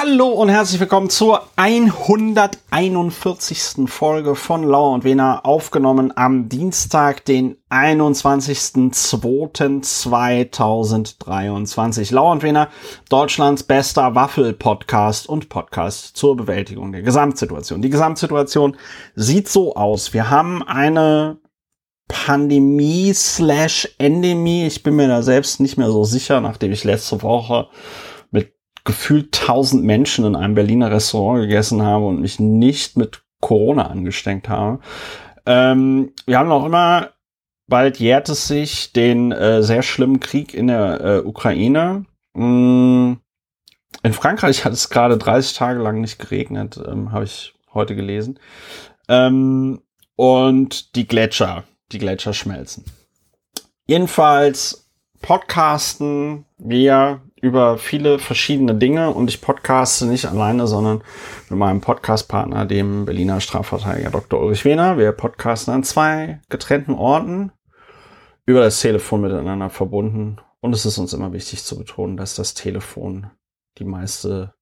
Hallo und herzlich willkommen zur 141. Folge von Lauer und Wena, aufgenommen am Dienstag, den 21.02.2023. Lauer und Wena, Deutschlands bester Waffel-Podcast und Podcast zur Bewältigung der Gesamtsituation. Die Gesamtsituation sieht so aus. Wir haben eine Pandemie slash Endemie. Ich bin mir da selbst nicht mehr so sicher, nachdem ich letzte Woche gefühlt tausend Menschen in einem Berliner Restaurant gegessen habe und mich nicht mit Corona angesteckt habe. Ähm, wir haben noch immer, bald jährt es sich, den äh, sehr schlimmen Krieg in der äh, Ukraine. Mm, in Frankreich hat es gerade 30 Tage lang nicht geregnet, ähm, habe ich heute gelesen. Ähm, und die Gletscher, die Gletscher schmelzen. Jedenfalls podcasten wir über viele verschiedene Dinge und ich podcaste nicht alleine, sondern mit meinem Podcastpartner, dem Berliner Strafverteidiger Dr. Ulrich Wehner. Wir podcasten an zwei getrennten Orten über das Telefon miteinander verbunden und es ist uns immer wichtig zu betonen, dass das Telefon die meiste,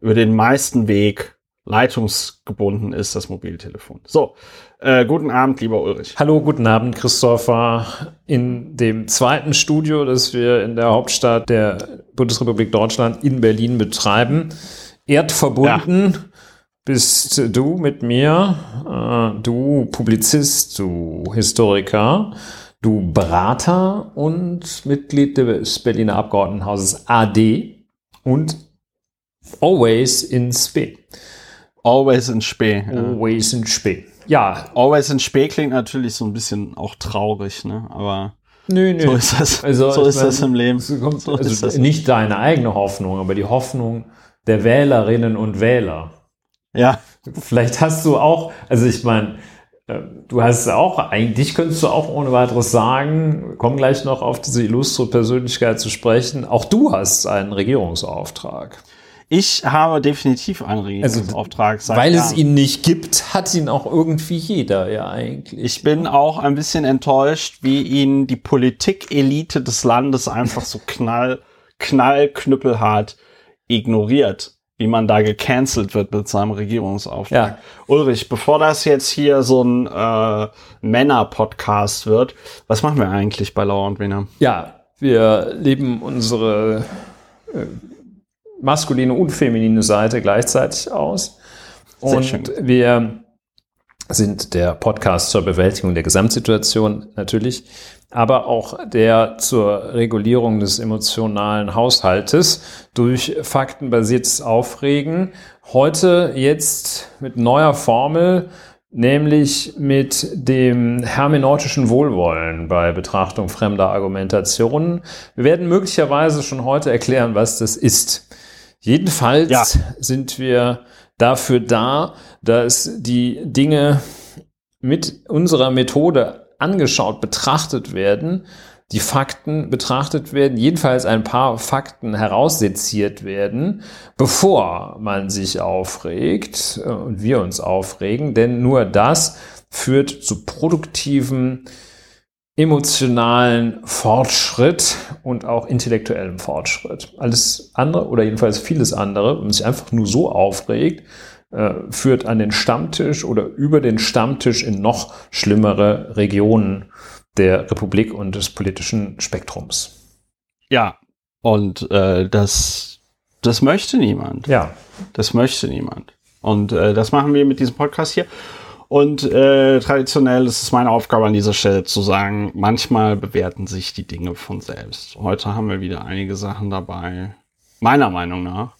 über den meisten Weg leitungsgebunden ist, das Mobiltelefon. So, äh, guten Abend, lieber Ulrich. Hallo, guten Abend, Christopher. In dem zweiten Studio, das wir in der Hauptstadt der Bundesrepublik Deutschland in Berlin betreiben, erdverbunden. Ja. Bist du mit mir, äh, du Publizist, du Historiker, du Berater und Mitglied des Berliner Abgeordnetenhauses AD und always in Spe. Always in Spee. Ja. Always in Spee. Ja. Always in Spee klingt natürlich so ein bisschen auch traurig, ne? Aber nö, nö. so ist das. Also, so ist meine, das im Leben. Kommt, so also das. Nicht deine eigene Hoffnung, aber die Hoffnung der Wählerinnen und Wähler. Ja. Vielleicht hast du auch, also ich meine, äh, Du hast auch, eigentlich könntest du auch ohne weiteres sagen, kommen gleich noch auf diese illustre Persönlichkeit zu sprechen, auch du hast einen Regierungsauftrag. Ich habe definitiv einen Regierungsauftrag. Also, weil Jahren. es ihn nicht gibt, hat ihn auch irgendwie jeder ja eigentlich. Ich bin auch ein bisschen enttäuscht, wie ihn die Politikelite des Landes einfach so knall, knallknüppelhart ignoriert wie man da gecancelt wird mit seinem Regierungsauftrag. Ja. Ulrich, bevor das jetzt hier so ein äh, Männer-Podcast wird, was machen wir eigentlich bei Lauer und Wiener? Ja, wir leben unsere äh, maskuline und feminine Seite gleichzeitig aus. Und wir sind der Podcast zur Bewältigung der Gesamtsituation natürlich, aber auch der zur Regulierung des emotionalen Haushaltes durch faktenbasiertes Aufregen. Heute jetzt mit neuer Formel, nämlich mit dem hermeneutischen Wohlwollen bei Betrachtung fremder Argumentationen. Wir werden möglicherweise schon heute erklären, was das ist. Jedenfalls ja. sind wir dafür da, dass die Dinge mit unserer Methode angeschaut, betrachtet werden, die Fakten betrachtet werden, jedenfalls ein paar Fakten herausseziert werden, bevor man sich aufregt äh, und wir uns aufregen, denn nur das führt zu produktiven emotionalen Fortschritt und auch intellektuellem Fortschritt. Alles andere oder jedenfalls vieles andere, wenn sich einfach nur so aufregt, äh, führt an den Stammtisch oder über den Stammtisch in noch schlimmere Regionen der Republik und des politischen Spektrums. Ja, und äh, das, das möchte niemand. Ja. Das möchte niemand. Und äh, das machen wir mit diesem Podcast hier. Und äh, traditionell ist es meine Aufgabe an dieser Stelle zu sagen, manchmal bewerten sich die Dinge von selbst. Heute haben wir wieder einige Sachen dabei, meiner Meinung nach,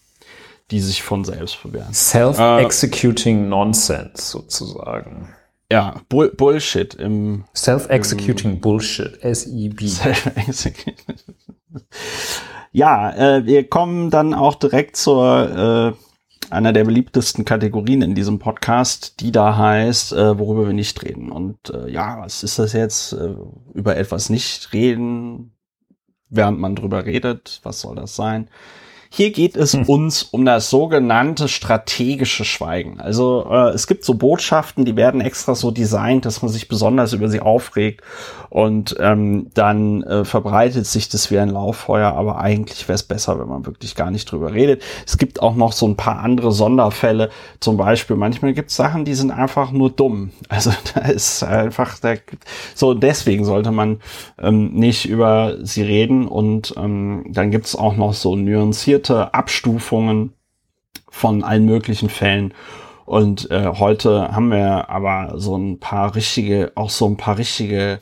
die sich von selbst bewerten. Self-executing äh, Nonsense sozusagen. Ja, Bull Bullshit im Self-executing Bullshit, S-E-B. Self-executing. ja, äh, wir kommen dann auch direkt zur äh, einer der beliebtesten Kategorien in diesem Podcast, die da heißt, äh, worüber wir nicht reden. Und äh, ja, was ist das jetzt? Äh, über etwas nicht reden, während man drüber redet. Was soll das sein? Hier geht es hm. uns um das sogenannte strategische Schweigen. Also äh, es gibt so Botschaften, die werden extra so designt, dass man sich besonders über sie aufregt und ähm, dann äh, verbreitet sich das wie ein Lauffeuer. Aber eigentlich wäre es besser, wenn man wirklich gar nicht drüber redet. Es gibt auch noch so ein paar andere Sonderfälle. Zum Beispiel manchmal gibt es Sachen, die sind einfach nur dumm. Also da ist einfach da, so deswegen sollte man ähm, nicht über sie reden und ähm, dann gibt es auch noch so nuancierte Abstufungen von allen möglichen Fällen. Und äh, heute haben wir aber so ein paar richtige, auch so ein paar richtige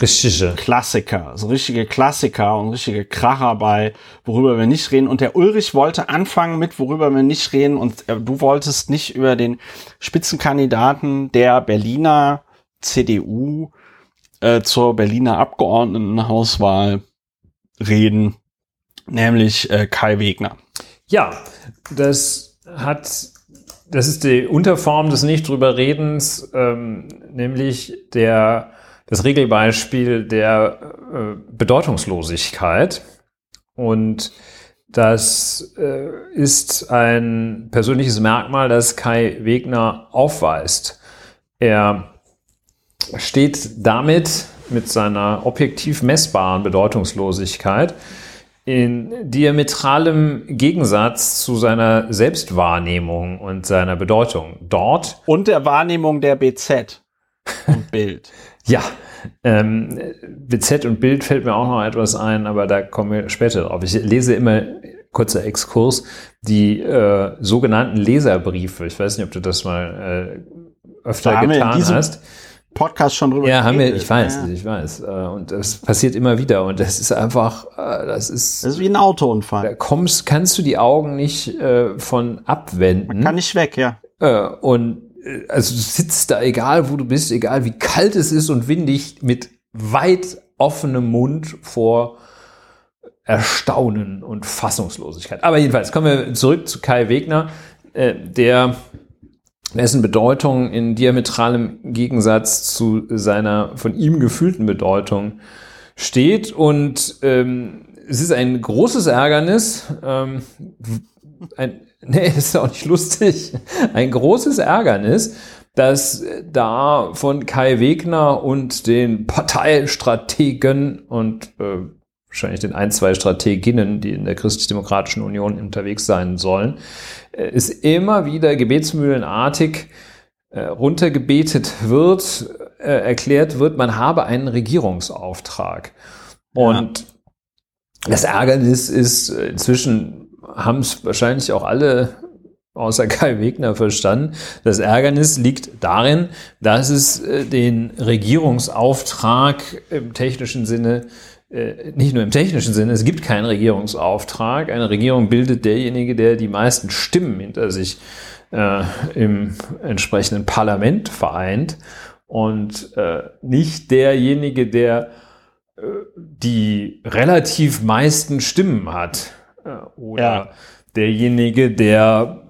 richtige Klassiker, so richtige Klassiker und richtige Kracher bei, worüber wir nicht reden. Und der Ulrich wollte anfangen mit, worüber wir nicht reden. Und äh, du wolltest nicht über den Spitzenkandidaten der Berliner CDU äh, zur Berliner Abgeordnetenhauswahl reden, nämlich äh, Kai Wegner. Ja, das hat, das ist die Unterform des nicht drüber Redens, ähm, nämlich der, das Regelbeispiel der äh, Bedeutungslosigkeit. Und das äh, ist ein persönliches Merkmal, das Kai Wegner aufweist. Er steht damit mit seiner objektiv messbaren Bedeutungslosigkeit in diametralem Gegensatz zu seiner Selbstwahrnehmung und seiner Bedeutung dort. Und der Wahrnehmung der BZ und Bild. ja, ähm, BZ und Bild fällt mir auch noch etwas ein, aber da kommen wir später drauf. Ich lese immer, kurzer Exkurs, die äh, sogenannten Leserbriefe. Ich weiß nicht, ob du das mal äh, öfter getan hast Podcast schon drüber Ja, haben wir, ich weiß, ja. ich weiß. Äh, und das passiert immer wieder. Und das ist einfach, äh, das ist. Das ist wie ein Autounfall. Da kommst, kannst du die Augen nicht äh, von abwenden. Man kann nicht weg, ja. Und also du sitzt da, egal wo du bist, egal wie kalt es ist und windig, mit weit offenem Mund vor Erstaunen und Fassungslosigkeit. Aber jedenfalls kommen wir zurück zu Kai Wegner, der dessen Bedeutung in diametralem Gegensatz zu seiner von ihm gefühlten Bedeutung steht. Und ähm, es ist ein großes Ärgernis, ähm, ein, nee, ist auch nicht lustig, ein großes Ärgernis, dass da von Kai Wegner und den Parteistrategen und äh, wahrscheinlich den ein, zwei Strateginnen, die in der Christlich-Demokratischen Union unterwegs sein sollen, es äh, immer wieder gebetsmühlenartig äh, runtergebetet wird, äh, erklärt wird, man habe einen Regierungsauftrag. Und ja. das Ärgernis ist, inzwischen haben es wahrscheinlich auch alle außer Kai Wegner verstanden. Das Ärgernis liegt darin, dass es den Regierungsauftrag im technischen Sinne nicht nur im technischen Sinne, es gibt keinen Regierungsauftrag. Eine Regierung bildet derjenige, der die meisten Stimmen hinter sich äh, im entsprechenden Parlament vereint und äh, nicht derjenige, der äh, die relativ meisten Stimmen hat äh, oder ja. derjenige, der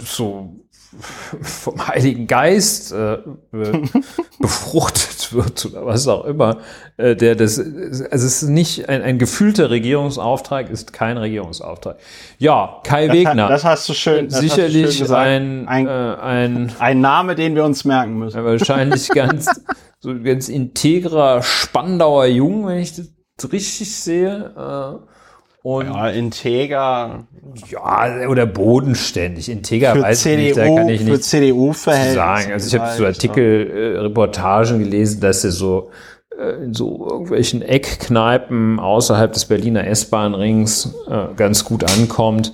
so vom Heiligen Geist äh, befruchtet wird oder was auch immer, äh, der das, also es ist nicht ein, ein gefühlter Regierungsauftrag, ist kein Regierungsauftrag. Ja, Kai das Wegner. Hat, das hast du schön, sicherlich schön ein, ein, äh, ein, ein Name, den wir uns merken müssen. Wahrscheinlich ganz, so ganz integrer Spandauer Jung, wenn ich das richtig sehe. Äh, und ja, integer. Ja, oder bodenständig. Integer weiß CDU, ich nicht, da kann ich nicht CDU sagen. Also ich habe so Artikel, äh, Reportagen gelesen, dass er so äh, in so irgendwelchen Eckkneipen außerhalb des Berliner S-Bahn-Rings äh, ganz gut ankommt.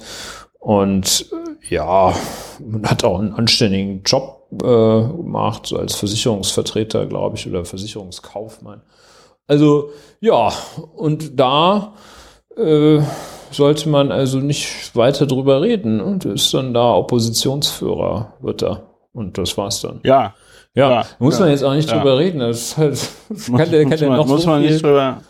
Und äh, ja, man hat auch einen anständigen Job äh, gemacht, so als Versicherungsvertreter, glaube ich, oder Versicherungskaufmann. Also ja, und da äh, sollte man also nicht weiter drüber reden und ist dann da Oppositionsführer, wird er. Und das war's dann. Ja. Ja, ja muss man jetzt auch nicht ja. drüber reden. Das halt, muss, kann der, kann der noch muss so man viel, nicht drüber,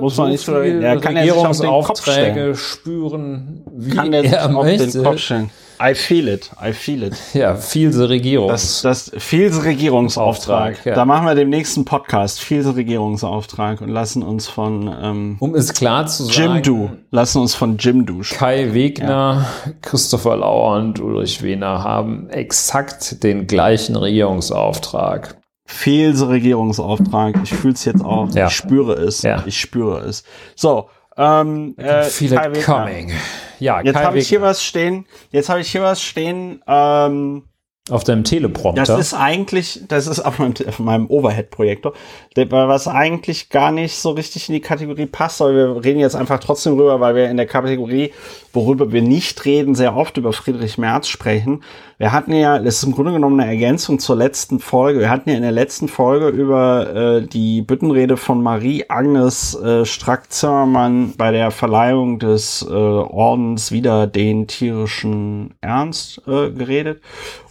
muss man nicht drüber reden. Ja, kann Regierungsaufträge spüren, wie kann der er möchte. Den Kopf stellen. I feel it, I feel it. Ja, viel the Regierung. Das, das Fielse Regierungsauftrag. Auftrag, ja. Da machen wir dem nächsten Podcast Fielse Regierungsauftrag und lassen uns von ähm, um es klar zu Jim sagen, Du, lassen uns von Jim Du. Kai Wegner, Christopher Lauer und Ulrich Wehner haben exakt den gleichen Regierungsauftrag. Fielse Regierungsauftrag. Ich fühle es jetzt auch. Ja. Ich spüre es. Ja. Ich spüre es. So, ähm, äh, Feel Kai Wegner. coming. Ja, Jetzt habe ich hier was stehen. Jetzt habe ich hier was stehen. Ähm, auf deinem Teleprompter. Das ist eigentlich, das ist auf meinem, meinem Overhead-Projektor, was eigentlich gar nicht so richtig in die Kategorie passt, aber wir reden jetzt einfach trotzdem rüber, weil wir in der Kategorie, worüber wir nicht reden, sehr oft über Friedrich Merz sprechen. Wir hatten ja, das ist im Grunde genommen eine Ergänzung zur letzten Folge. Wir hatten ja in der letzten Folge über äh, die Büttenrede von Marie-Agnes äh, Strack-Zimmermann bei der Verleihung des äh, Ordens wieder den tierischen Ernst äh, geredet.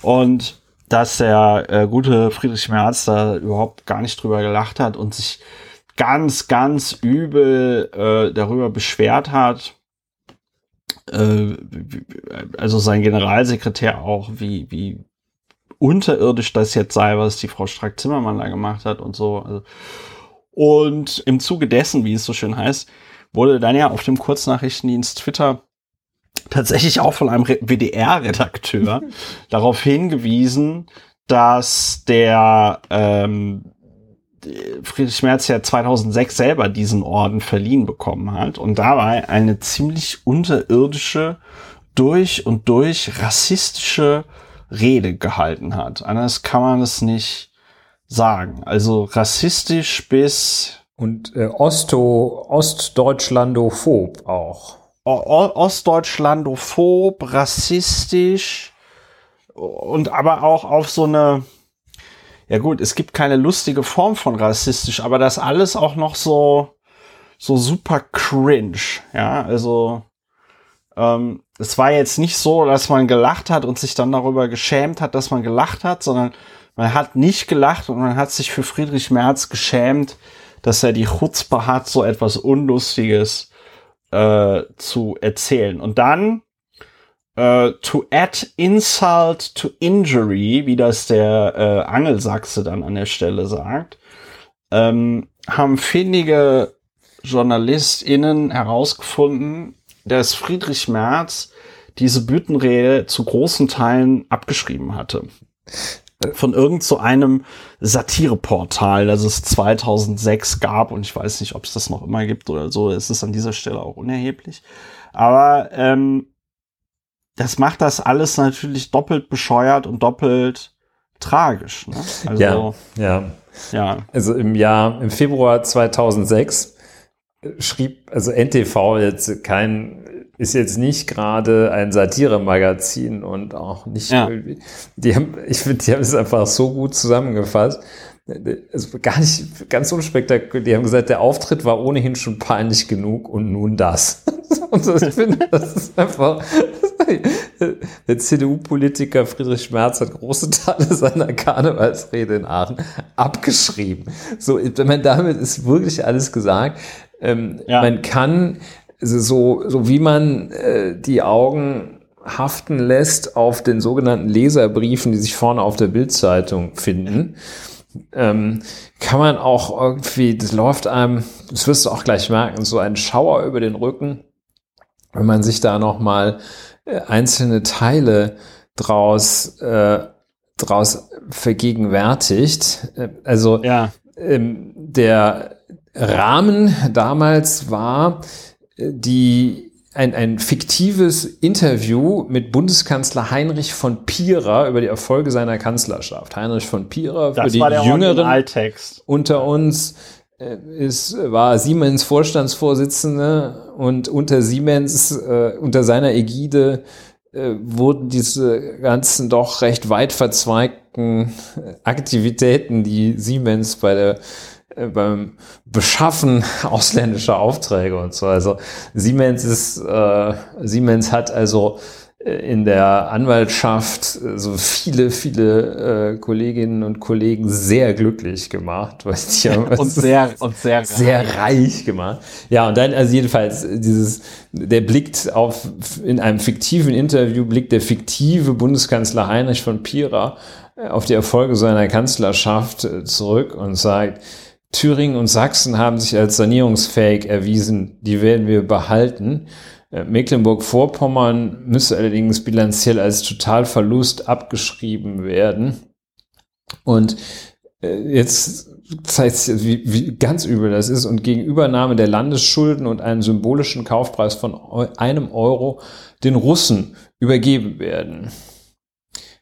Und dass der äh, gute Friedrich Merz da überhaupt gar nicht drüber gelacht hat und sich ganz, ganz übel äh, darüber beschwert hat. Äh, also sein Generalsekretär auch, wie, wie unterirdisch das jetzt sei, was die Frau Strack-Zimmermann da gemacht hat und so. Also, und im Zuge dessen, wie es so schön heißt, wurde dann ja auf dem Kurznachrichtendienst Twitter tatsächlich auch von einem Re- WDR-Redakteur darauf hingewiesen, dass der ähm, Friedrich Merz ja 2006 selber diesen Orden verliehen bekommen hat und dabei eine ziemlich unterirdische, durch und durch rassistische Rede gehalten hat. Anders kann man es nicht sagen. Also rassistisch bis Und äh, Osto, Ostdeutschlandophob auch. O- Ostdeutschlandophob, rassistisch und aber auch auf so eine, ja gut, es gibt keine lustige Form von rassistisch, aber das alles auch noch so, so super cringe, ja, also, ähm, es war jetzt nicht so, dass man gelacht hat und sich dann darüber geschämt hat, dass man gelacht hat, sondern man hat nicht gelacht und man hat sich für Friedrich Merz geschämt, dass er die Chutzpe hat, so etwas Unlustiges äh, zu erzählen. Und dann äh, to add insult to injury, wie das der äh, Angelsachse dann an der Stelle sagt, ähm, haben findige JournalistInnen herausgefunden, dass Friedrich Merz diese Büttenrede zu großen Teilen abgeschrieben hatte. Von irgend so einem Satireportal, das es 2006 gab und ich weiß nicht, ob es das noch immer gibt oder so. Es ist an dieser Stelle auch unerheblich. Aber ähm, das macht das alles natürlich doppelt bescheuert und doppelt tragisch. Ne? Also, Ja, ja. ja. Also im Jahr, im Februar 2006 schrieb, also NTV jetzt kein, ist jetzt nicht gerade ein Satiremagazin und auch nicht, Ja. die haben, ich finde, die haben es einfach so gut zusammengefasst. Also gar nicht, ganz unspektakulär. Die haben gesagt, der Auftritt war ohnehin schon peinlich genug und nun das. Und so, ich finde, das ist einfach, der CDU-Politiker Friedrich Merz hat große Teile seiner Karnevalsrede in Aachen abgeschrieben. So, ich meine, damit ist wirklich alles gesagt. Ähm, Ja. Man kann also so, so wie man äh, die Augen haften lässt auf den sogenannten Leserbriefen, die sich vorne auf der Bildzeitung finden, ähm, kann man auch irgendwie, das läuft einem, das wirst du auch gleich merken, so ein Schauer über den Rücken, wenn man sich da nochmal äh, einzelne Teile draus, äh, draus vergegenwärtigt. Äh, also Ja. ähm, der Rahmen damals war äh, die ein, ein fiktives Interview mit Bundeskanzler Heinrich von Pierer über die Erfolge seiner Kanzlerschaft. Heinrich von Pierer für Das die Jüngeren unter uns äh, ist, war Siemens Vorstandsvorsitzende und unter Siemens, äh, unter seiner Ägide äh, wurden diese ganzen doch recht weit verzweigten äh, Aktivitäten, die Siemens bei der beim Beschaffen ausländischer Aufträge und so. Also Siemens ist, äh, Siemens hat also in der Anwaltschaft so viele, viele äh, Kolleginnen und Kollegen sehr glücklich gemacht. Weil die haben und sehr, und sehr, sehr reich. reich gemacht. Ja, und dann, also jedenfalls, dieses, der blickt auf, in einem fiktiven Interview blickt der fiktive Bundeskanzler Heinrich von Pira äh, auf die Erfolge seiner Kanzlerschaft äh, zurück und sagt, Thüringen und Sachsen haben sich als sanierungsfähig erwiesen, die werden wir behalten. Äh, Mecklenburg-Vorpommern müsste allerdings bilanziell als Totalverlust abgeschrieben werden. Und äh, jetzt zeigt sich, wie, wie ganz übel das ist. Und gegen Übernahme der Landesschulden und einen symbolischen Kaufpreis von einem Euro den Russen übergeben werden.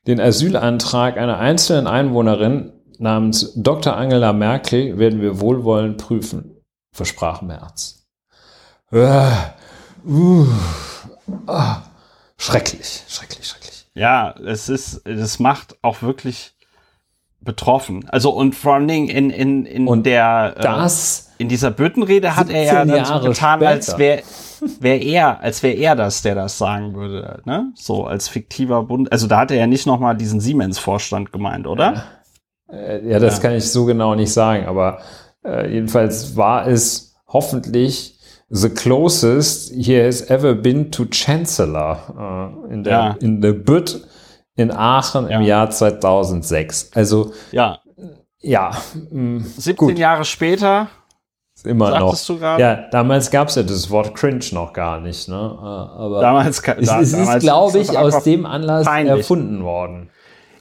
Den Asylantrag einer einzelnen Einwohnerin namens Dr. Angela Merkel werden wir wohlwollend prüfen, versprach Merz. Uh, uh, uh, schrecklich, schrecklich, schrecklich. Ja, es ist, es macht auch wirklich betroffen. Also und vor allen Dingen in, in, in und der das äh, in dieser Büttenrede hat er ja dann so getan, später. als wäre wär er, als wäre er das, der das sagen würde, ne? So als fiktiver Bund. Also da hat er ja nicht nochmal diesen Siemens-Vorstand gemeint, oder? Ja, äh, ja das ja. kann ich so genau nicht sagen, aber äh, jedenfalls war es hoffentlich the closest he has ever been to Chancellor uh, in der ja. in the Bütt in Aachen ja. im Jahr 2006. Also ja, ja. 17 gut. Jahre später. Immer noch. Du ja, damals gab es ja das Wort cringe noch gar nicht. Ne? Aber damals, es, da, es ist, glaube ich, aus dem Anlass peinlich. erfunden worden.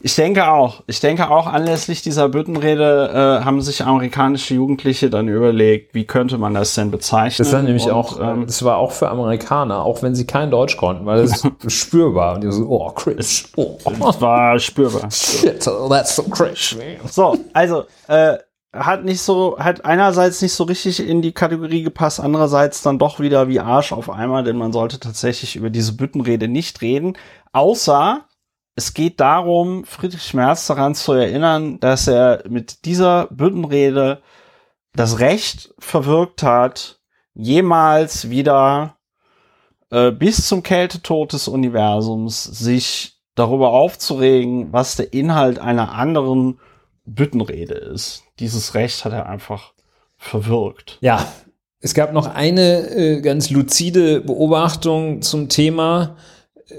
Ich denke auch. Ich denke auch, anlässlich dieser Büttenrede äh, haben sich amerikanische Jugendliche dann überlegt, wie könnte man das denn bezeichnen? Das war nämlich und, auch, ähm, das war auch für Amerikaner, auch wenn sie kein Deutsch konnten, weil es spürbar. Und die so, oh, cringe. Oh. Es war spürbar. Shit, that's so cringe. So, also, äh, hat nicht so, hat einerseits nicht so richtig in die Kategorie gepasst, andererseits dann doch wieder wie Arsch auf einmal, denn man sollte tatsächlich über diese Büttenrede nicht reden, außer es geht darum, Friedrich Merz daran zu erinnern, dass er mit dieser Büttenrede das Recht verwirkt hat, jemals wieder äh, bis zum Kältetod des Universums sich darüber aufzuregen, was der Inhalt einer anderen Büttenrede ist. Dieses Recht hat er einfach verwirkt. Ja, es gab noch eine äh, ganz lucide Beobachtung zum Thema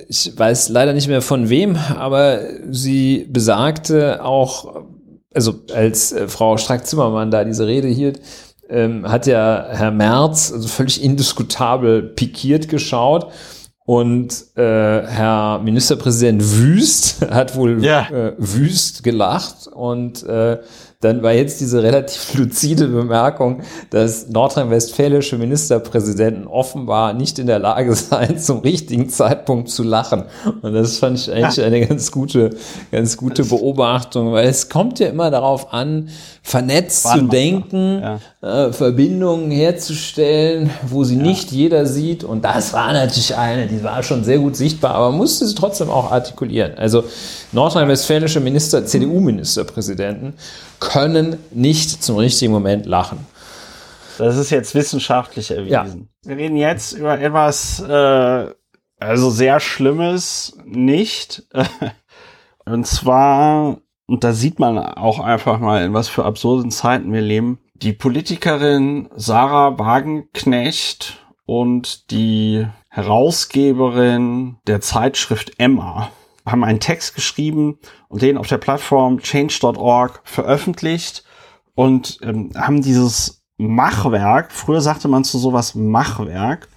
ich weiß leider nicht mehr von wem, aber sie besagte auch, also als äh, Frau Strack-Zimmermann da diese Rede hielt, ähm, hat ja Herr Merz also völlig indiskutabel pikiert geschaut und äh, Herr Ministerpräsident Wüst hat wohl ja. äh, wüst gelacht und äh, dann war jetzt diese relativ luzide Bemerkung, dass nordrhein-westfälische Ministerpräsidenten offenbar nicht in der Lage seien, zum richtigen Zeitpunkt zu lachen. Und das fand ich eigentlich eine ganz gute, ganz gute Beobachtung, weil es kommt ja immer darauf an, vernetzt zu denken, ja. äh, Verbindungen herzustellen, wo sie ja. nicht jeder sieht. Und das war natürlich eine, die war schon sehr gut sichtbar, aber musste sie trotzdem auch artikulieren. Also nordrhein-westfälische Minister, CDU-Ministerpräsidenten können nicht zum richtigen Moment lachen. Das ist jetzt wissenschaftlich erwiesen. Ja. Wir reden jetzt über etwas, äh, also sehr Schlimmes, nicht. Und zwar und da sieht man auch einfach mal, in was für absurden Zeiten wir leben. Die Politikerin Sarah Wagenknecht und die Herausgeberin der Zeitschrift Emma haben einen Text geschrieben und den auf der Plattform change.org veröffentlicht und ähm, haben dieses Machwerk, früher sagte man zu sowas Machwerk,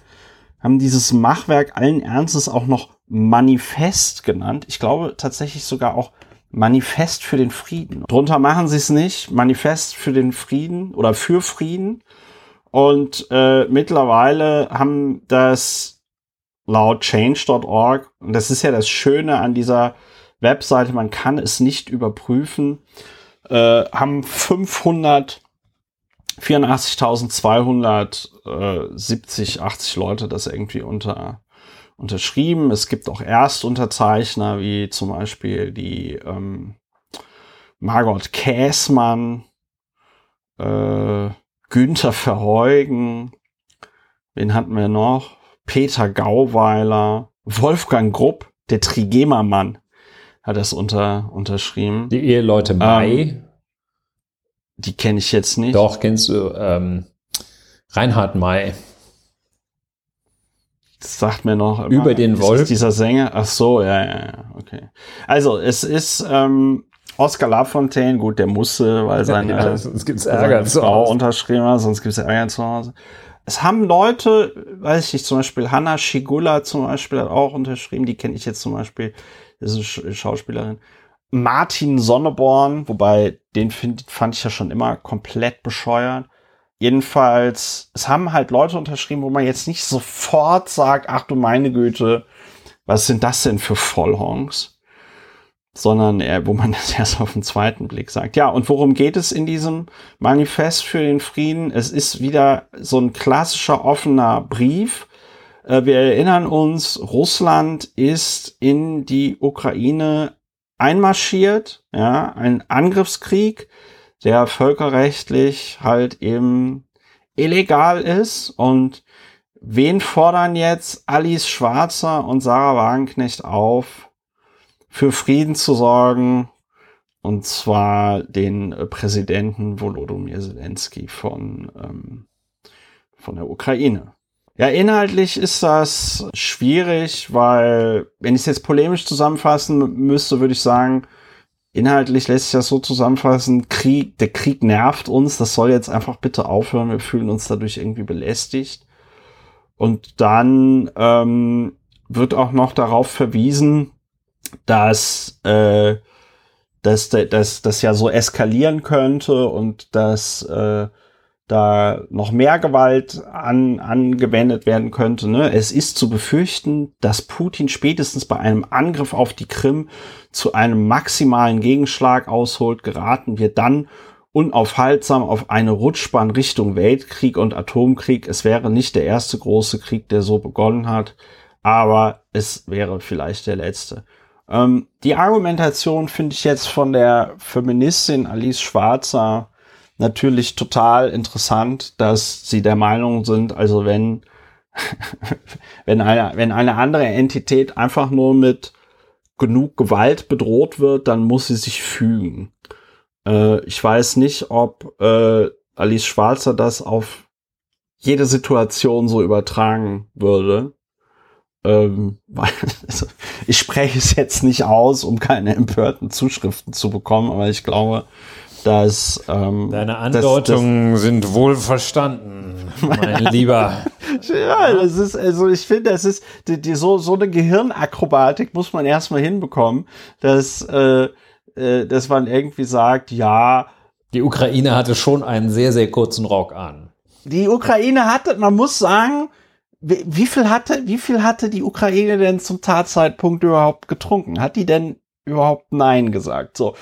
haben dieses Machwerk allen Ernstes auch noch Manifest genannt. Ich glaube tatsächlich sogar auch Manifest für den Frieden. Drunter machen sie es nicht. Manifest für den Frieden oder für Frieden. Und äh, mittlerweile haben das laut change.org, und das ist ja das Schöne an dieser Webseite, man kann es nicht überprüfen, äh, haben 584.270, 80 Leute das irgendwie unter unterschrieben. Es gibt auch Erstunterzeichner, wie zum Beispiel die ähm, Margot Käßmann, äh, Günther Verheugen, wen hatten wir noch? Peter Gauweiler, Wolfgang Grupp, der Trigema-Mann hat das unter, unterschrieben. Die Eheleute Mai. Ähm, die kenne ich jetzt nicht. Doch, kennst du ähm, Reinhard May. Das sagt mir noch. Immer, Über den Wolf. Dieser Sänger. Ach so, ja, ja, ja, okay. Also, es ist ähm, Oscar Lafontaine, gut, der musste, weil seine, ja, sonst gibt's Ärger zu Hause. unterschrieben hat, sonst gibt's Ärger zu Hause. Es haben Leute, weiß ich nicht, zum Beispiel Hanna Shigula zum Beispiel hat auch unterschrieben, die kenne ich jetzt zum Beispiel, das ist eine Schauspielerin. Martin Sonneborn, wobei den find, fand ich ja schon immer komplett bescheuert. Jedenfalls, es haben halt Leute unterschrieben, wo man jetzt nicht sofort sagt, ach du meine Güte, was sind das denn für Vollhongs? Sondern eher, wo man das erst auf den zweiten Blick sagt. Ja, und worum geht es in diesem Manifest für den Frieden? Es ist wieder so ein klassischer offener Brief. Äh, wir erinnern uns, Russland ist in die Ukraine einmarschiert, ja, ein Angriffskrieg der völkerrechtlich halt eben illegal ist. Und wen fordern jetzt Alice Schwarzer und Sarah Wagenknecht auf, für Frieden zu sorgen? Und zwar den äh, Präsidenten Volodymyr Zelensky von, ähm, von der Ukraine. Ja, inhaltlich ist das schwierig, weil, wenn ich es jetzt polemisch zusammenfassen müsste, würde ich sagen, Inhaltlich lässt sich das so zusammenfassen, Krieg, der Krieg nervt uns, das soll jetzt einfach bitte aufhören, wir fühlen uns dadurch irgendwie belästigt. Und dann ähm, wird auch noch darauf verwiesen, dass, äh, dass, dass das ja so eskalieren könnte und dass äh, da noch mehr Gewalt an, angewendet werden könnte. Ne? Es ist zu befürchten, dass Putin spätestens bei einem Angriff auf die Krim zu einem maximalen Gegenschlag ausholt, geraten wir dann unaufhaltsam auf eine Rutschbahn Richtung Weltkrieg und Atomkrieg. Es wäre nicht der erste große Krieg, der so begonnen hat, aber es wäre vielleicht der letzte. Ähm, die Argumentation finde ich jetzt von der Feministin Alice Schwarzer natürlich total interessant, dass sie der Meinung sind, also wenn, wenn eine, wenn eine andere Entität einfach nur mit genug Gewalt bedroht wird, dann muss sie sich fügen. Äh, ich weiß nicht, ob äh, Alice Schwarzer das auf jede Situation so übertragen würde. Ähm, also, ich spreche es jetzt nicht aus, um keine empörten Zuschriften zu bekommen, aber ich glaube, dass ähm, deine Andeutungen das, das sind wohl verstanden, mein Lieber. ja, das ist also ich finde, das ist die, die so so eine Gehirnakrobatik muss man erstmal hinbekommen, dass äh, äh, dass man irgendwie sagt, ja, die Ukraine hatte schon einen sehr sehr kurzen Rock an. Die Ukraine hatte, man muss sagen, wie, wie viel hatte wie viel hatte die Ukraine denn zum Tatzeitpunkt überhaupt getrunken? Hat die denn überhaupt nein gesagt? So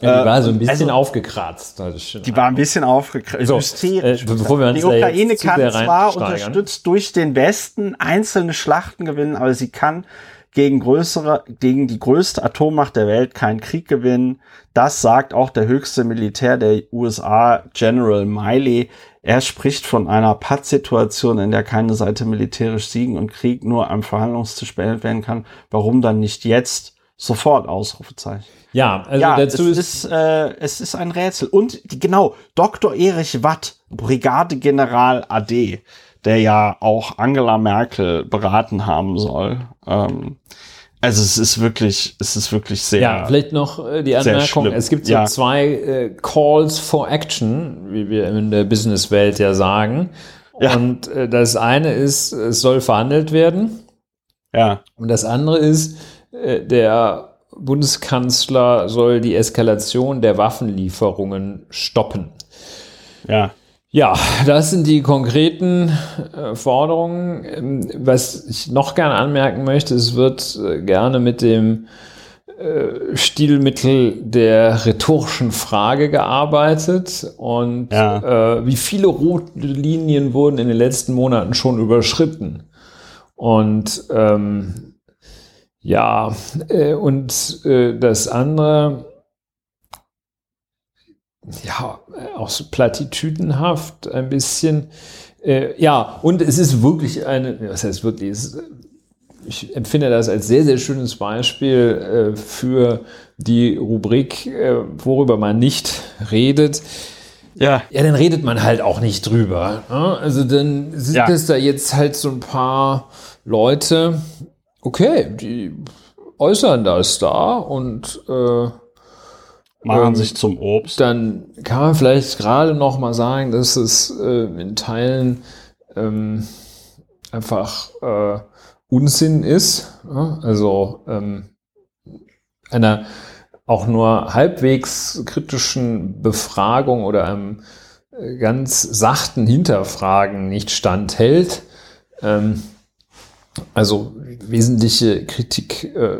ja, die war so ein bisschen also, aufgekratzt. Die war ein bisschen aufgekratzt. So, äh, bevor wir uns die Ukraine kann zwar unterstützt durch den Westen einzelne Schlachten gewinnen, aber sie kann gegen größere, gegen die größte Atommacht der Welt keinen Krieg gewinnen. Das sagt auch der höchste Militär der USA, General Miley. Er spricht von einer Pattsituation, in der keine Seite militärisch siegen und Krieg nur am Verhandlungstisch beendet werden kann. Warum dann nicht jetzt? Sofort Ausrufezeichen. Ja, also ja, dazu es ist, ist äh, es ist ein Rätsel. Und genau, Dr. Erich Watt, Brigadegeneral AD, der ja auch Angela Merkel beraten haben soll. Ähm, also es ist wirklich, es ist wirklich sehr. Ja, vielleicht noch äh, die Anmerkung: Es gibt so ja. zwei äh, Calls for Action, wie wir in der Businesswelt ja sagen. Ja. Und äh, das eine ist, es soll verhandelt werden. Ja. Und das andere ist, der Bundeskanzler soll die Eskalation der Waffenlieferungen stoppen. Ja. Ja, das sind die konkreten äh, Forderungen. Ähm, was ich noch gerne anmerken möchte, es wird äh, gerne mit dem äh, Stilmittel der rhetorischen Frage gearbeitet und ja. äh, wie viele rote Linien wurden in den letzten Monaten schon überschritten. Und ähm, ja, äh, und äh, das andere, ja, auch so platitüdenhaft ein bisschen. Äh, ja, und es ist wirklich eine, was heißt wirklich, es ist ich empfinde das als sehr, sehr schönes Beispiel äh, für die Rubrik, äh, worüber man nicht redet. Ja. Ja, dann redet man halt auch nicht drüber. Ne? Also dann sind ja. es da jetzt halt so ein paar Leute, okay, die äußern das da und äh, machen ähm, sich zum Obst. Dann kann man vielleicht gerade noch mal sagen, dass es äh, in Teilen ähm, einfach äh, Unsinn ist. Ja? Also ähm, einer auch nur halbwegs kritischen Befragung oder einem äh, ganz sachten Hinterfragen nicht standhält. Ähm, also wesentliche Kritik äh,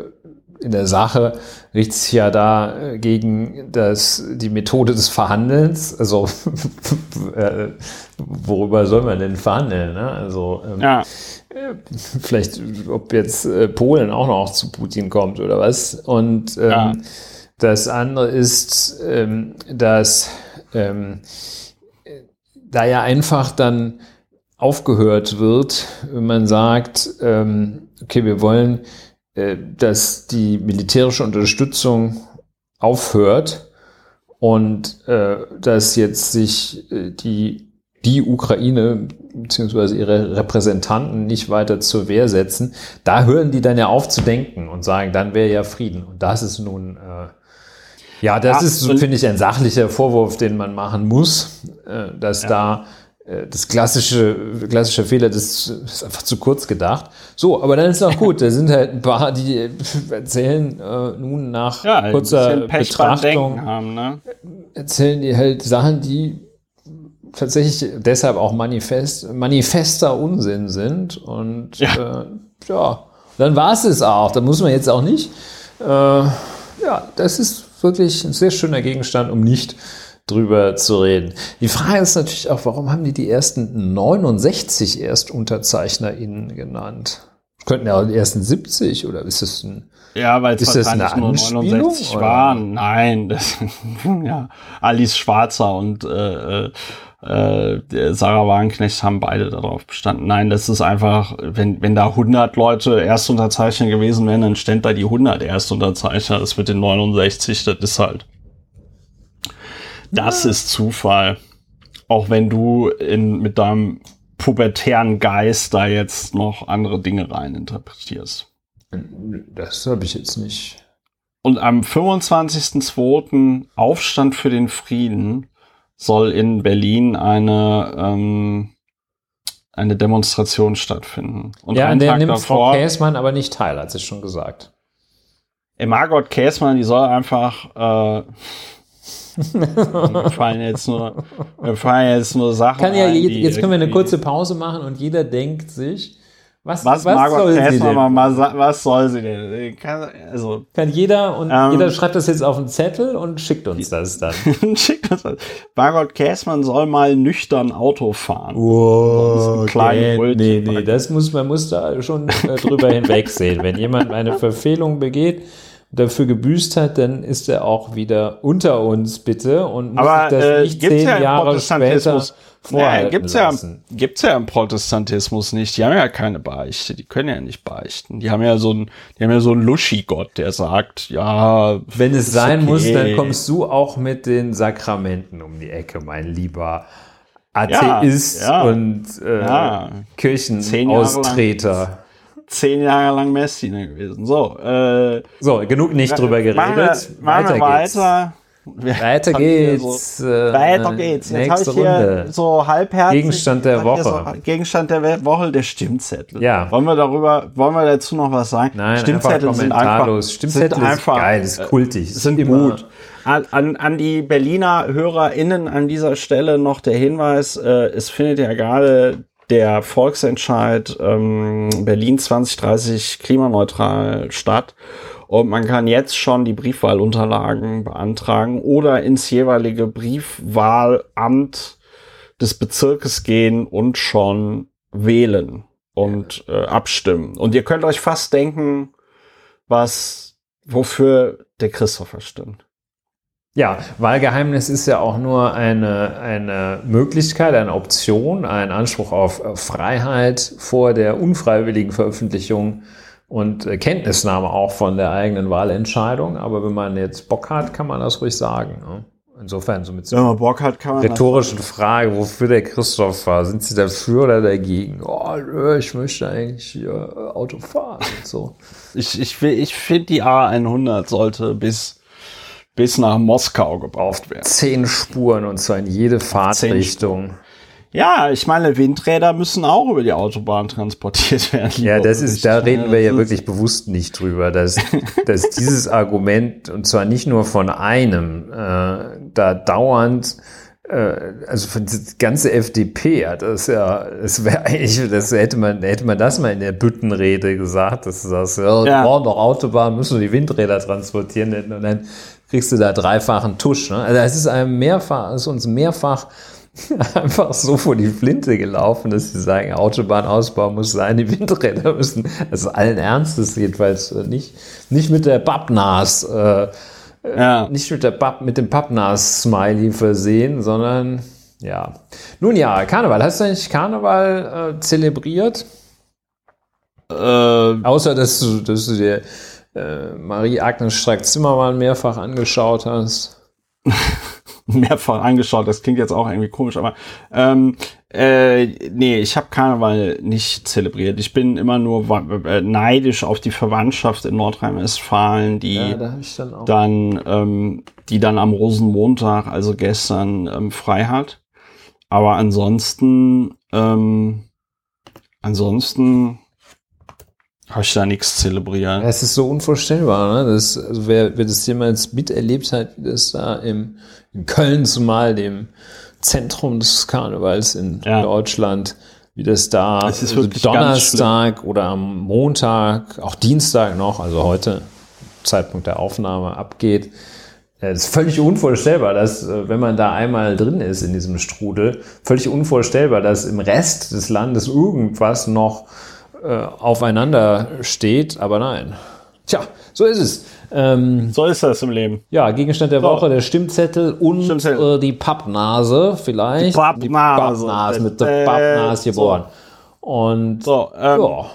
in der Sache richtet sich ja da äh, gegen das, die Methode des Verhandelns. Also äh, worüber soll man denn verhandeln? Ne? Also ähm, ja. Äh, vielleicht, ob jetzt Polen auch noch zu Putin kommt oder was. Und ähm, ja. das andere ist, ähm, dass ähm, da ja einfach dann aufgehört wird, wenn man sagt, ähm, okay, wir wollen äh, dass die militärische Unterstützung aufhört und äh, dass jetzt sich äh, die, die Ukraine beziehungsweise ihre Repräsentanten nicht weiter zur Wehr setzen, da hören die dann ja auf zu denken und sagen, dann wäre ja Frieden. Und das ist nun, äh, ja, das ja, ist, finde ich, ein sachlicher Vorwurf, den man machen muss, äh, dass ja. da das klassische, klassische Fehler, das ist einfach zu kurz gedacht. So, aber dann ist auch gut. Da sind halt ein paar, die erzählen äh, nun nach ja, kurzer Betrachtung, haben, ne? erzählen die halt Sachen, die tatsächlich deshalb auch manifest, manifester Unsinn sind. Und ja, äh, ja dann war es es auch. Da muss man jetzt auch nicht. Äh, ja, das ist wirklich ein sehr schöner Gegenstand, um nicht drüber zu reden. Die Frage ist natürlich auch, warum haben die die ersten 69 ErstunterzeichnerInnen genannt? Könnten ja auch die ersten 70 oder ist das ein ja, weil es eine nur 69 oder? waren. Nein, das, ja, Alice Schwarzer und äh, äh, Sarah Wagenknecht haben beide darauf bestanden. Nein, das ist einfach, wenn, wenn da 100 Leute Erstunterzeichner gewesen wären, dann ständ da die 100 Erstunterzeichner. Das mit den 69, das ist halt das ist Zufall. Auch wenn du in, mit deinem pubertären Geist da jetzt noch andere Dinge rein interpretierst. Das habe ich jetzt nicht. Und am 25.02. Aufstand für den Frieden soll in Berlin eine, ähm, eine Demonstration stattfinden. Und ja, an der Tag nimmt davor, Frau Käßmann aber nicht teil, hat sie schon gesagt. Margot Käßmann, die soll einfach äh, mir fallen jetzt nur, mir fallen jetzt nur Sachen. Kann ja, ein, jetzt können wir eine kurze Pause machen und jeder denkt sich, was, was, was soll sie denn? Mal, mal, was soll sie denn? Kann, also, Kann jeder und ähm, jeder schreibt das jetzt auf einen Zettel und schickt uns das dann. schickt uns das. Margot Käßmann soll mal nüchtern Auto fahren. Wow, okay. nee, nee, das muss, man muss da schon äh, drüber hinwegsehen. Wenn jemand eine Verfehlung begeht, dafür gebüßt hat, dann ist er auch wieder unter uns, bitte. Und muss Aber, das äh, nicht zehn ja Jahre später vorhalten nee, gibt's lassen. Ja, gibt's ja im Protestantismus nicht. Die haben ja keine Beichte. Die können ja nicht beichten. Die haben ja so einen, die haben ja so einen Luschi-Gott, der sagt, ja. Wenn es sein okay. muss, dann kommst du auch mit den Sakramenten um die Ecke, mein lieber Atheist ja, ja, und äh, ja. Kirchenaustreter zehn Jahre lang Messdiener gewesen. So, äh, so genug nicht drüber geredet. Machen wir, weiter, weiter geht's. weiter geht's. So, äh, weiter geht's. Jetzt habe ich hier Runde. so halbherzig. Gegenstand der Woche. So, Gegenstand der Woche, der Stimmzettel. Ja. Wollen wir darüber, wollen wir dazu noch was sagen? Nein, Stimmzettel einfach sind einfach, Stimmzettel sind einfach, ist geil, ist kultig. Sind gut. An, an, an die Berliner HörerInnen an dieser Stelle noch der Hinweis, äh, es findet ja gerade der Volksentscheid ähm, Berlin 2030 klimaneutral statt. Und man kann jetzt schon die Briefwahlunterlagen beantragen oder ins jeweilige Briefwahlamt des Bezirkes gehen und schon wählen und äh, abstimmen. Und ihr könnt euch fast denken, was, wofür der Christopher stimmt. Ja, Wahlgeheimnis ist ja auch nur eine, eine Möglichkeit, eine Option, ein Anspruch auf Freiheit vor der unfreiwilligen Veröffentlichung und Kenntnisnahme auch von der eigenen Wahlentscheidung. Aber wenn man jetzt Bock hat, kann man das ruhig sagen. Ne? Insofern so mit so einer Bock hat, kann man rhetorischen Frage, wofür der Christoph war. Sind Sie dafür oder dagegen? Oh, ich möchte eigentlich hier äh, Auto fahren und so. ich ich, ich finde, die A100 sollte bis bis nach Moskau gebraucht werden. Zehn Spuren und zwar in jede Fahrtrichtung. Ja, ich meine, Windräder müssen auch über die Autobahn transportiert werden. Ja, das ist, da reden wir ja wirklich bewusst nicht drüber, dass, dass dieses Argument, und zwar nicht nur von einem, äh, da dauernd äh, also für die ganze FDP hat das ja, das wäre eigentlich, das hätte man, hätte man das mal in der Büttenrede gesagt, dass du sagst, ja, ja. brauchen doch Autobahn, müssen wir die Windräder transportieren und dann kriegst du da dreifachen Tusch. Ne? Also es ist einem mehrfach, es ist uns mehrfach einfach so vor die Flinte gelaufen, dass sie sagen, Autobahnausbau muss sein, die Windräder müssen, also allen Ernstes jedenfalls äh, nicht, nicht mit der Pappnas, äh, ja. nicht mit der Papp, mit dem Pappnas-Smiley versehen, sondern ja. Nun ja, Karneval. Hast du eigentlich Karneval äh, zelebriert? Äh, Außer, dass du, dass du dir äh, Marie-Agnes Strack-Zimmermann mehrfach angeschaut hast. mehrfach angeschaut, das klingt jetzt auch irgendwie komisch, aber ähm, äh, nee, ich habe Karneval nicht zelebriert. Ich bin immer nur äh, neidisch auf die Verwandtschaft in Nordrhein-Westfalen, die ja, da dann, dann ähm, die dann am Rosenmontag, also gestern, ähm, frei hat. Aber ansonsten, ähm, ansonsten habe ich da nichts zelebriert. Es ist so unvorstellbar, ne? Das, also wer, wer das jemals miterlebt hat, wie das da im, in Köln zumal, dem Zentrum des Karnevals in ja. Deutschland, wie das da also Donnerstag oder am Montag, auch Dienstag noch, also heute, Zeitpunkt der Aufnahme, abgeht. Es ist völlig unvorstellbar, dass, äh, wenn man da einmal drin ist in diesem Strudel, völlig unvorstellbar, dass im Rest des Landes irgendwas noch äh, aufeinander steht, aber nein. Tja, so ist es. Ähm, so ist das im Leben. Ja, Gegenstand der so. Woche, der Stimmzettel und Stimmzettel. Äh, die Pappnase vielleicht. Die Pappnase. Die Pappnase mit der Pappnase äh, geboren. So. Und so, ähm, ja,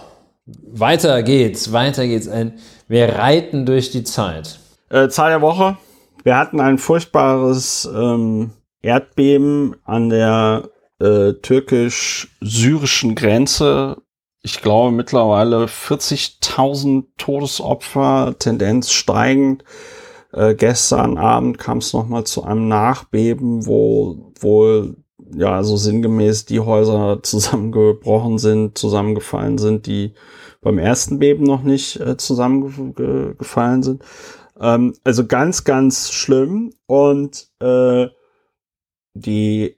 weiter geht's, weiter geht's. Ein, wir reiten durch die Zeit. Äh, Zahl der Woche. Wir hatten ein furchtbares ähm, Erdbeben an der äh, türkisch-syrischen Grenze ich glaube, mittlerweile 40.000 Todesopfer, Tendenz steigend. Äh, gestern Abend kam es nochmal zu einem Nachbeben, wo wohl ja so sinngemäß die Häuser zusammengebrochen sind, zusammengefallen sind, die beim ersten Beben noch nicht äh, zusammengefallen sind. Ähm, also ganz, ganz schlimm. Und äh, die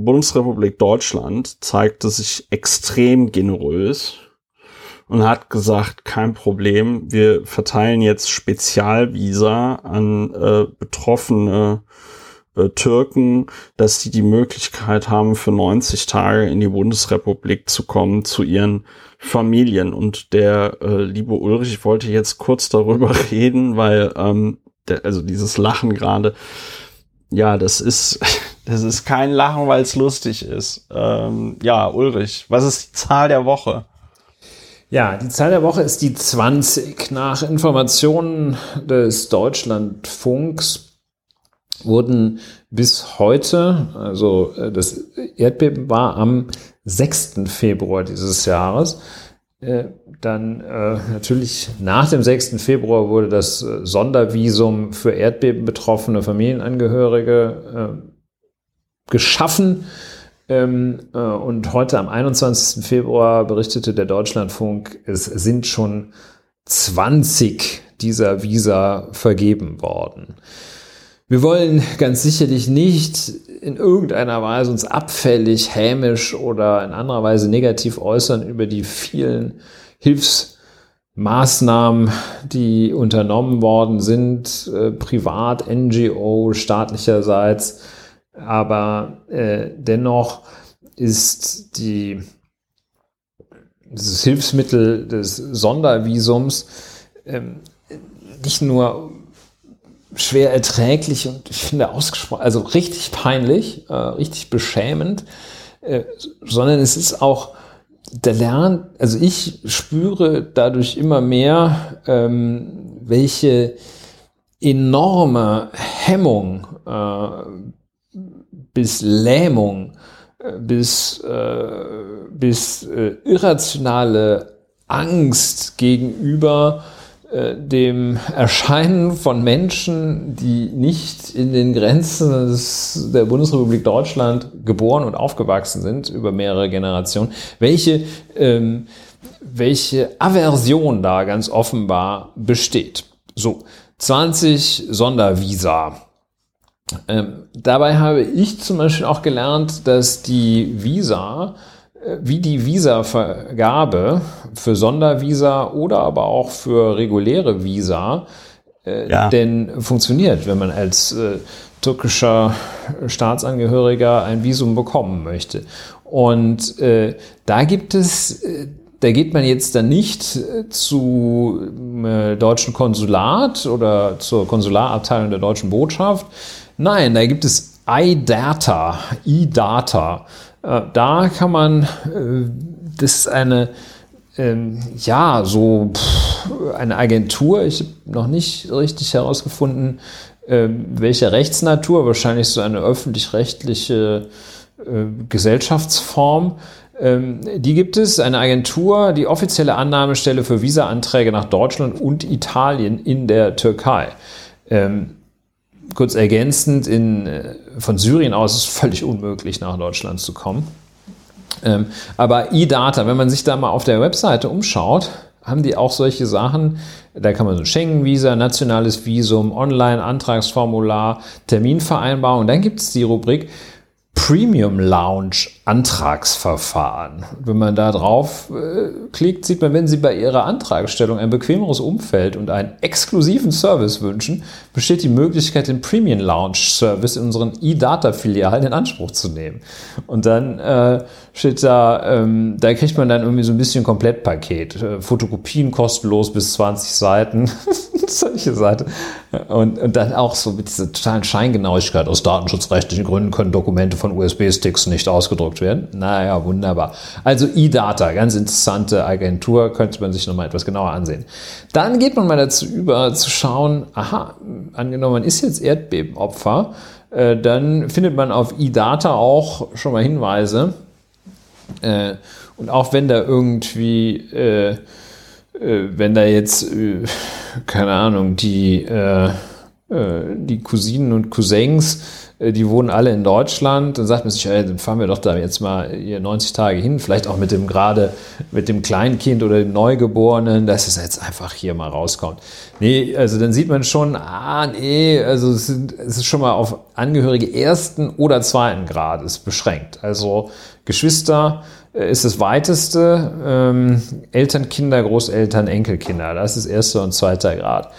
Bundesrepublik Deutschland zeigte sich extrem generös und hat gesagt, kein Problem, wir verteilen jetzt Spezialvisa an äh, betroffene äh, Türken, dass die die Möglichkeit haben, für 90 Tage in die Bundesrepublik zu kommen, zu ihren Familien. Und der äh, liebe Ulrich, ich wollte jetzt kurz darüber reden, weil ähm, der, also dieses Lachen gerade, ja, das ist Das ist kein Lachen, weil es lustig ist. Ähm, ja, Ulrich, was ist die Zahl der Woche? Ja, die Zahl der Woche ist die 20. Nach Informationen des Deutschlandfunks wurden bis heute, also äh, das Erdbeben war am 6. Februar dieses Jahres, äh, dann äh, natürlich nach dem 6. Februar wurde das Sondervisum für Erdbeben betroffene Familienangehörige geschaffen. Ähm, äh, und heute am 21. Februar berichtete der Deutschlandfunk, es sind schon 20 dieser Visa vergeben worden. Wir wollen ganz sicherlich nicht in irgendeiner Weise uns abfällig, hämisch oder in anderer Weise negativ äußern über die vielen Hilfsmaßnahmen, die unternommen worden sind, äh, privat, NGO, staatlicherseits aber äh, dennoch ist die, dieses Hilfsmittel des Sondervisums ähm, nicht nur schwer erträglich und ich finde ausgesprochen, also richtig peinlich, äh, richtig beschämend, äh, sondern es ist auch der lernt, also ich spüre dadurch immer mehr, ähm, welche enorme Hemmung äh, bis Lähmung äh, bis, äh, bis äh, irrationale Angst gegenüber äh, dem Erscheinen von Menschen, die nicht in den Grenzen des, der Bundesrepublik Deutschland geboren und aufgewachsen sind über mehrere Generationen, welche, ähm, welche Aversion da ganz offenbar besteht. So, 20 Sondervisa. Ähm, dabei habe ich zum Beispiel auch gelernt, dass die Visa wie die Visa-Vergabe für Sondervisa oder aber auch für reguläre Visa äh, ja. denn funktioniert, wenn man als äh, türkischer Staatsangehöriger ein Visum bekommen möchte. Und äh, da gibt es, äh, da geht man jetzt dann nicht äh, zu äh, deutschen Konsulat oder zur Konsularabteilung der deutschen Botschaft. Nein, da gibt es iData, iData. Äh, da kann man, äh, das ist eine, ähm, ja, so eine Agentur, ich habe noch nicht richtig herausgefunden, ähm, welche Rechtsnatur, wahrscheinlich so eine öffentlich-rechtliche äh, Gesellschaftsform. Ähm, die gibt es, eine Agentur, die offizielle Annahmestelle für Visa-Anträge nach Deutschland und Italien in der Türkei kurz ergänzend, in, äh, von Syrien aus ist es völlig unmöglich, nach Deutschland zu kommen. Ähm, aber eData, wenn man sich da mal auf der Webseite umschaut, haben die auch solche Sachen. Da kann man so Schengen-Visa, nationales Visum, Online-Antragsformular, Terminvereinbarung. Dann gibt es die Rubrik Premium Lounge Antragsverfahren. Wenn man da drauf äh, klickt, sieht man, wenn Sie bei Ihrer Antragstellung ein bequemeres Umfeld und einen exklusiven Service wünschen, besteht die Möglichkeit, den Premium Lounge Service in unseren E-Data-Filialen in Anspruch zu nehmen. Und dann äh, steht da, ähm, da kriegt man dann irgendwie so ein bisschen Komplettpaket. Äh, Fotokopien kostenlos bis 20 Seiten. Solche Seiten. Und, und dann auch so mit dieser totalen Scheingenauigkeit. Aus datenschutzrechtlichen Gründen können Dokumente von USB-Sticks nicht ausgedruckt werden. Naja, wunderbar. Also eData, ganz interessante Agentur, könnte man sich nochmal etwas genauer ansehen. Dann geht man mal dazu über, zu schauen, aha, angenommen, man ist jetzt Erdbebenopfer, äh, dann findet man auf eData auch schon mal Hinweise. Äh, und auch wenn da irgendwie, äh, wenn da jetzt, keine Ahnung, die, die Cousinen und Cousins äh, die wohnen alle in Deutschland, dann sagt man sich, ey, dann fahren wir doch da jetzt mal hier 90 Tage hin, vielleicht auch mit dem gerade, mit dem Kleinkind oder dem Neugeborenen, dass es jetzt einfach hier mal rauskommt. Nee, also dann sieht man schon, ah, nee, also es, sind, es ist schon mal auf Angehörige ersten oder zweiten Grades beschränkt. Also Geschwister äh, ist das weiteste, ähm, Eltern, Kinder, Großeltern, Enkelkinder, das ist erster und zweiter Grad.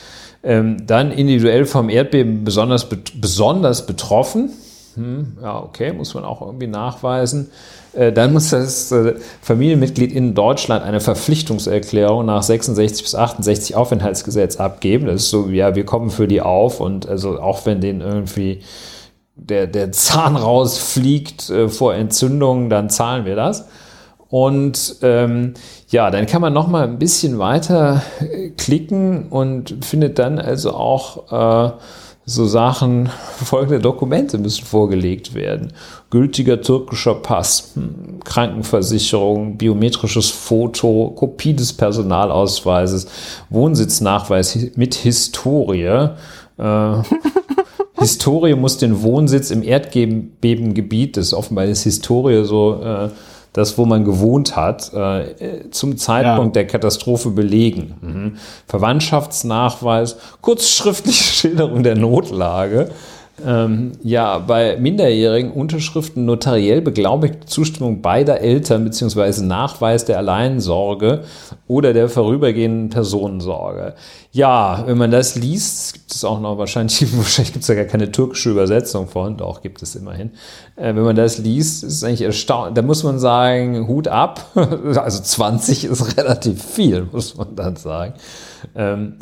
Ähm, dann individuell vom Erdbeben besonders, besonders betroffen. Hm, ja, okay, muss man auch irgendwie nachweisen. Äh, dann muss das äh, Familienmitglied in Deutschland eine Verpflichtungserklärung nach 66 bis 68 Aufenthaltsgesetz abgeben. Das ist so, ja, wir kommen für die auf und also auch wenn denen irgendwie der, der Zahn rausfliegt äh, vor Entzündung, dann zahlen wir das. Und ähm, ja, dann kann man noch mal ein bisschen weiter äh, klicken und findet dann also auch äh, so Sachen, folgende Dokumente müssen vorgelegt werden. Gültiger türkischer Pass, hm, Krankenversicherung, biometrisches Foto, Kopie des Personalausweises, Wohnsitznachweis mit Historie. Äh, Historie muss den Wohnsitz im Erdbebengebiet, das ist offenbar ist Historie so äh, das, wo man gewohnt hat, äh, zum Zeitpunkt ja. der Katastrophe belegen. Mhm. Verwandtschaftsnachweis, kurzschriftliche Schilderung der Notlage. Ähm, ja, bei minderjährigen Unterschriften notariell beglaubigte Zustimmung beider Eltern beziehungsweise Nachweis der Alleinsorge oder der vorübergehenden Personensorge. Ja, wenn man das liest, gibt es auch noch wahrscheinlich, wahrscheinlich gibt es ja gar keine türkische Übersetzung von, doch gibt es immerhin. Äh, wenn man das liest, ist es eigentlich erstaunlich, da muss man sagen, Hut ab. also 20 ist relativ viel, muss man dann sagen. Ähm,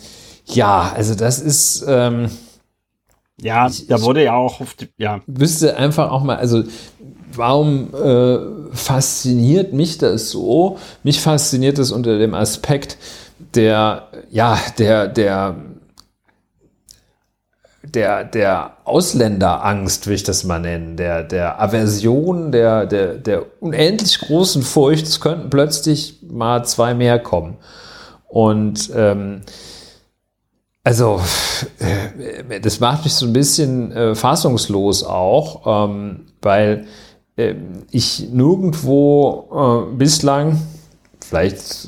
ja, also das ist, ähm, Ja, ich, da wurde ja auch, die, ja. Wüsste einfach auch mal, also warum äh, fasziniert mich das so? Mich fasziniert es unter dem Aspekt der, ja, der, der, der, der Ausländerangst, will ich das mal nennen, der, der Aversion, der, der, der unendlich großen Furcht, es könnten plötzlich mal zwei mehr kommen. Und ähm, also, äh, das macht mich so ein bisschen äh, fassungslos auch, ähm, weil äh, ich nirgendwo äh, bislang, vielleicht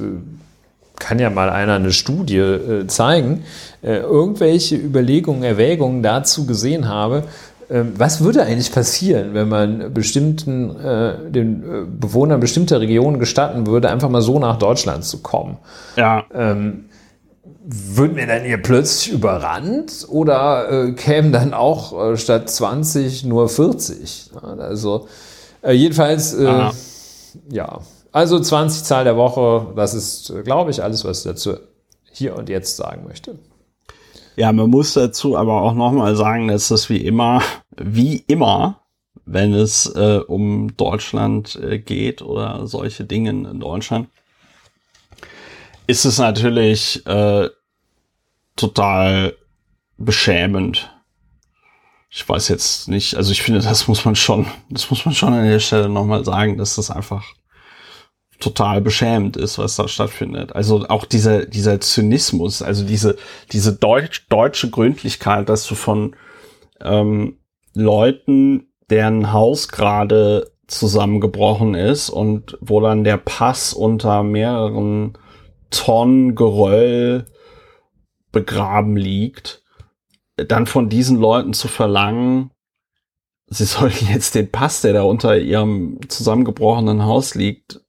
kann ja mal einer eine Studie zeigen, irgendwelche Überlegungen, Erwägungen dazu gesehen habe, was würde eigentlich passieren, wenn man bestimmten, den Bewohnern bestimmter Regionen gestatten würde, einfach mal so nach Deutschland zu kommen? Ja. Ähm, würden wir dann hier plötzlich überrannt oder äh, kämen dann auch äh, statt 20 nur 40? Also äh, jedenfalls, äh, ja, also 20 Zahl der Woche, das ist, glaube ich, alles, was ich dazu hier und jetzt sagen möchte. Ja, man muss dazu aber auch nochmal sagen, dass das wie immer, wie immer, wenn es äh, um Deutschland äh, geht oder solche Dinge in Deutschland, ist es natürlich äh, total beschämend. Ich weiß jetzt nicht, also ich finde, das muss man schon, das muss man schon an der Stelle nochmal sagen, dass das einfach total beschämend ist, was da stattfindet. Also auch dieser, dieser Zynismus, also diese, diese deutsch, deutsche Gründlichkeit, dass du von ähm, Leuten, deren Haus gerade zusammengebrochen ist und wo dann der Pass unter mehreren Tonnen Geröll begraben liegt, dann von diesen Leuten zu verlangen, sie sollen jetzt den Pass, der da unter ihrem zusammengebrochenen Haus liegt,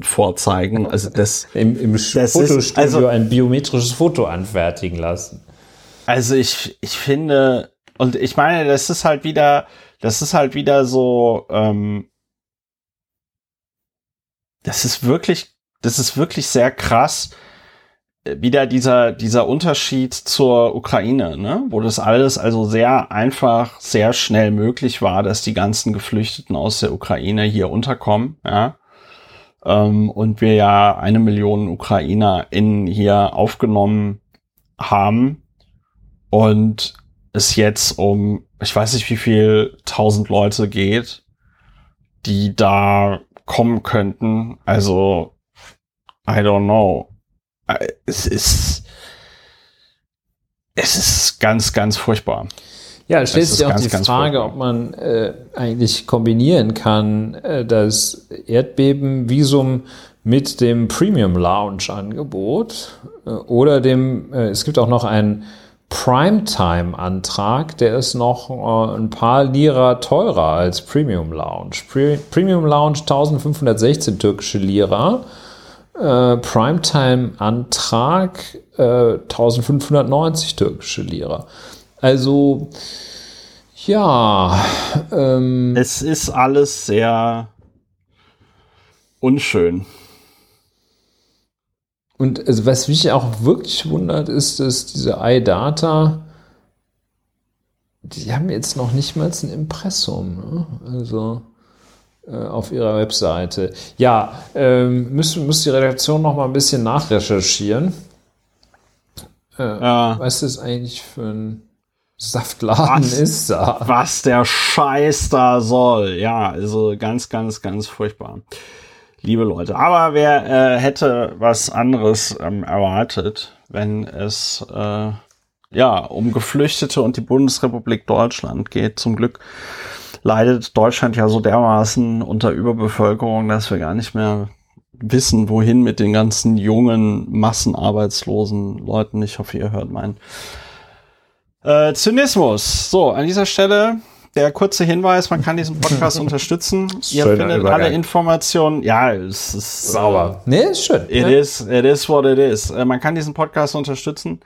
vorzeigen. Also das im, im das Fotostudio ist, also, ein biometrisches Foto anfertigen lassen. Also ich ich finde und ich meine, das ist halt wieder das ist halt wieder so ähm, das ist wirklich das ist wirklich sehr krass, äh, wieder dieser, dieser Unterschied zur Ukraine, ne? wo das alles also sehr einfach, sehr schnell möglich war, dass die ganzen Geflüchteten aus der Ukraine hier unterkommen, ja. Ähm, und wir ja eine Million Ukrainer in hier aufgenommen haben und es jetzt um, ich weiß nicht wie viel tausend Leute geht, die da kommen könnten. Also I don't know. Äh, es ist, es ist ganz, ganz furchtbar. Ja, es stellt sich auch ganz, die Frage, ob man äh, eigentlich kombinieren kann, äh, das Erdbebenvisum mit dem Premium Lounge Angebot äh, oder dem, äh, es gibt auch noch einen Primetime-Antrag, der ist noch äh, ein paar Lira teurer als Premium Lounge. Pre Premium Lounge 1516 türkische Lira äh, Primetime-Antrag äh, 1590 türkische Lira. Also, ja. Ähm, es ist alles sehr unschön. Und also was mich auch wirklich wundert, ist, dass diese iData, die haben jetzt noch nicht mal ein Impressum. Ne? Also auf ihrer Webseite. Ja, ähm, muss, muss die Redaktion noch mal ein bisschen nachrecherchieren. Äh, ja. Was das eigentlich für ein Saftladen was, ist da? Was der Scheiß da soll. Ja, also ganz, ganz, ganz furchtbar. Liebe Leute. Aber wer äh, hätte was anderes ähm, erwartet, wenn es äh, ja um Geflüchtete und die Bundesrepublik Deutschland geht? Zum Glück leidet Deutschland ja so dermaßen unter Überbevölkerung, dass wir gar nicht mehr wissen, wohin mit den ganzen jungen, massenarbeitslosen Leuten. Ich hoffe, ihr hört meinen äh, Zynismus. So, an dieser Stelle der kurze Hinweis, man kann diesen Podcast unterstützen. Ihr findet Übergang. alle Informationen. Ja, es ist sauber. Äh, nee, ist schön. It ne? is, it is what it is. Äh, man kann diesen Podcast unterstützen.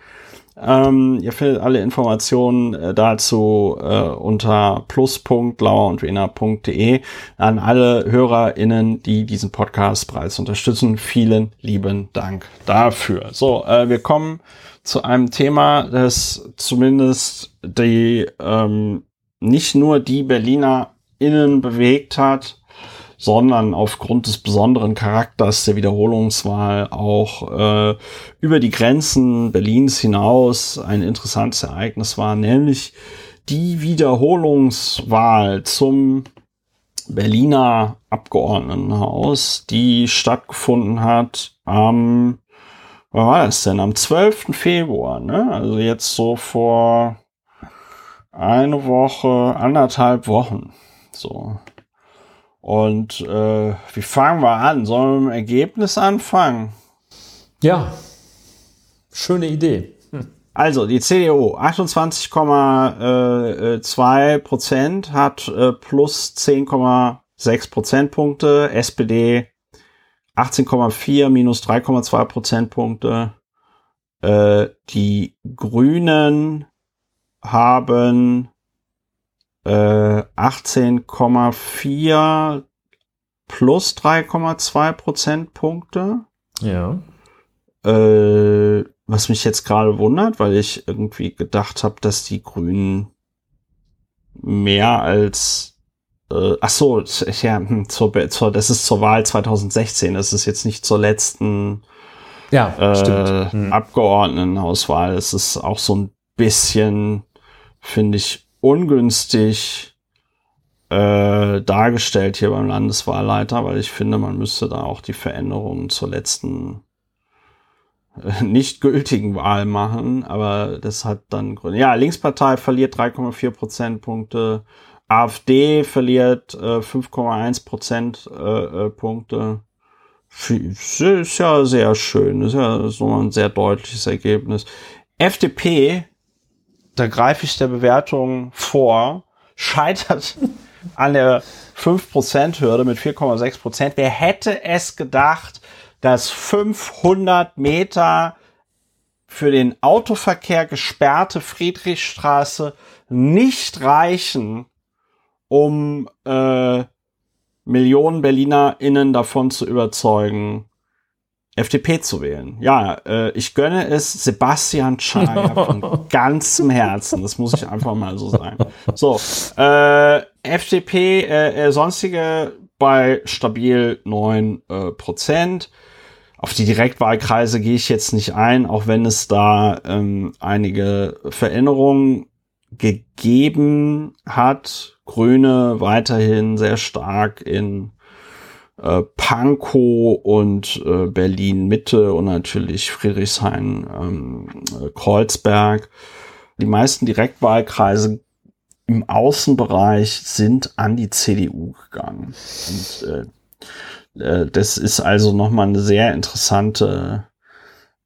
Ähm, ihr findet alle Informationen äh, dazu äh, unter plus.lauerundwener.de an alle HörerInnen, die diesen Podcast bereits unterstützen. Vielen lieben Dank dafür. So, äh, wir kommen zu einem Thema, das zumindest die ähm, nicht nur die Berliner innen bewegt hat, sondern aufgrund des besonderen Charakters der Wiederholungswahl auch äh, über die Grenzen Berlins hinaus ein interessantes Ereignis war, nämlich die Wiederholungswahl zum Berliner Abgeordnetenhaus, die stattgefunden hat am, wann war das denn? Am 12. Februar, ne? Also jetzt so vor eine Woche, anderthalb Wochen. So. Und äh, wie fangen wir an? Sollen wir mit dem Ergebnis anfangen? Ja, schöne Idee. Hm. Also die CDU 28,2 Prozent hat äh, plus 10,6 Prozentpunkte, SPD 18,4 minus 3,2 Prozentpunkte. Äh, die Grünen haben äh, 18,4 plus 3,2 Prozentpunkte. Ja. Äh, was mich jetzt gerade wundert, weil ich irgendwie gedacht habe, dass die Grünen mehr als äh, ach so, ja, zur, zur, das ist zur Wahl 2016, das ist jetzt nicht zur letzten ja, äh, hm. Abgeordnetenhauswahl. Es ist auch so ein bisschen, finde ich, ungünstig äh, dargestellt hier beim Landeswahlleiter, weil ich finde, man müsste da auch die Veränderungen zur letzten nicht gültigen Wahl machen, aber das hat dann Gründe. Ja, Linkspartei verliert 3,4 Prozentpunkte, AfD verliert äh, 5,1 Prozentpunkte. Äh, äh ist ja sehr schön, ist ja so ein sehr deutliches Ergebnis. FDP, da greife ich der Bewertung vor, scheitert an der 5%-Hürde mit 4,6%. Wer hätte es gedacht, dass 500 Meter für den Autoverkehr gesperrte Friedrichstraße nicht reichen, um äh, Millionen BerlinerInnen davon zu überzeugen, FDP zu wählen. Ja, äh, ich gönne es Sebastian Schreier von ganzem Herzen. Das muss ich einfach mal so sagen. So, äh, FDP, äh, äh, sonstige bei stabil neun äh, Prozent. Auf die Direktwahlkreise gehe ich jetzt nicht ein, auch wenn es da ähm, einige Veränderungen gegeben hat. Grüne weiterhin sehr stark in äh, Pankow und äh, Berlin Mitte und natürlich Friedrichshain ähm, äh, Kreuzberg. Die meisten Direktwahlkreise im Außenbereich sind an die CDU gegangen. Und äh, äh, das ist also nochmal eine sehr interessante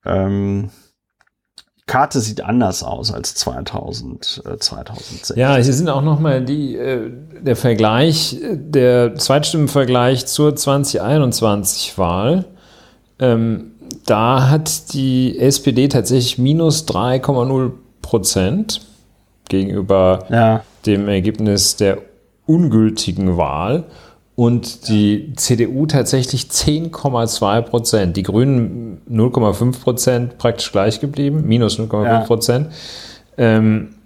ähm, Karte sieht anders aus als 2000, äh, 2006. Ja, hier sind auch nochmal die, äh, der Vergleich, der Zweitstimmenvergleich zur 2021-Wahl. Ähm, da hat die SPD tatsächlich minus 3,0 Prozent gegenüber ja. dem Ergebnis der ungültigen Wahl und die CDU tatsächlich 10,2 Prozent. Die Grünen 0,5 Prozent praktisch gleich geblieben, minus 0,5 Prozent. Ja. Ähm,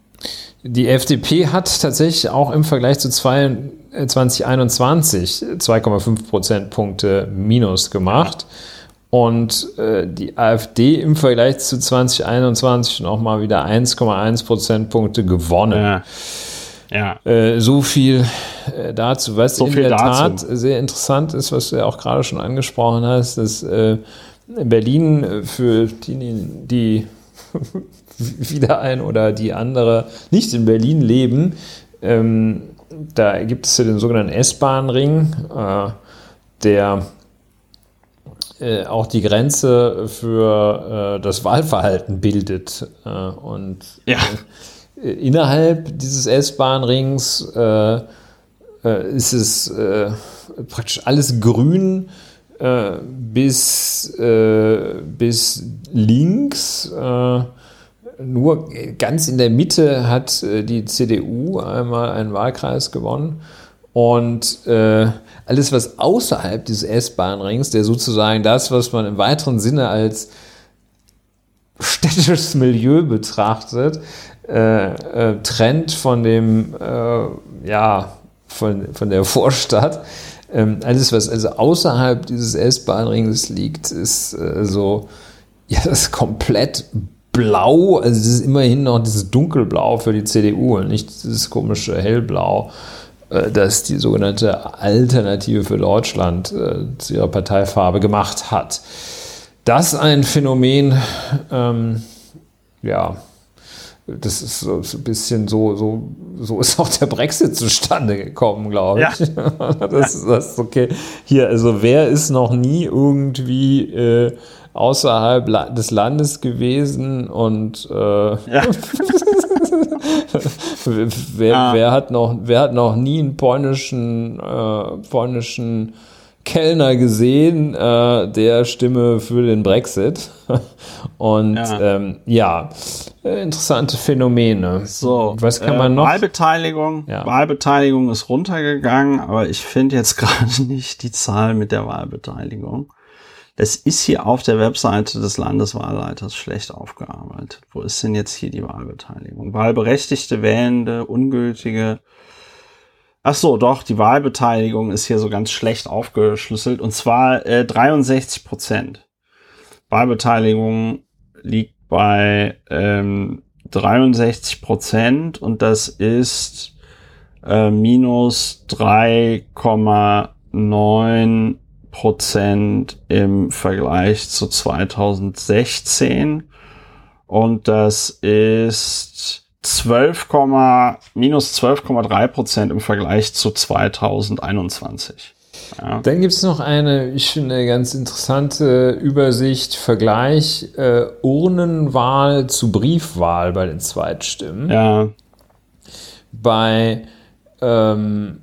die FDP hat tatsächlich auch im Vergleich zu 2021 2,5 Prozentpunkte minus gemacht. Und äh, die AfD im Vergleich zu 2021 nochmal wieder 1,1 Prozentpunkte gewonnen. Ja. Ja. Äh, so viel äh, dazu. Was so in der dazu. Tat sehr interessant ist, was du ja auch gerade schon angesprochen hast, dass äh, Berlin äh, für die, die wieder ein oder die andere nicht in Berlin leben, ähm, da gibt es ja den sogenannten S-Bahn-Ring, äh, der äh, auch die Grenze für das Wahlverhalten bildet. und ja innerhalb dieses S-Bahn-Rings äh, äh, ist es äh, praktisch alles grün äh, bis, äh, bis links. Äh, nur ganz in der Mitte hat die CDU einmal einen Wahlkreis gewonnen. Und alles, was außerhalb dieses S-Bahn-Rings, der sozusagen das, was man im weiteren Sinne als städtisches Milieu betrachtet, äh, äh, trennt von dem, äh, ja, von, von der Vorstadt. Ähm, alles, was also außerhalb dieses S-Bahn-Rings liegt, ist äh, so, ja, das ist komplett blau. Also es ist immerhin noch dieses dunkelblau für die CDU und nicht dieses komische hellblau, das die sogenannte Alternative für Deutschland äh, zu ihrer Parteifarbe gemacht hat. Das ein Phänomen, ähm, ja, das ist so, ein bisschen so, so, so ist auch der Brexit zustande gekommen, glaube ich. Ja. das, das ist okay. Hier, also wer ist noch nie irgendwie äh, außerhalb des Landes gewesen und äh, ja. wer, ah. wer, hat noch, wer hat noch nie einen polnischen, äh, polnischen Kellner gesehen, äh, der Stimme für den Brexit. Und ja, ähm, ja interessante Phänomene. So, was kann man äh, noch? Wahlbeteiligung. Ja. Wahlbeteiligung ist runtergegangen, aber ich finde jetzt gerade nicht die Zahl mit der Wahlbeteiligung. Es ist hier auf der Webseite des Landeswahlleiters schlecht aufgearbeitet. Wo ist denn jetzt hier die Wahlbeteiligung? Wahlberechtigte, Wählende, Ungültige, Ach so, doch, die Wahlbeteiligung ist hier so ganz schlecht aufgeschlüsselt. Und zwar äh, 63 Prozent. Wahlbeteiligung liegt bei ähm, 63 Prozent. Und das ist äh, minus 3,9 Prozent im Vergleich zu 2016 und das ist 12, minus 12,3 Prozent im Vergleich zu 2021. Ja. Dann gibt es noch eine, ich finde, ganz interessante Übersicht, Vergleich äh, Urnenwahl zu Briefwahl bei den Zweitstimmen. Ja. Bei ähm,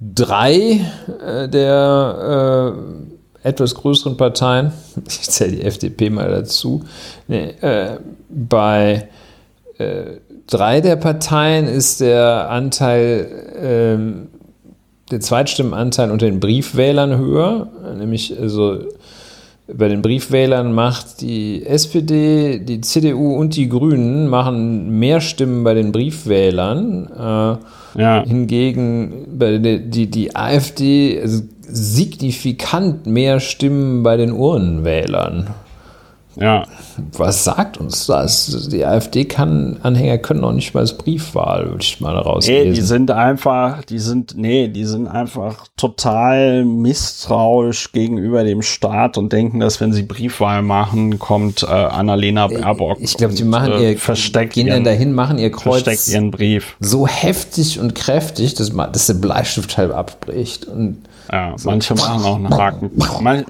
drei äh, der äh, etwas größeren Parteien, ich zähle die FDP mal dazu, nee, äh, bei äh, drei der Parteien ist der Anteil, ähm, der Zweitstimmenanteil unter den Briefwählern höher, nämlich also bei den Briefwählern macht die SPD, die CDU und die Grünen machen mehr Stimmen bei den Briefwählern. Äh, ja. Hingegen bei der, die, die AfD also signifikant mehr Stimmen bei den Urnenwählern. Ja. Was sagt uns das? Die AfD-Anhänger können noch nicht mal als Briefwahl, würde ich mal rauslesen. Nee, die sind einfach, die sind, nee, die sind einfach total misstrauisch gegenüber dem Staat und denken, dass wenn sie Briefwahl machen, kommt äh, Annalena Baerbock. Ich glaube, die machen äh, ihr, versteckt gehen ihren, dann dahin, machen ihr Kreuz versteckt ihren Brief. so heftig und kräftig, dass, dass der Bleistift halb abbricht und ja, manche machen auch einen Haken. Man,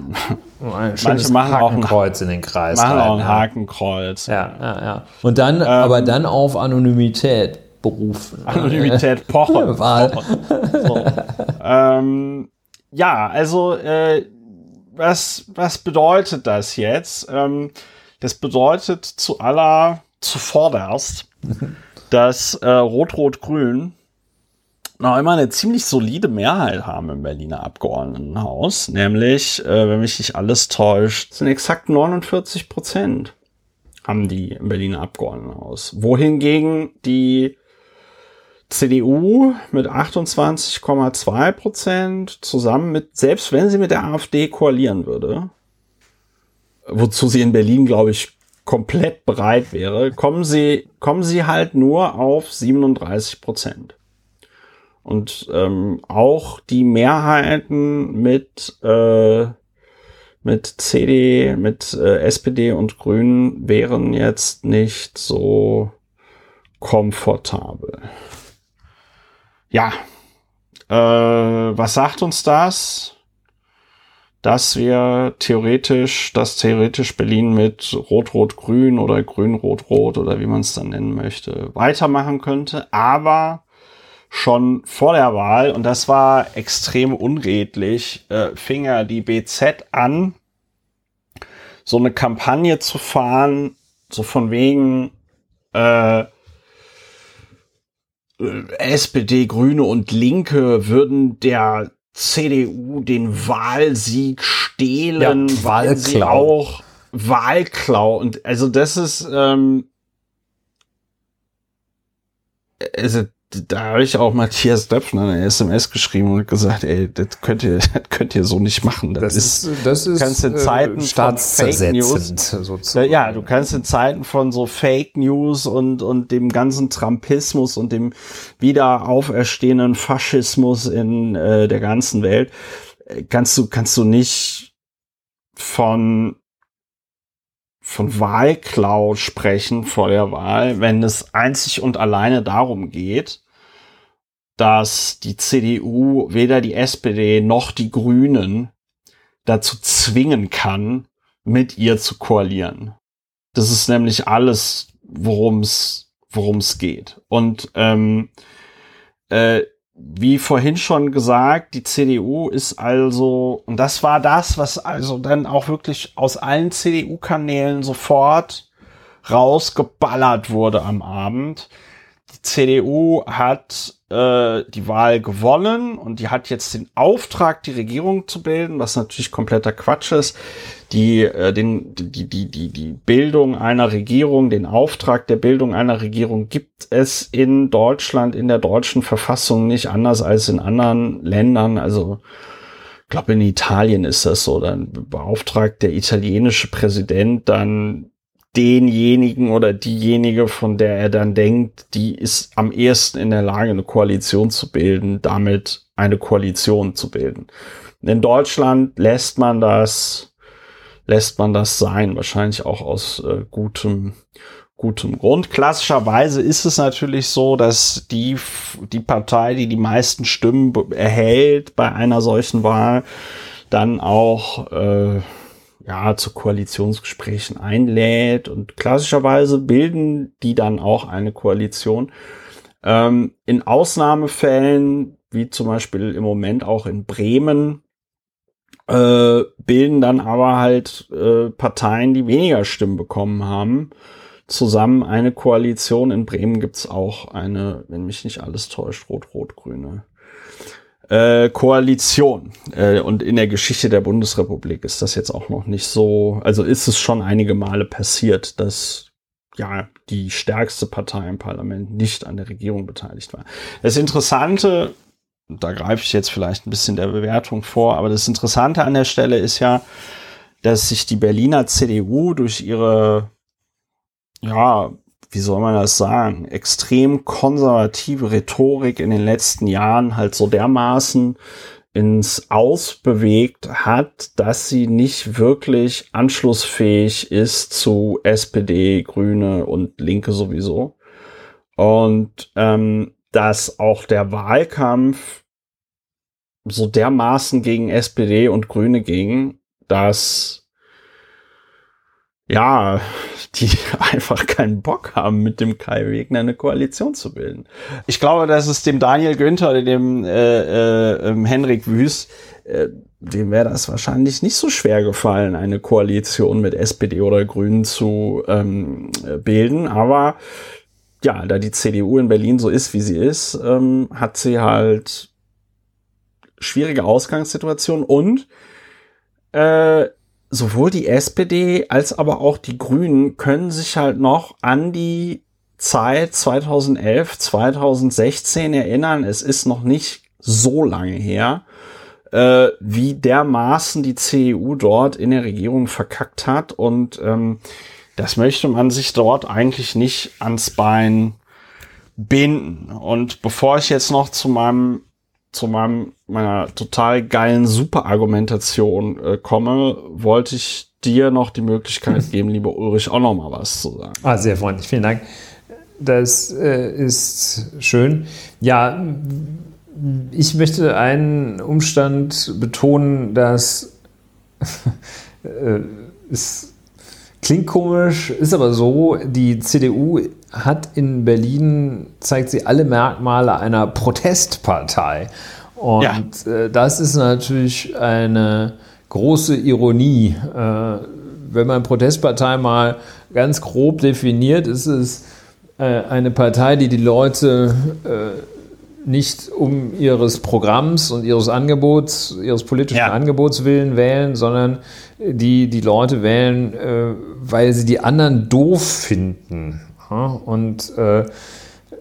manche machen auch ein Kreuz in den Kreis. Machen rein, auch ein Hakenkreuz. Ja, ja, ja. Und dann, ähm, aber dann auf Anonymität berufen. Anonymität pochen. Wahl. So. ähm, ja, also äh, was, was bedeutet das jetzt? Ähm, das bedeutet zu aller zuvorderst, dass äh, Rot-Rot-Grün noch immer eine ziemlich solide Mehrheit haben im Berliner Abgeordnetenhaus. Nämlich, äh, wenn mich nicht alles täuscht, sind exakt 49 Prozent haben die im Berliner Abgeordnetenhaus. Wohingegen die CDU mit 28,2 Prozent zusammen mit, selbst wenn sie mit der AfD koalieren würde, wozu sie in Berlin, glaube ich, komplett bereit wäre, kommen sie, kommen sie halt nur auf 37 Prozent. Und ähm, auch die Mehrheiten mit, äh, mit CD, mit äh, SPD und Grünen wären jetzt nicht so komfortabel. Ja, äh, was sagt uns das? Dass wir theoretisch, dass theoretisch Berlin mit Rot-Rot-Grün oder Grün-Rot-Rot oder wie man es dann nennen möchte, weitermachen könnte. Aber schon vor der Wahl, und das war extrem unredlich, äh, fing er die BZ an, so eine Kampagne zu fahren, so von wegen äh, äh SPD, Grüne und Linke würden der CDU den Wahlsieg stehlen, ja, weil sie auch Wahlklau. Und also das ist ähm, also da habe ich auch Matthias Döpfner eine SMS geschrieben und gesagt, ey, das könnt ihr, das könnt ihr so nicht machen. Das, das ist, das ist kannst in Zeiten äh, von Fake News, sozusagen. ja, du kannst in Zeiten von so Fake News und und dem ganzen Trumpismus und dem wieder auferstehenden Faschismus in äh, der ganzen Welt äh, kannst du kannst du nicht von von Wahlklau sprechen vor der Wahl, wenn es einzig und alleine darum geht, dass die CDU weder die SPD noch die Grünen dazu zwingen kann, mit ihr zu koalieren. Das ist nämlich alles, worum es worum es geht. Und ähm, äh, wie vorhin schon gesagt, die CDU ist also, und das war das, was also dann auch wirklich aus allen CDU-Kanälen sofort rausgeballert wurde am Abend. Die CDU hat äh, die Wahl gewonnen und die hat jetzt den Auftrag, die Regierung zu bilden, was natürlich kompletter Quatsch ist. Die, äh, den, die, die, die, die Bildung einer Regierung, den Auftrag der Bildung einer Regierung gibt es in Deutschland, in der deutschen Verfassung nicht anders als in anderen Ländern. Also, ich glaube, in Italien ist das so. Dann beauftragt der italienische Präsident dann denjenigen oder diejenige, von der er dann denkt, die ist am ehesten in der Lage, eine Koalition zu bilden, damit eine Koalition zu bilden. In Deutschland lässt man das, lässt man das sein, wahrscheinlich auch aus äh, gutem, gutem Grund. Klassischerweise ist es natürlich so, dass die, die Partei, die die meisten Stimmen erhält bei einer solchen Wahl, dann auch äh, ja, zu Koalitionsgesprächen einlädt und klassischerweise bilden die dann auch eine Koalition. Ähm, in Ausnahmefällen, wie zum Beispiel im Moment auch in Bremen, äh, bilden dann aber halt äh, Parteien, die weniger Stimmen bekommen haben, zusammen eine Koalition. In Bremen gibt's auch eine, wenn mich nicht alles täuscht, rot-rot-grüne äh, Koalition. Äh, und in der Geschichte der Bundesrepublik ist das jetzt auch noch nicht so, also ist es schon einige Male passiert, dass ja die stärkste Partei im Parlament nicht an der Regierung beteiligt war. Das Interessante, da greife ich jetzt vielleicht ein bisschen der Bewertung vor, aber das Interessante an der Stelle ist ja, dass sich die Berliner CDU durch ihre ja, wie soll man das sagen, extrem konservative Rhetorik in den letzten Jahren halt so dermaßen ins Aus bewegt hat, dass sie nicht wirklich anschlussfähig ist zu SPD, Grüne und Linke sowieso. Und ähm, dass auch der Wahlkampf so dermaßen gegen SPD und Grüne ging, dass ja, die einfach keinen Bock haben, mit dem Kai Wegner eine Koalition zu bilden. Ich glaube, dass es dem Daniel Günther oder dem äh, äh, ähm, Henrik Wüst, äh, dem wäre das wahrscheinlich nicht so schwer gefallen, eine Koalition mit SPD oder Grünen zu ähm, bilden. Aber ja, da die CDU in Berlin so ist, wie sie ist, ähm, hat sie halt schwierige Ausgangssituation und äh, sowohl die SPD als aber auch die Grünen können sich halt noch an die Zeit 2011, 2016 erinnern. Es ist noch nicht so lange her, äh, wie dermaßen die CDU dort in der Regierung verkackt hat. Und ähm, das möchte man sich dort eigentlich nicht ans Bein binden. Und bevor ich jetzt noch zu meinem zu meinem, meiner total geilen Superargumentation äh, komme, wollte ich dir noch die Möglichkeit geben, lieber Ulrich, auch noch mal was zu sagen. Ah, sehr freundlich, vielen Dank. Das äh, ist schön. Ja, ich möchte einen Umstand betonen, dass äh, es klingt komisch, ist aber so, die CDU hat in Berlin, zeigt sie alle Merkmale einer Protestpartei. Und ja. äh, das ist natürlich eine große Ironie. Äh, wenn man Protestpartei mal ganz grob definiert, ist es äh, eine Partei, die die Leute nicht um ihres Programms und ihres Angebots, ihres politischen ja. Angebots willen wählen, sondern die die Leute wählen, äh, weil sie die anderen doof finden? Und äh,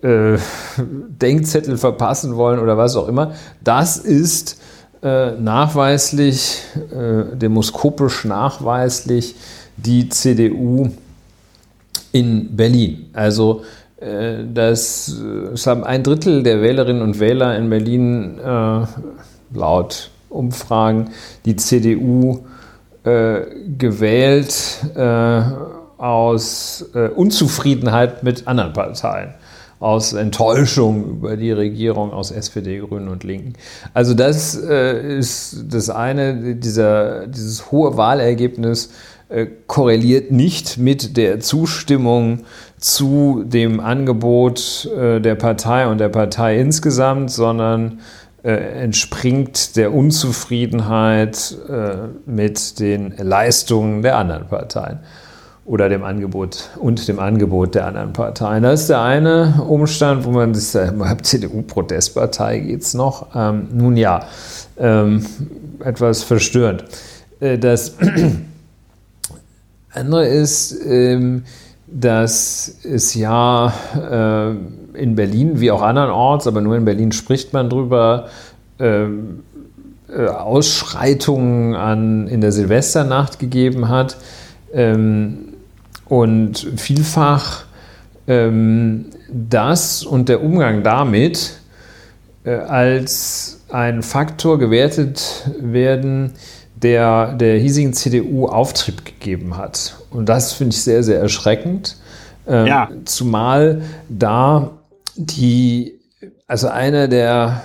äh, Denkzettel verpassen wollen oder was auch immer. Das ist äh, nachweislich, äh, demoskopisch nachweislich die CDU in Berlin. Also äh, das, es haben ein Drittel der Wählerinnen und Wähler in Berlin äh, laut Umfragen die CDU äh, gewählt äh, aus äh, Unzufriedenheit mit anderen Parteien aus Enttäuschung über die Regierung aus SPD, Grünen und Linken. Also das äh, ist das eine, dieser, dieses hohe Wahlergebnis äh, korreliert nicht mit der Zustimmung zu dem Angebot äh, der Partei und der Partei insgesamt, sondern äh, entspringt der Unzufriedenheit äh, mit den Leistungen der anderen Parteien oder dem Angebot und dem Angebot der anderen Parteien. Das ist der eine Umstand, wo man sich sagt, CDU-Protestpartei geht es noch. Ähm, nun ja, ähm, etwas verstörend. Äh, das andere ist, ähm, dass es ja äh, in Berlin, wie auch andernorts, aber nur in Berlin spricht man drüber, ähm, äh, Ausschreitungen an, in der Silvesternacht gegeben hat. Ähm, und vielfach ähm, das und der Umgang damit äh, als ein Faktor gewertet werden, der der hiesigen CDU Auftrieb gegeben hat. Und das finde ich sehr, sehr erschreckend. Ähm, ja. Zumal da die, also einer der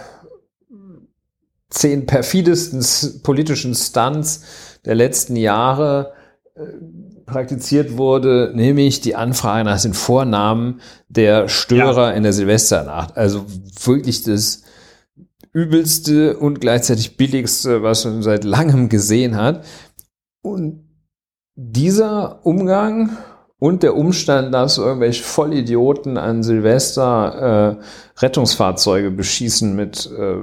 zehn perfidesten politischen Stunts der letzten Jahre äh, praktiziert wurde, nämlich die Anfrage nach den Vornamen der Störer ja. in der Silvesternacht. Also wirklich das übelste und gleichzeitig billigste, was man seit langem gesehen hat. Und dieser Umgang und der Umstand, dass irgendwelche Vollidioten an Silvester äh, Rettungsfahrzeuge beschießen mit, äh,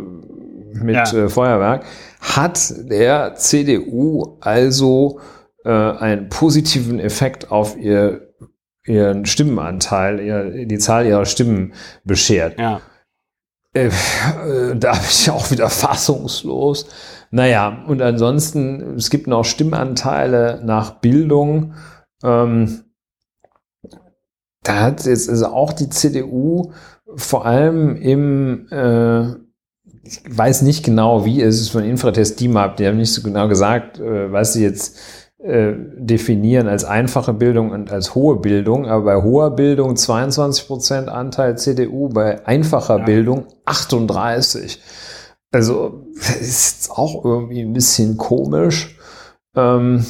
mit ja. äh, Feuerwerk, hat der CDU also äh, einen positiven Effekt auf ihr, ihren Stimmenanteil, ihr, die Zahl ihrer Stimmen beschert. Ja. Äh, da bin ich auch wieder fassungslos. Naja, und ansonsten, es gibt noch Stimmanteile nach Bildung. Ähm, da hat jetzt also auch die CDU vor allem im, äh, ich weiß nicht genau, wie es ist von Infratest DIMAP, die haben nicht so genau gesagt, äh, was sie jetzt äh, definieren als einfache Bildung und als hohe Bildung, aber bei hoher Bildung 22 Prozent Anteil CDU, bei einfacher ja. Bildung 38. Also ist auch irgendwie ein bisschen komisch. Ähm,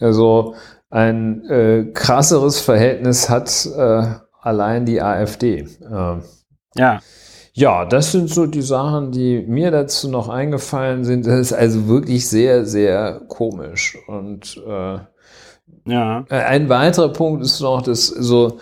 also ein äh, krasseres Verhältnis hat äh, allein die AfD. Ähm, ja. Ja, das sind so die Sachen, die mir dazu noch eingefallen sind. Das ist also wirklich sehr, sehr komisch. Und äh, ja. Ein weiterer Punkt ist noch, dass so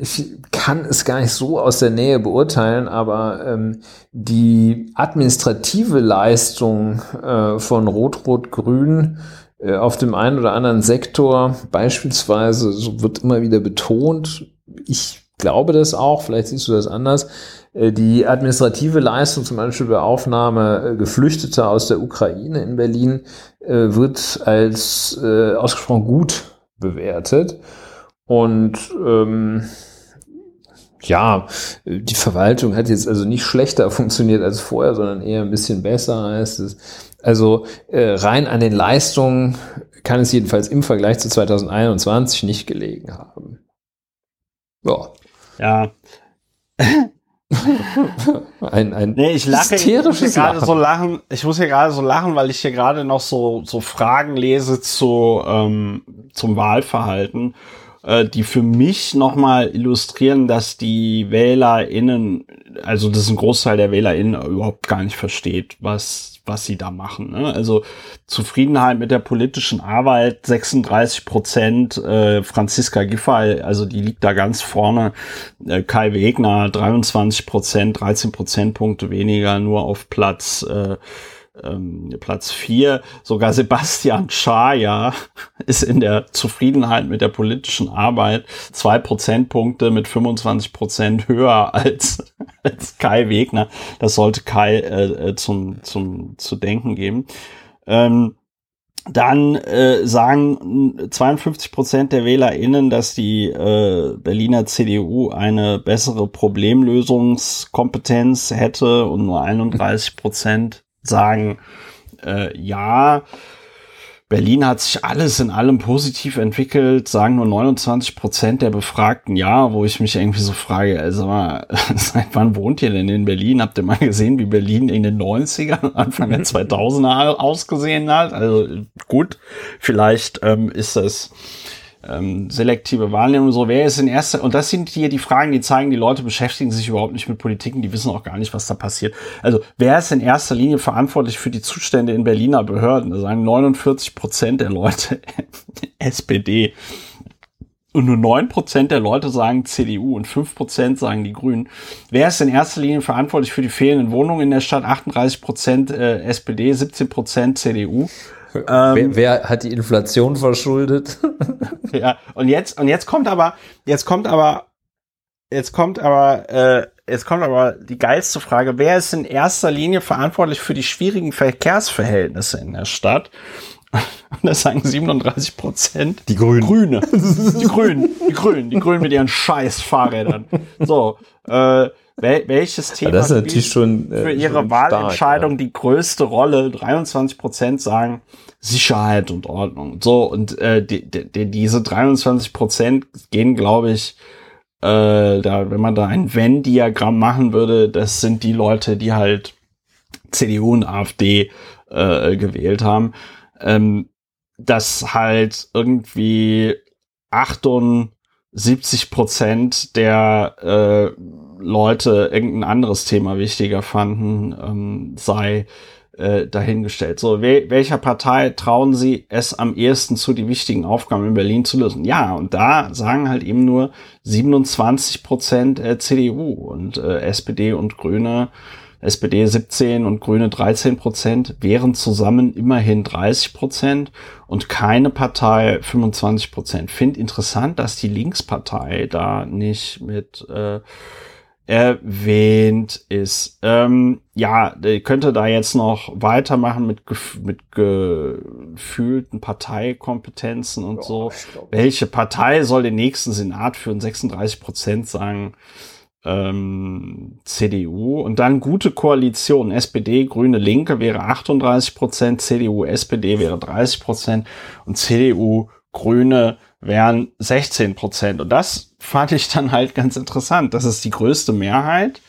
ich kann es gar nicht so aus der Nähe beurteilen, aber ähm, die administrative Leistung äh, von Rot-Rot-Grün äh, auf dem einen oder anderen Sektor beispielsweise, so wird immer wieder betont, ich glaube das auch, vielleicht siehst du das anders, die administrative Leistung, zum Beispiel bei Aufnahme äh, Geflüchteter aus der Ukraine in Berlin, äh, wird als ausgesprochen gut bewertet. Und ähm, ja, die Verwaltung hat jetzt also nicht schlechter funktioniert als vorher, sondern eher ein bisschen besser heißt es. Also äh, rein an den Leistungen kann es jedenfalls im Vergleich zu 2021 nicht gelegen haben. Ja. Ja. ein, ein nee, ich lache, hysterisches ich Lachen. so lachen. Ich muss hier gerade so lachen, weil ich hier gerade noch so so Fragen lese zu ähm, zum Wahlverhalten, äh, die für mich noch mal illustrieren, dass die WählerInnen also das ist ein Großteil der WählerInnen überhaupt gar nicht versteht, was was sie da machen. Ne? Also Zufriedenheit mit der politischen Arbeit 36 Prozent, äh, Franziska Giffey, also die liegt da ganz vorne, äh, Kai Wegner 23 Prozent, 13 Prozentpunkte weniger, nur auf Platz äh, ähm, Platz vier. Sogar Sebastian Schaja ist in der Zufriedenheit mit der politischen Arbeit zwei Prozentpunkte mit 25 Prozent höher als, als Kai Wegner. Das sollte Kai äh, äh zum, zum, zu denken geben. Ähm, dann äh, sagen 52 Prozent der WählerInnen, dass die äh, Berliner CDU eine bessere Problemlösungskompetenz hätte und nur 31 Prozent sagen, äh, ja, Berlin hat sich alles in allem positiv entwickelt, sagen nur 29 Prozent der Befragten ja, wo ich mich irgendwie so frage, also mal, seit wann wohnt ihr denn in Berlin? Habt ihr mal gesehen, wie Berlin in den 90ern, Anfang der 2000er ausgesehen hat? Also gut, vielleicht ähm, ist das ähm, selektive Wahrnehmung so, wer ist in erster, und das sind hier die Fragen, die zeigen, die Leute beschäftigen sich überhaupt nicht mit Politiken, die wissen auch gar nicht, was da passiert. Also, wer ist in erster Linie verantwortlich für die Zustände in Berliner Behörden? Da sagen 49 Prozent der Leute SPD. Und nur neun Prozent der Leute sagen CDU und fünf Prozent sagen die Grünen. Wer ist in erster Linie verantwortlich für die fehlenden Wohnungen in der Stadt? 38 Prozent äh, SPD, 17 Prozent CDU. Ähm, wer, wer, hat die Inflation verschuldet? ja, und jetzt, und jetzt kommt aber, jetzt kommt aber, jetzt kommt aber, äh, jetzt kommt aber die geilste Frage, wer ist in erster Linie verantwortlich für die schwierigen Verkehrsverhältnisse in der Stadt? Und das sagen 37 Prozent. Die Grünen. Grüne. Die Grünen. Die Grünen. Die Grünen mit ihren scheiß Fahrrädern. So, äh, wel welches Thema ja, das ist natürlich schon, äh, für ihre Wahlentscheidung stark, ja. die größte Rolle? 23 Prozent sagen Sicherheit und Ordnung. So, und äh, die, die, diese 23 Prozent gehen, glaube ich, äh, da, wenn man da ein Venn-Diagramm machen würde, das sind die Leute, die halt CDU und AfD äh, gewählt haben. Ähm, dass halt irgendwie 78 Prozent der äh, Leute irgendein anderes Thema wichtiger fanden, ähm, sei äh, dahingestellt. So, wel welcher Partei trauen Sie es am ehesten zu, die wichtigen Aufgaben in Berlin zu lösen? Ja, und da sagen halt eben nur 27 Prozent äh, CDU und äh, SPD und Grüne SPD 17 und Grüne 13 Prozent, wären zusammen immerhin 30 Prozent und keine Partei 25 Prozent. Finde interessant, dass die Linkspartei da nicht mit äh, erwähnt ist. Ähm, ja, könnte da jetzt noch weitermachen mit, mit gefühlten Parteikompetenzen und ja, so. Welche Partei soll den nächsten Senat führen? 36 Prozent sagen ähm, CDU. Und dann gute Koalition. SPD, Grüne, Linke wäre 38 Prozent, CDU, SPD wäre 30 Prozent und CDU, Grüne wären 16 Prozent. Und das fand ich dann halt ganz interessant. Das ist die größte Mehrheit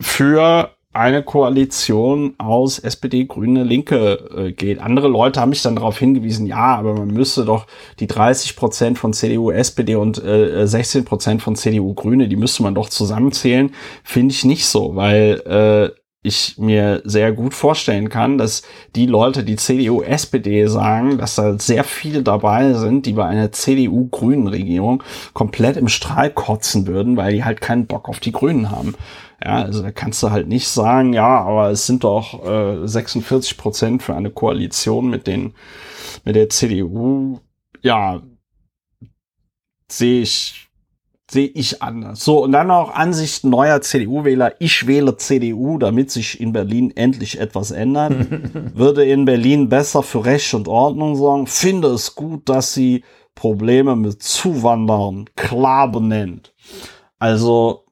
für eine Koalition aus SPD, Grüne, Linke äh, geht. Andere Leute haben mich dann darauf hingewiesen, ja, aber man müsste doch die 30 Prozent von CDU, SPD und äh, 16 Prozent von CDU, Grüne, die müsste man doch zusammenzählen. Finde ich nicht so, weil äh, ich mir sehr gut vorstellen kann, dass die Leute, die CDU, SPD sagen, dass da sehr viele dabei sind, die bei einer CDU-Grünen Regierung komplett im Strahl kotzen würden, weil die halt keinen Bock auf die Grünen haben. Ja, also da kannst du halt nicht sagen, ja, aber es sind doch äh, 46 Prozent für eine Koalition mit den, mit der CDU. Ja, sehe ich sehe ich anders. So, und dann auch Ansichten neuer CDU-Wähler. Ich wähle CDU, damit sich in Berlin endlich etwas ändert. Würde in Berlin besser für Recht und Ordnung sorgen. Finde es gut, dass sie Probleme mit Zuwandern klar benennt. Also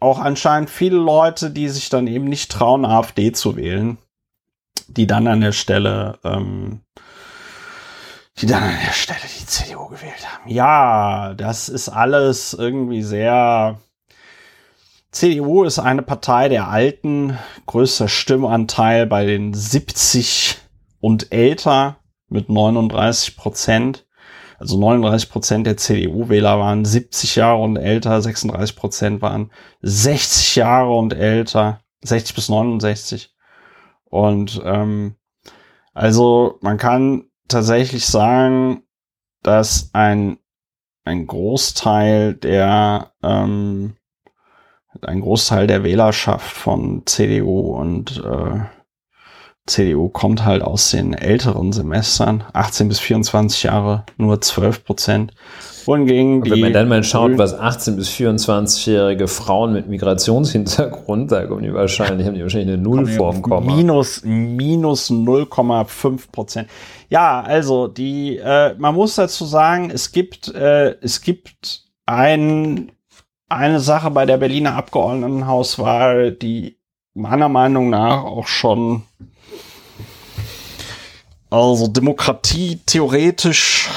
auch anscheinend viele Leute, die sich dann eben nicht trauen, AfD zu wählen, die dann an der Stelle ähm, die dann an der Stelle die CDU gewählt haben. Ja, das ist alles irgendwie sehr. CDU ist eine Partei der Alten, größter Stimmanteil bei den 70 und älter mit 39 Prozent. Also 39 Prozent der CDU-Wähler waren 70 Jahre und älter, 36 Prozent waren 60 Jahre und älter, 60 bis 69. Und ähm, also man kann tatsächlich sagen, dass ein, ein Großteil der ähm, ein Großteil der Wählerschaft von CDU und äh, CDU kommt halt aus den älteren Semestern, 18 bis 24 Jahre, nur 12 Prozent. Wohingegen die. Wenn man dann mal schaut, was 18 bis 24-jährige Frauen mit Migrationshintergrund, da kommen die wahrscheinlich, haben die wahrscheinlich eine Nullform kommen. Minus, minus 0,5 Prozent. Ja, also die, äh, man muss dazu sagen, es gibt, äh, es gibt ein, eine Sache bei der Berliner Abgeordnetenhauswahl, die meiner Meinung nach auch schon also Demokratie theoretisch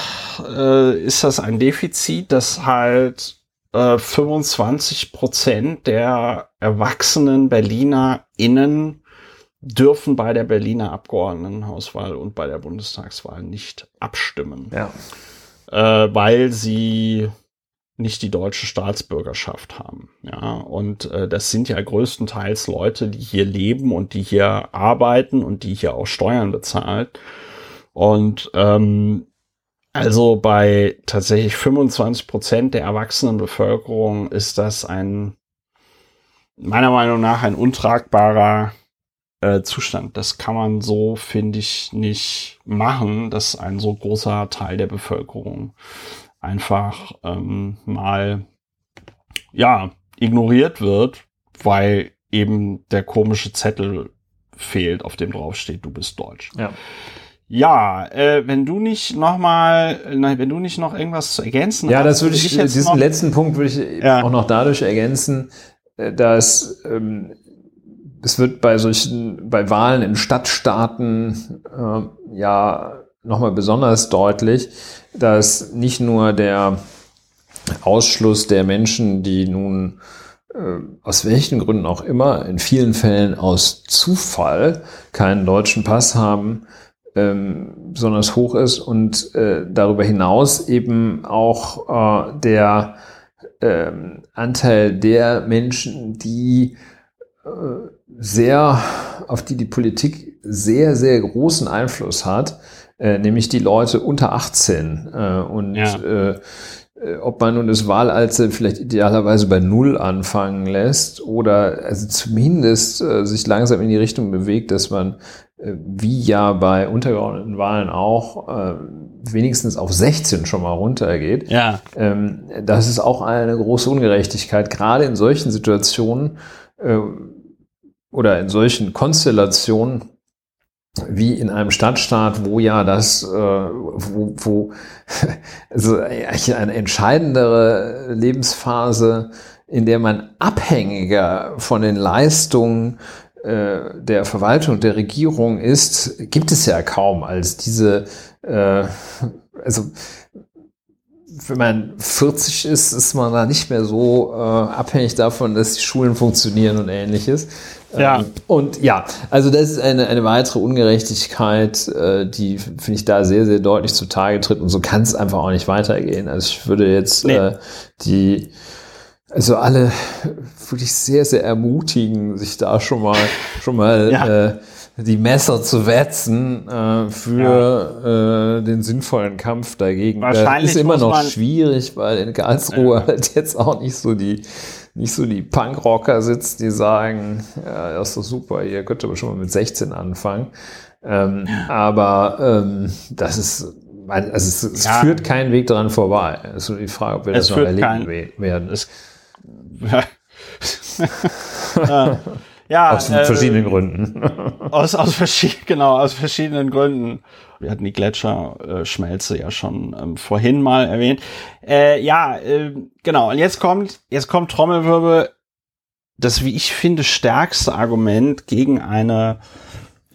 äh, ist das ein Defizit, dass halt äh, 25 Prozent der erwachsenen Berliner Innen dürfen bei der Berliner Abgeordnetenhauswahl und bei der Bundestagswahl nicht abstimmen. Ja. Äh, weil sie nicht die deutsche Staatsbürgerschaft haben. Ja, und äh, das sind ja größtenteils Leute, die hier leben und die hier arbeiten und die hier auch Steuern bezahlen. Und ähm, also bei tatsächlich 25 Prozent der erwachsenen Bevölkerung ist das ein, meiner Meinung nach, ein untragbarer äh, Zustand. Das kann man so, finde ich, nicht machen, dass ein so großer Teil der Bevölkerung einfach ähm, mal, ja, ignoriert wird, weil eben der komische Zettel fehlt, auf dem draufsteht, du bist deutsch. Ja. Ja, äh, wenn du nicht noch mal, nein, wenn du nicht noch irgendwas zu ergänzen Ja, hast, das würde ich, ich diesen noch, letzten Punkt würde ich ja. auch noch dadurch ergänzen, äh, dass ähm, es wird bei solchen, bei Wahlen in Stadtstaaten äh, ja nochmal besonders deutlich, dass nicht nur der Ausschluss der Menschen, die nun äh, aus welchen Gründen auch immer, in vielen Fällen aus Zufall keinen deutschen Pass haben, ähm, besonders hoch ist und äh, darüber hinaus eben auch äh, der äh, Anteil der Menschen, die äh, sehr, auf die die Politik sehr, sehr großen Einfluss hat, äh, nämlich die Leute unter 18 äh, und ja. äh, ob man nun das Wahlalter vielleicht idealerweise bei Null anfangen lässt oder also zumindest äh, sich langsam in die Richtung bewegt, dass man wie ja bei untergeordneten Wahlen auch äh, wenigstens auf 16 schon mal runtergeht. Ja. Ähm, das ist auch eine große Ungerechtigkeit, gerade in solchen Situationen äh, oder in solchen Konstellationen, wie in einem Stadtstaat, wo ja das, äh, wo, wo also eine entscheidendere Lebensphase, in der man abhängiger von den Leistungen äh, der Verwaltung, der Regierung ist, gibt es ja kaum als diese, äh, also wenn man 40 ist, ist man da nicht mehr so äh, abhängig davon, dass die Schulen funktionieren und ähnliches. Ja. Ähm, und ja, also das ist eine, eine weitere Ungerechtigkeit, äh, die, finde ich, da sehr, sehr deutlich zutage tritt. Und so kann es einfach auch nicht weitergehen. Also ich würde jetzt nee. äh, die, also alle wirklich sehr, sehr ermutigen, sich da schon mal, schon mal ja. äh, die Messer zu wetzen äh, für ja. äh, den sinnvollen Kampf dagegen. Wahrscheinlich das ist immer noch schwierig, weil in Karlsruhe ja. halt jetzt auch nicht so die nicht so die Punkrocker sitzt, die sagen, ja, das ist doch super, ihr könnt aber schon mal mit 16 anfangen. Ähm, aber ähm, das ist, also es, es ja. führt keinen Weg daran vorbei. Es ist nur die Frage, ob wir es das noch erleben werden. Es, ja. ja, aus äh, verschiedenen Gründen. aus, aus verschiedenen, genau, aus verschiedenen Gründen. Wir hatten die Gletscherschmelze ja schon ähm, vorhin mal erwähnt. Äh, ja, äh, genau. Und jetzt kommt, jetzt kommt Trommelwirbel, das, wie ich finde, stärkste Argument gegen eine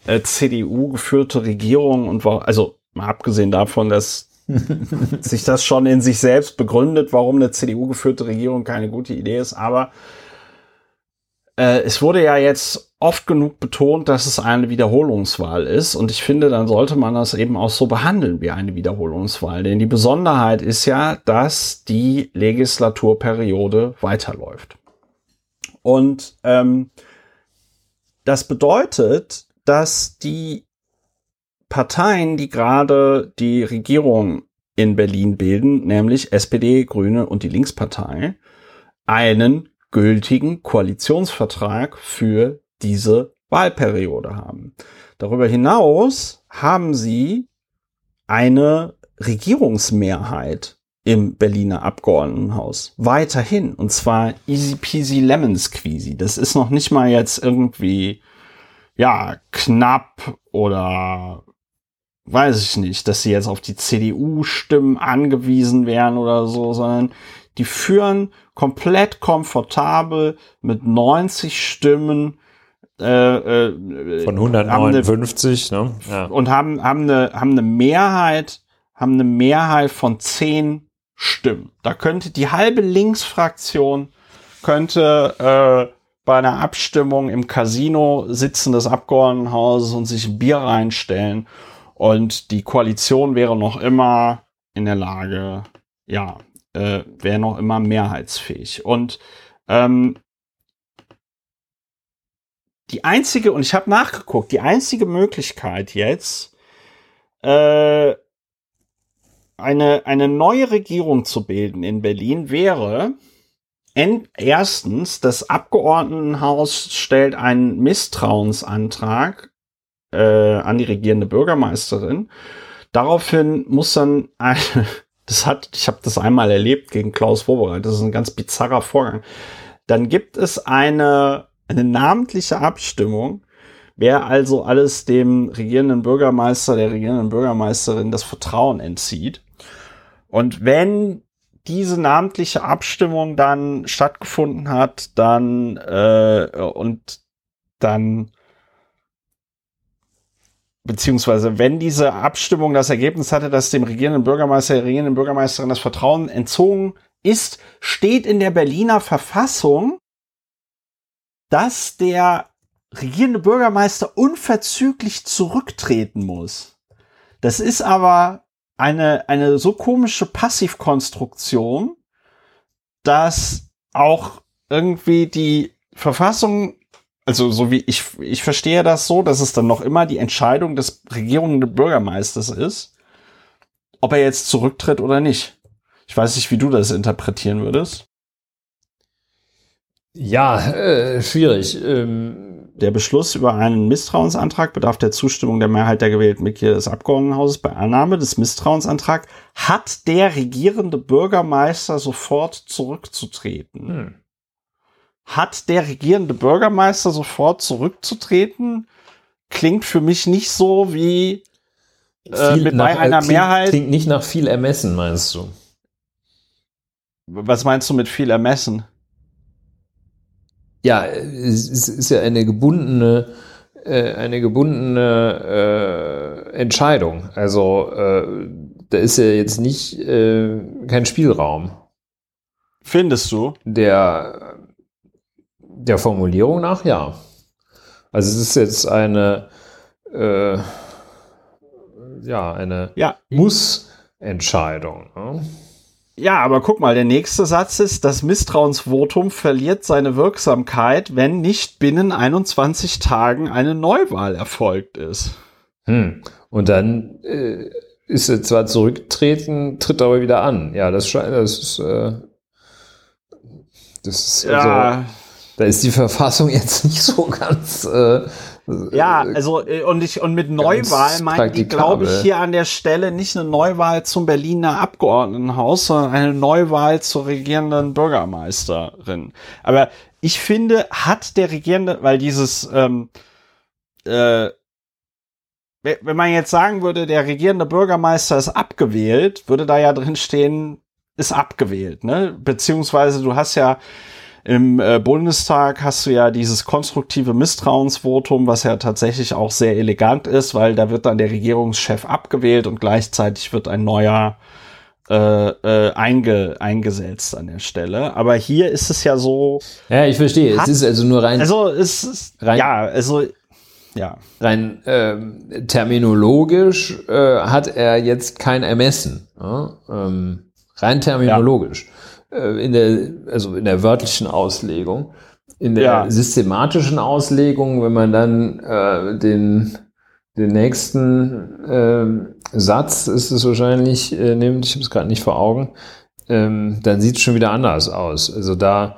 äh, CDU geführte Regierung und war, also mal abgesehen davon, dass sich das schon in sich selbst begründet, warum eine CDU geführte Regierung keine gute Idee ist, aber äh, es wurde ja jetzt oft genug betont, dass es eine Wiederholungswahl ist. Und ich finde, dann sollte man das eben auch so behandeln wie eine Wiederholungswahl. Denn die Besonderheit ist ja, dass die Legislaturperiode weiterläuft. Und ähm, das bedeutet, dass die Parteien, die gerade die Regierung in Berlin bilden, nämlich SPD, Grüne und die Linkspartei, einen gültigen Koalitionsvertrag für diese Wahlperiode haben. Darüber hinaus haben sie eine Regierungsmehrheit im Berliner Abgeordnetenhaus. Weiterhin. Und zwar easy peasy lemon squeezy. Das ist noch nicht mal jetzt irgendwie, ja, knapp oder weiß ich nicht, dass sie jetzt auf die CDU-Stimmen angewiesen wären oder so, sondern die führen komplett komfortabel mit 90 Stimmen äh, äh, von 159 eine, ne? ja. und haben haben eine haben eine Mehrheit haben eine Mehrheit von 10 Stimmen. Da könnte die halbe Linksfraktion könnte äh, bei einer Abstimmung im Casino sitzen des Abgeordnetenhauses und sich Bier reinstellen und die Koalition wäre noch immer in der Lage, ja, äh, wäre noch immer mehrheitsfähig. Und ähm, die einzige, und ich habe nachgeguckt, die einzige Möglichkeit jetzt, äh, eine, eine neue Regierung zu bilden in Berlin wäre, erstens, das Abgeordnetenhaus stellt einen Misstrauensantrag äh, an die regierende Bürgermeisterin. Daraufhin muss dann eine, das hat, ich habe das einmal erlebt gegen Klaus Vorbereit, das ist ein ganz bizarrer Vorgang. Dann gibt es eine, eine namentliche Abstimmung, wer also alles dem regierenden Bürgermeister, der regierenden Bürgermeisterin das Vertrauen entzieht. Und wenn diese namentliche Abstimmung dann stattgefunden hat, dann äh, und dann beziehungsweise wenn diese Abstimmung das Ergebnis hatte, dass dem regierenden Bürgermeister, der regierenden Bürgermeisterin das Vertrauen entzogen ist, steht in der Berliner Verfassung, dass der regierende Bürgermeister unverzüglich zurücktreten muss. Das ist aber eine, eine so komische Passivkonstruktion, dass auch irgendwie die Verfassung also so wie ich, ich verstehe das so, dass es dann noch immer die Entscheidung des regierenden Bürgermeisters ist, ob er jetzt zurücktritt oder nicht. Ich weiß nicht, wie du das interpretieren würdest. Ja, äh, schwierig. Ähm der Beschluss über einen Misstrauensantrag bedarf der Zustimmung der Mehrheit der gewählten Mitglieder des Abgeordnetenhauses. Bei Annahme des Misstrauensantrags hat der regierende Bürgermeister sofort zurückzutreten. Hm hat der regierende Bürgermeister sofort zurückzutreten? Klingt für mich nicht so wie äh, mit nach, bei einer klingt, Mehrheit. Klingt nicht nach viel Ermessen, meinst du? Was meinst du mit viel Ermessen? Ja, es ist ja eine gebundene, äh, eine gebundene äh, Entscheidung. Also äh, da ist ja jetzt nicht äh, kein Spielraum. Findest du? Der der Formulierung nach ja. Also es ist jetzt eine, äh, ja, eine ja. Muss-Entscheidung. Ne? Ja, aber guck mal, der nächste Satz ist, das Misstrauensvotum verliert seine Wirksamkeit, wenn nicht binnen 21 Tagen eine Neuwahl erfolgt ist. Hm. Und dann äh, ist er zwar zurückgetreten, tritt aber wieder an. Ja, das, das ist, äh, das ist ja. Also, da ist die Verfassung jetzt nicht so ganz. Äh, ja, also äh, und ich und mit Neuwahl meine ich, glaube ich, hier an der Stelle nicht eine Neuwahl zum Berliner Abgeordnetenhaus, sondern eine Neuwahl zur regierenden Bürgermeisterin. Aber ich finde, hat der regierende, weil dieses, ähm, äh, wenn man jetzt sagen würde, der regierende Bürgermeister ist abgewählt, würde da ja drin stehen, ist abgewählt, ne? Beziehungsweise du hast ja im äh, Bundestag hast du ja dieses konstruktive Misstrauensvotum, was ja tatsächlich auch sehr elegant ist, weil da wird dann der Regierungschef abgewählt und gleichzeitig wird ein neuer, äh, äh, einge, eingesetzt an der Stelle. Aber hier ist es ja so. Ja, ich verstehe. Hat, es ist also nur rein. Also es ist rein, ja, also ja. Rein ähm, terminologisch äh, hat er jetzt kein Ermessen. Ja? Ähm, rein terminologisch. Ja. Äh, in der, also in der wörtlichen Auslegung. In der ja. systematischen Auslegung, wenn man dann äh, den den nächsten äh, Satz ist es wahrscheinlich, äh, nimmt, ich habe es gerade nicht vor Augen, ähm, dann sieht es schon wieder anders aus. Also da,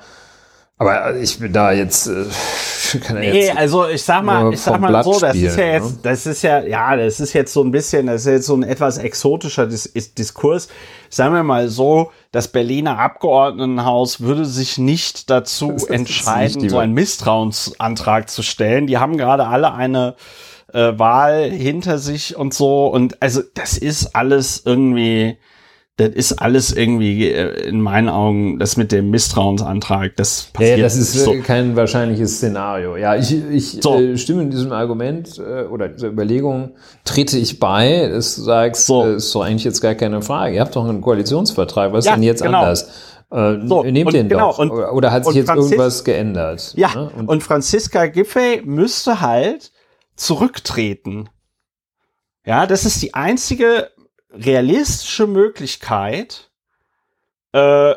aber ich bin da jetzt, äh, kann er nee, jetzt also ich sag mal, ich sag mal so, das ist ja jetzt, ne? das ist ja, ja, das ist jetzt so ein bisschen, das ist jetzt so ein etwas exotischer Dis Diskurs. Sagen wir mal so, das Berliner Abgeordnetenhaus würde sich nicht dazu entscheiden, nicht so einen Misstrauensantrag zu stellen. Die haben gerade alle eine äh, Wahl hinter sich und so. Und also das ist alles irgendwie, das ist alles irgendwie äh, in meinen Augen, das mit dem Misstrauensantrag, das passiert. Ja, das ist so. kein wahrscheinliches Szenario. Ja, ich, ich so. äh, stimme diesem Argument äh, oder dieser Überlegung, trete ich bei, dass du sagst, so. äh, ist doch eigentlich jetzt gar keine Frage. Ihr habt doch einen Koalitionsvertrag, was ja, ist denn jetzt genau. anders? Äh, so, nehmt den genau, doch. Und, oder hat sich jetzt Franzis irgendwas geändert? Ja, ne? und, und Franziska Giffey müsste halt zurücktreten. Ja, das ist die einzige realistische Möglichkeit. Äh,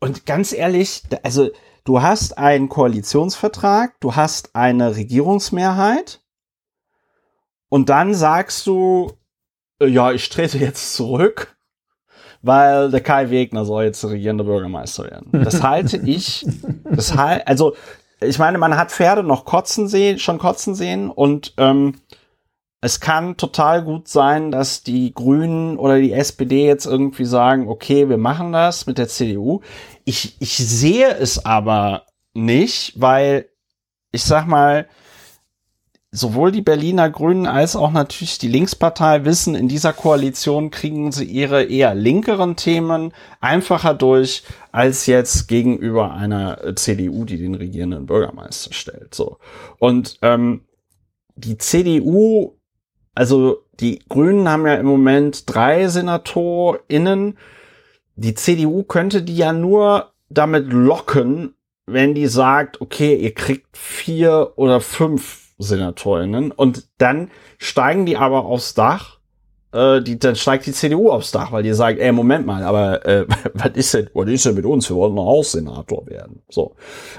und ganz ehrlich, also du hast einen Koalitionsvertrag, du hast eine Regierungsmehrheit und dann sagst du, äh, ja, ich trete jetzt zurück, weil der Kai Wegner soll jetzt regierender Bürgermeister werden. Das halte ich, das halt, also ich meine, man hat Pferde noch kotzen sehen, schon kotzen sehen und ähm, es kann total gut sein, dass die Grünen oder die SPD jetzt irgendwie sagen, okay, wir machen das mit der CDU. Ich, ich sehe es aber nicht, weil ich sag mal, sowohl die Berliner Grünen als auch natürlich die Linkspartei wissen, in dieser Koalition kriegen sie ihre eher linkeren Themen einfacher durch als jetzt gegenüber einer CDU, die den regierenden Bürgermeister stellt. So und ähm, die CDU, also die Grünen haben ja im Moment drei SenatorInnen. Die CDU könnte die ja nur damit locken, wenn die sagt, okay, ihr kriegt vier oder fünf Senatorinnen. Und dann steigen die aber aufs Dach äh, die, dann steigt die CDU aufs Dach, weil die sagt, ey, Moment mal, aber äh, was ist denn, was ist denn mit uns? Wir wollen noch auch Senator werden. So.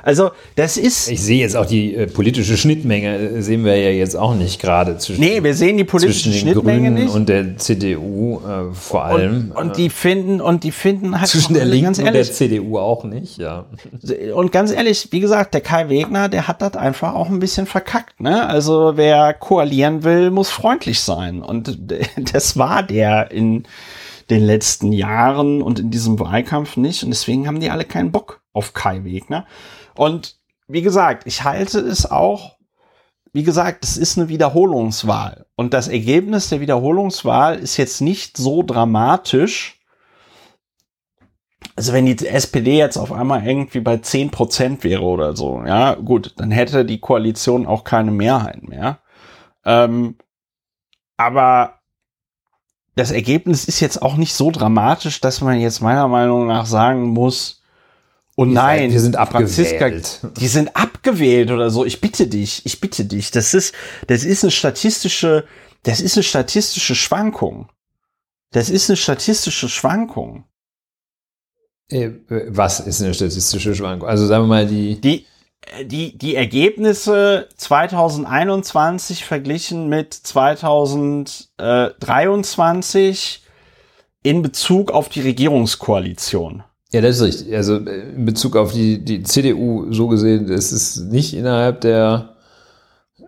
Also, das ist. Ich sehe jetzt auch die äh, politische Schnittmenge, äh, sehen wir ja jetzt auch nicht gerade zwischen. Nee, wir sehen die politische Schnittmenge Grünen nicht. Und der CDU äh, vor allem. Und, und die finden, und die finden halt. Zwischen der Linken ehrlich, und der CDU auch nicht, ja. Und ganz ehrlich, wie gesagt, der Kai Wegner, der hat das einfach auch ein bisschen verkackt, ne? Also, wer koalieren will, muss freundlich sein. Und der das war der in den letzten Jahren und in diesem Wahlkampf nicht. Und deswegen haben die alle keinen Bock auf Kai Wegner. Und wie gesagt, ich halte es auch, wie gesagt, es ist eine Wiederholungswahl. Und das Ergebnis der Wiederholungswahl ist jetzt nicht so dramatisch. Also wenn die SPD jetzt auf einmal irgendwie bei 10% wäre oder so, ja, gut, dann hätte die Koalition auch keine Mehrheit mehr. Ähm, aber das Ergebnis ist jetzt auch nicht so dramatisch, dass man jetzt meiner Meinung nach sagen muss, oh nein, wir sind abgewählt. Franziska, die sind abgewählt oder so. Ich bitte dich, ich bitte dich. Das ist, das ist eine statistische, das ist eine statistische Schwankung. Das ist eine statistische Schwankung. Äh, was ist eine statistische Schwankung? Also sagen wir mal die. Die, die, die Ergebnisse 2021 verglichen mit 2023 in Bezug auf die Regierungskoalition. Ja, das ist richtig. Also äh, in Bezug auf die, die CDU so gesehen, das ist nicht innerhalb der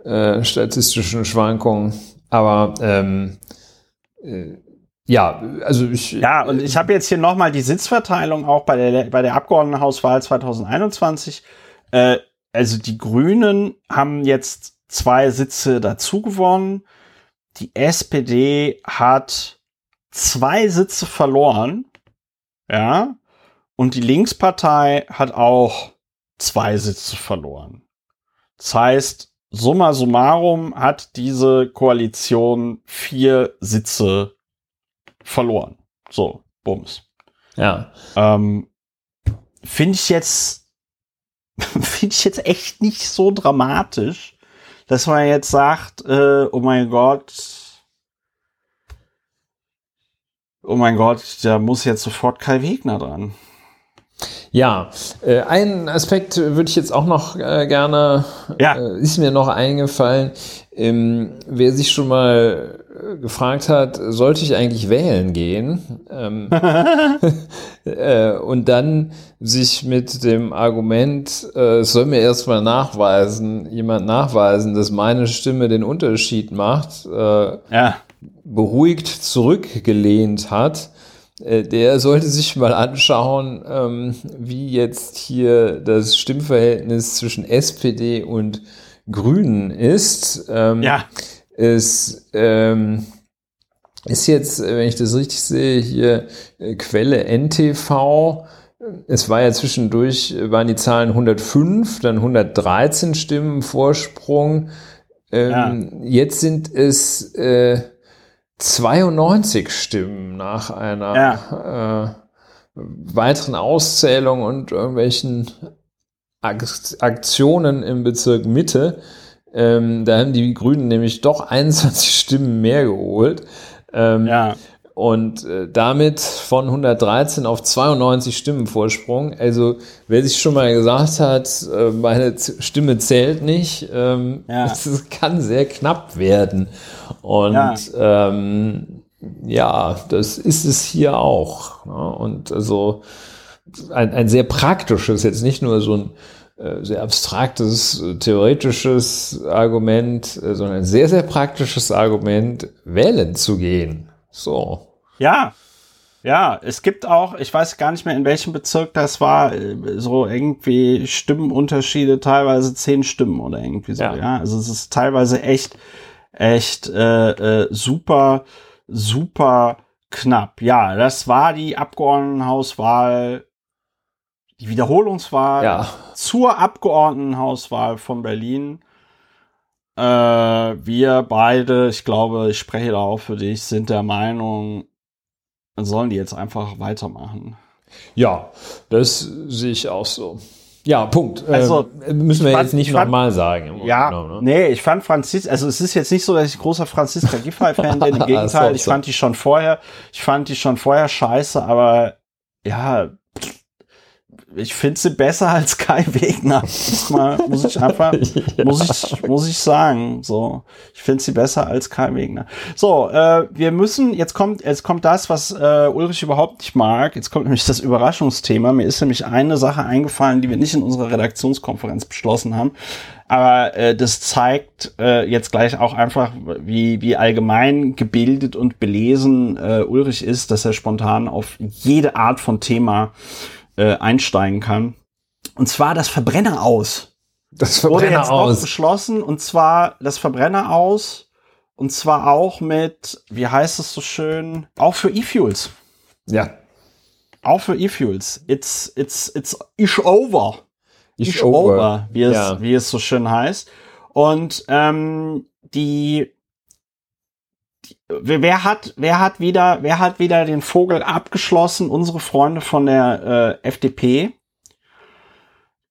äh, statistischen Schwankungen, aber ähm, äh, ja, also ich. Ja, und ich habe jetzt hier nochmal die Sitzverteilung auch bei der, bei der Abgeordnetenhauswahl 2021 äh, also die Grünen haben jetzt zwei Sitze dazu gewonnen. Die SPD hat zwei Sitze verloren. Ja. Und die Linkspartei hat auch zwei Sitze verloren. Das heißt, summa summarum hat diese Koalition vier Sitze verloren. So. Bums. Ja. Ähm, Finde ich jetzt, finde ich jetzt echt nicht so dramatisch, dass man jetzt sagt, äh, oh mein Gott, oh mein Gott, da muss jetzt sofort Kai Wegner dran. Ja, äh, einen Aspekt würde ich jetzt auch noch äh, gerne, Ja. äh, ist mir noch eingefallen. Ähm, wer sich schon mal äh, gefragt hat, sollte ich eigentlich wählen gehen? Ähm, äh, und dann sich mit dem Argument, äh, es soll mir erstmal nachweisen, jemand nachweisen, dass meine Stimme den Unterschied macht, äh, Ja, beruhigt zurückgelehnt hat, der sollte sich mal anschauen, ähm, wie jetzt hier das Stimmverhältnis zwischen SPD und Grünen ist. Ähm, ja, Es ähm, ist jetzt, äh, wenn ich das richtig sehe, hier äh, Quelle NTV. Es war ja zwischendurch, äh, waren die Zahlen 105, dann 113 Stimmen Vorsprung. Ähm, Jetzt sind es äh, 92 Stimmen nach einer äh, weiteren Auszählung und irgendwelchen Ak Aktionen im Bezirk Mitte. Ähm, da haben die Grünen nämlich doch 21 Stimmen mehr geholt. Ähm, ja. Und äh, damit von 113 auf 92 Stimmen Vorsprung. Also wer sich schon mal gesagt hat, äh, meine Stimme zählt nicht, ähm, Ja. es kann sehr knapp werden. Und Ja. ja, ähm, ja das ist es hier auch. Ne? Und also ein, ein sehr praktisches, jetzt nicht nur so ein äh, sehr abstraktes, äh, theoretisches Argument, äh, sondern ein sehr, sehr praktisches Argument, wählen zu gehen. So. Ja, ja, es gibt auch, ich weiß gar nicht mehr, in welchem Bezirk das war, äh, so irgendwie Stimmenunterschiede, teilweise zehn Stimmen oder irgendwie so, Ja. ja. Also es ist teilweise echt, echt äh, äh, super, super knapp. Ja, das war die Abgeordnetenhauswahl, die Wiederholungswahl Ja. zur Abgeordnetenhauswahl von Berlin. Äh, wir beide, ich glaube, ich spreche da auch für dich, sind der Meinung, sollen die jetzt einfach weitermachen. Ja, das sehe ich auch so. Ja, Punkt. Also, äh, müssen wir fand- jetzt nicht nochmal sagen. Ja, genommen, ne? nee, ich fand Franzis, also es ist jetzt nicht so, dass ich großer Franziska Giffey-Fan bin, im Gegenteil, So, ich fand die schon vorher, ich fand die schon vorher scheiße, aber ja, ich finde sie besser als Kai Wegner. Muss, mal, muss ich einfach, Ja. muss ich, muss ich sagen. So, ich finde sie besser als Kai Wegner. So, äh, wir müssen, jetzt kommt, jetzt kommt das, was äh, Ulrich überhaupt nicht mag. Jetzt kommt nämlich das Überraschungsthema. Mir ist nämlich eine Sache eingefallen, die wir nicht in unserer Redaktionskonferenz beschlossen haben. Aber äh, das zeigt äh, jetzt gleich auch einfach, wie, wie allgemein gebildet und belesen äh, Ulrich ist, dass er spontan auf jede Art von Thema äh, einsteigen kann. Und zwar das Verbrenner aus Das wurde Verbrenner jetzt auch aus. beschlossen und zwar das Verbrenner aus und zwar auch mit, wie heißt es so schön, auch für E-Fuels. Ja. Auch für E-Fuels. It's, it's, it's, ish over. Ist Ish over, wie, es, Ja. wie es so schön heißt. Und ähm, die wer hat, wer hat wieder, wer hat wieder den Vogel abgeschlossen? Unsere Freunde von der äh, FDP,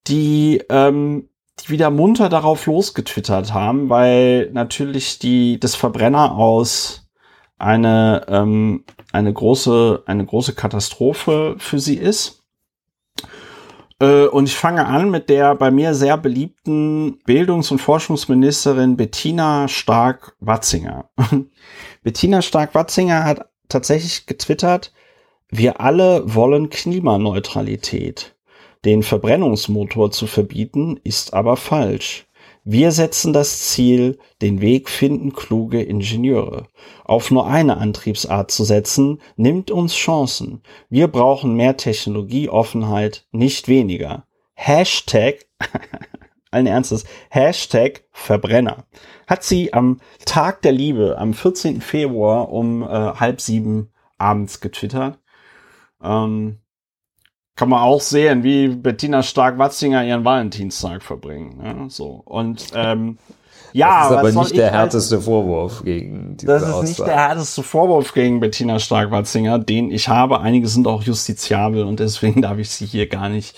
die, ähm, die wieder munter darauf losgetwittert haben, weil natürlich die das Verbrenner aus eine ähm, eine große eine große Katastrophe für sie ist. Äh, Und ich fange an mit der bei mir sehr beliebten Bildungs- und Forschungsministerin Bettina Stark-Watzinger. Bettina Stark-Watzinger hat tatsächlich getwittert, wir alle wollen Klimaneutralität. Den Verbrennungsmotor zu verbieten ist aber falsch. Wir setzen das Ziel, den Weg finden kluge Ingenieure. Auf nur eine Antriebsart zu setzen, nimmt uns Chancen. Wir brauchen mehr Technologieoffenheit, nicht weniger. Hashtag, allen Ernstes, Hashtag Verbrenner. Hat sie am Tag der Liebe, am 14. Februar um äh, halb sieben abends getwittert. Ähm, kann man auch sehen, wie Bettina Stark-Watzinger ihren Valentinstag verbringen. Ne? So. Und ähm, Ja, das ist aber nicht der härteste Vorwurf gegen diese Das ist Aussage. nicht der härteste Vorwurf gegen Bettina Stark-Watzinger, den ich habe. Einige sind auch justiziabel und deswegen darf ich sie hier gar nicht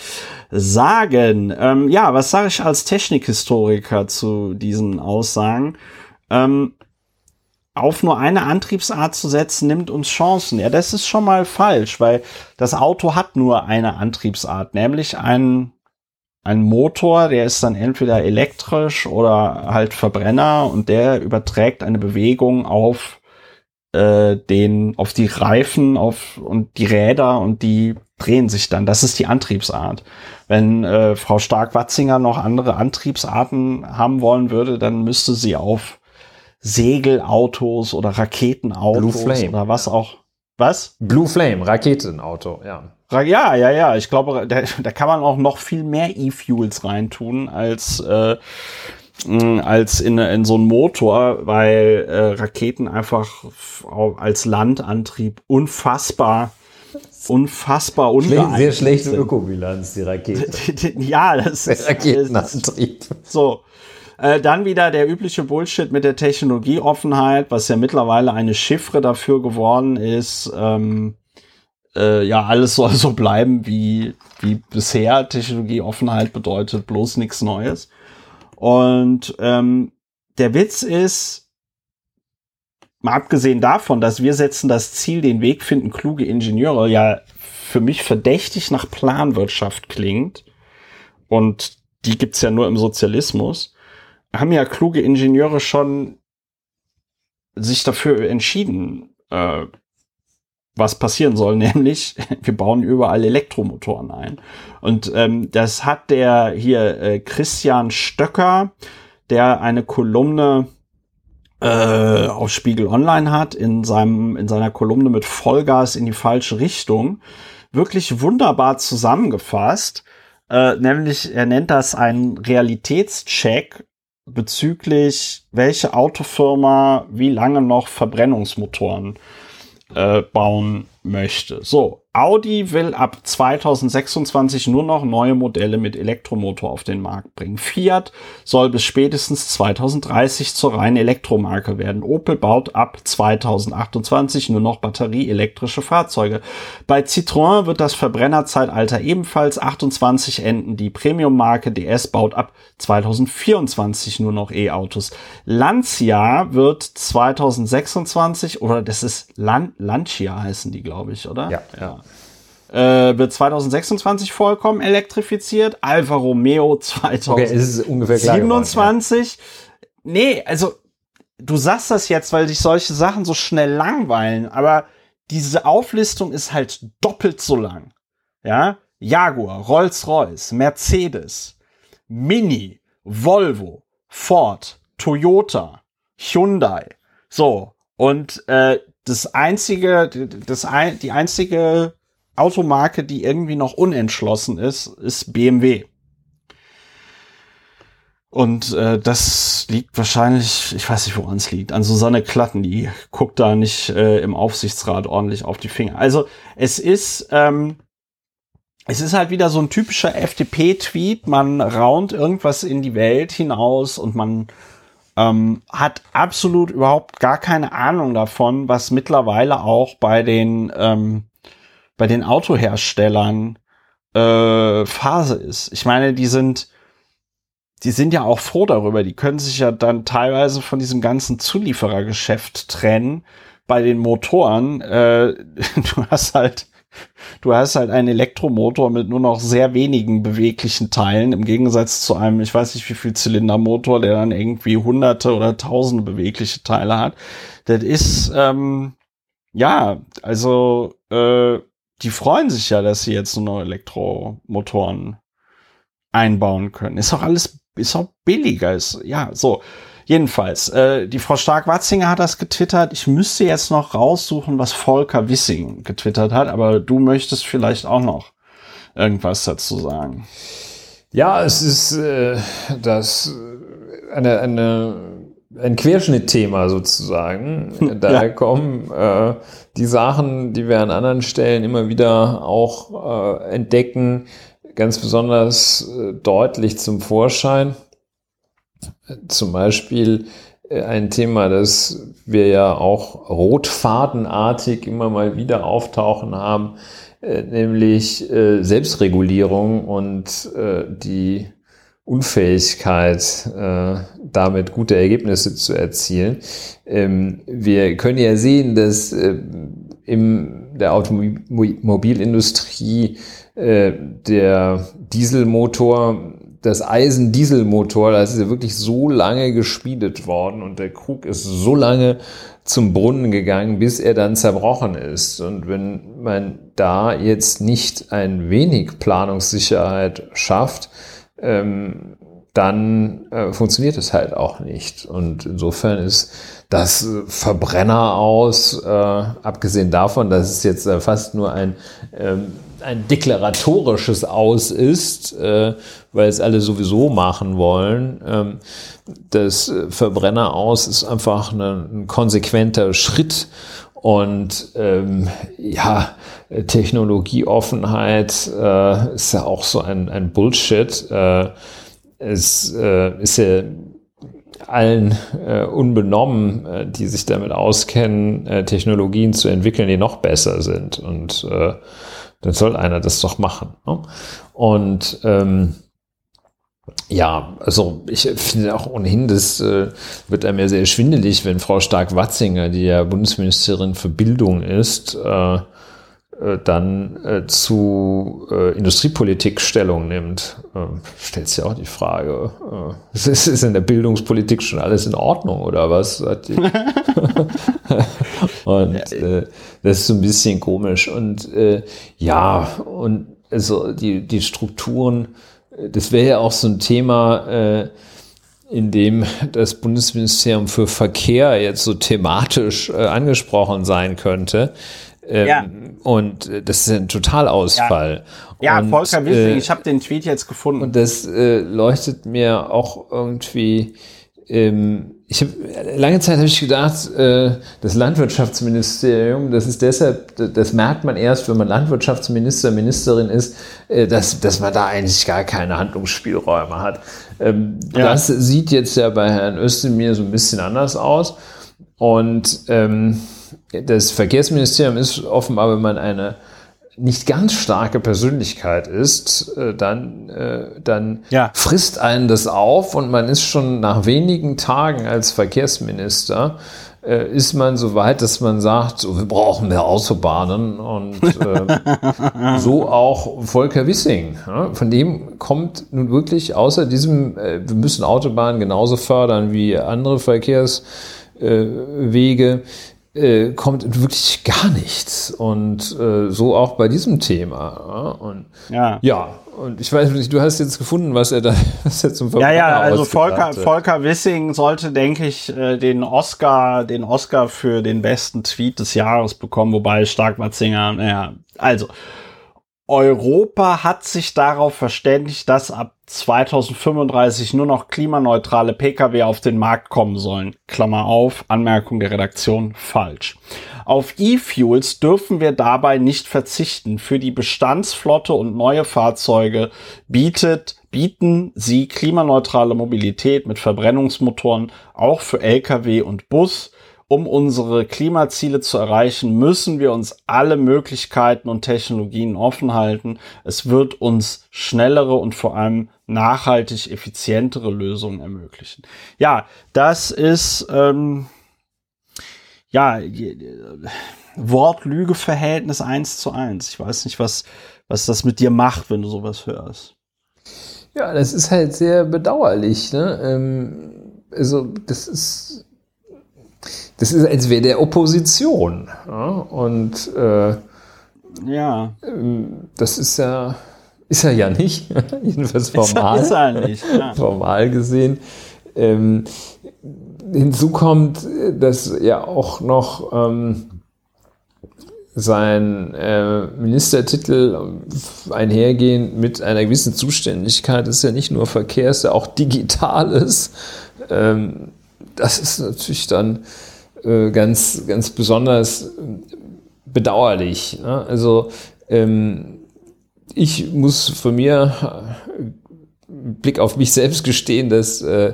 sagen. Ähm, ja, was sage ich als Technikhistoriker zu diesen Aussagen? Ähm, auf nur eine Antriebsart zu setzen, nimmt uns Chancen. Ja, das ist schon mal falsch, weil das Auto hat nur eine Antriebsart, nämlich einen, einen Motor, der ist dann entweder elektrisch oder halt Verbrenner und der überträgt eine Bewegung auf äh, den, auf die Reifen, auf und die Räder und die drehen sich dann. Das ist die Antriebsart. Wenn äh, Frau Stark-Watzinger noch andere Antriebsarten haben wollen würde, dann müsste sie auf Segelautos oder Raketenautos oder was auch. Was? Blue Flame, Raketenauto, ja. Ja, ja, ja. Ich glaube, da, da kann man auch noch viel mehr E-Fuels reintun als äh, als in, in so einen Motor, weil äh, Raketen einfach als Landantrieb unfassbar unfassbar ungeeignet Sehr schlechte Ökobilanz, die Rakete. ja, das ist Raketenantrieb. So, äh, dann wieder der übliche Bullshit mit der Technologieoffenheit, was ja mittlerweile eine Chiffre dafür geworden ist. Ähm, äh, ja, alles soll so bleiben wie, wie bisher. Technologieoffenheit bedeutet bloß nichts Neues. Und ähm, der Witz ist, mal abgesehen davon, dass wir setzen das Ziel, den Weg finden, kluge Ingenieure, ja für mich verdächtig nach Planwirtschaft klingt. Und die gibt's ja nur im Sozialismus haben ja kluge Ingenieure schon sich dafür entschieden, äh, was passieren soll, nämlich wir bauen überall Elektromotoren ein. Und ähm, das hat der hier äh, Christian Stöcker, der eine Kolumne äh, auf Spiegel Online hat, in seinem in seiner Kolumne mit Vollgas in die falsche Richtung, wirklich wunderbar zusammengefasst. Äh, nämlich, er nennt das einen Realitätscheck bezüglich, welche Autofirma wie lange noch Verbrennungsmotoren äh, bauen möchte. So, Audi will ab 2026 nur noch neue Modelle mit Elektromotor auf den Markt bringen. Fiat soll bis spätestens 2030 zur reinen Elektromarke werden. Opel baut ab 2028 nur noch batterieelektrische Fahrzeuge. Bei Citroën wird das Verbrennerzeitalter ebenfalls 28 enden. Die Premium-Marke DS baut ab 2024 nur noch E-Autos. Lancia wird 2026 oder das ist Lan Lancia heißen die, glaube ich, oder? Ja. ja. Äh, wird 2026 vollkommen elektrifiziert. Alfa Romeo 2027. Okay, Nee, also du sagst das jetzt, weil dich solche Sachen so schnell langweilen, aber diese Auflistung ist halt doppelt so lang. Ja? Jaguar, Rolls-Royce, Mercedes, Mini, Volvo, Ford, Toyota, Hyundai. So. Und äh, das einzige, das ein, die einzige Automarke, die irgendwie noch unentschlossen ist, ist BMW. Und äh, das liegt wahrscheinlich, ich weiß nicht, woran es liegt, an Susanne Klatten, die guckt da nicht äh, im Aufsichtsrat ordentlich auf die Finger. Also es ist, ähm, es ist halt wieder so ein typischer FDP-Tweet, man raunt irgendwas in die Welt hinaus und man ähm, hat absolut überhaupt gar keine Ahnung davon, was mittlerweile auch bei den ähm, bei den Autoherstellern äh, Phase ist. Ich meine, die sind die sind ja auch froh darüber. Die können sich ja dann teilweise von diesem ganzen Zulieferergeschäft trennen. Bei den Motoren, äh, du hast halt du hast halt einen Elektromotor mit nur noch sehr wenigen beweglichen Teilen, im Gegensatz zu einem, ich weiß nicht wie viel Zylindermotor, der dann irgendwie hunderte oder tausende bewegliche Teile hat. Das ist, ähm, ja, also, äh, die freuen sich ja, dass sie jetzt nur noch Elektromotoren einbauen können. Ist auch alles, ist auch billiger, ist, ja, so. Jedenfalls, äh, die Frau Stark-Watzinger hat das getwittert. Ich müsste jetzt noch raussuchen, was Volker Wissing getwittert hat, aber du möchtest vielleicht auch noch irgendwas dazu sagen. Ja, es ist äh, das eine, eine, ein Querschnittthema sozusagen. Daher ja. kommen äh, die Sachen, die wir an anderen Stellen immer wieder auch äh, entdecken, ganz besonders äh, deutlich zum Vorschein. Zum Beispiel äh, ein Thema, das wir ja auch rotfadenartig immer mal wieder auftauchen haben, äh, nämlich äh, Selbstregulierung und die Unfähigkeit, damit gute Ergebnisse zu erzielen. Ähm, wir können ja sehen, dass in der Automobilindustrie der Dieselmotor das Eisendieselmotor, das ist ja wirklich so lange geschmiedet worden und der Krug ist so lange zum Brunnen gegangen, bis er dann zerbrochen ist. Und wenn man da jetzt nicht ein wenig Planungssicherheit schafft, ähm, dann äh, funktioniert es halt auch nicht. Und insofern ist das Verbrenner aus, äh, abgesehen davon, dass es jetzt äh, fast nur ein ähm, ein deklaratorisches Aus ist, äh, weil es alle sowieso machen wollen. Ähm, das Verbrenner aus ist einfach eine, ein konsequenter Schritt und ähm, ja, Technologieoffenheit äh, ist ja auch so ein, ein Bullshit. Äh, es äh, ist ja allen äh, unbenommen, äh, die sich damit auskennen, äh, Technologien zu entwickeln, die noch besser sind. Und äh, dann soll einer das doch machen. Ne? Und ähm, ja, also ich finde auch ohnehin, das äh, wird einem ja sehr schwindelig, wenn Frau Stark-Watzinger, die ja Bundesministerin für Bildung ist, äh, dann äh, zu äh, Industriepolitik Stellung nimmt, äh, stellt sich auch die Frage, äh, ist, ist in der Bildungspolitik schon alles in Ordnung oder was? und äh, das ist so ein bisschen komisch. Und äh, ja, und also die, die Strukturen, das wäre ja auch so ein Thema, äh, in dem das Bundesministerium für Verkehr jetzt so thematisch äh, angesprochen sein könnte. Ähm, ja. Und äh, das ist ein Totalausfall. Ja, ja Volker Wissing, äh, ich habe den Tweet jetzt gefunden. Und das äh, leuchtet mir auch irgendwie. Ähm, ich hab, lange Zeit habe ich gedacht, äh, das Landwirtschaftsministerium, das ist deshalb, das merkt man erst, wenn man Landwirtschaftsminister, Ministerin ist, äh, dass, dass man da eigentlich gar keine Handlungsspielräume hat. Ähm, ja. Das sieht jetzt ja bei Herrn Özdemir so ein bisschen anders aus. Und ähm, das Verkehrsministerium ist offenbar, wenn man eine nicht ganz starke Persönlichkeit ist, äh, dann, äh, dann ja. frisst einen das auf und man ist schon nach wenigen Tagen als Verkehrsminister äh, ist man so weit, dass man sagt, so, wir brauchen mehr Autobahnen und äh, so auch Volker Wissing. Ja? Von dem kommt nun wirklich außer diesem, äh, wir müssen Autobahnen genauso fördern wie andere Verkehrswege, äh, kommt wirklich gar nichts. Und äh, so auch bei diesem Thema. Und ja. ja, und ich weiß nicht, du hast jetzt gefunden, was er da was er zum Verbrenner Ja, ja, also Volker, Volker Wissing sollte, denke ich, äh, den Oscar, den Oscar für den besten Tweet des Jahres bekommen, wobei Stark-Watzinger, naja, also Europa hat sich darauf verständigt, dass ab 2035 nur noch klimaneutrale Pkw auf den Markt kommen sollen. Klammer auf, Anmerkung der Redaktion, falsch. Auf E-Fuels dürfen wir dabei nicht verzichten. Für die Bestandsflotte und neue Fahrzeuge bietet, bieten sie klimaneutrale Mobilität mit Verbrennungsmotoren auch für Lkw und Bus um unsere Klimaziele zu erreichen, müssen wir uns alle Möglichkeiten und Technologien offen halten. Es wird uns schnellere und vor allem nachhaltig effizientere Lösungen ermöglichen. Ja, das ist ähm, ja Wort-Lüge-Verhältnis eins zu eins. Ich weiß nicht, was, was das mit dir macht, wenn du sowas hörst. Ja, das ist halt sehr bedauerlich. Ne? Ähm, also, das ist das ist, als wäre der Opposition. Ja? Und äh, ja, ähm, das ist ja, ist er ja nicht, jedenfalls formal. Ist er, ist er nicht, ja. formal gesehen. Ähm, hinzu kommt, dass ja auch noch ähm, sein äh, Ministertitel einhergehend mit einer gewissen Zuständigkeit ist ja nicht nur Verkehr, ist ja auch Digitales. Ähm, das ist natürlich dann äh, ganz, ganz besonders bedauerlich. Ne? Also ähm, ich muss von mir Blick auf mich selbst gestehen, dass äh,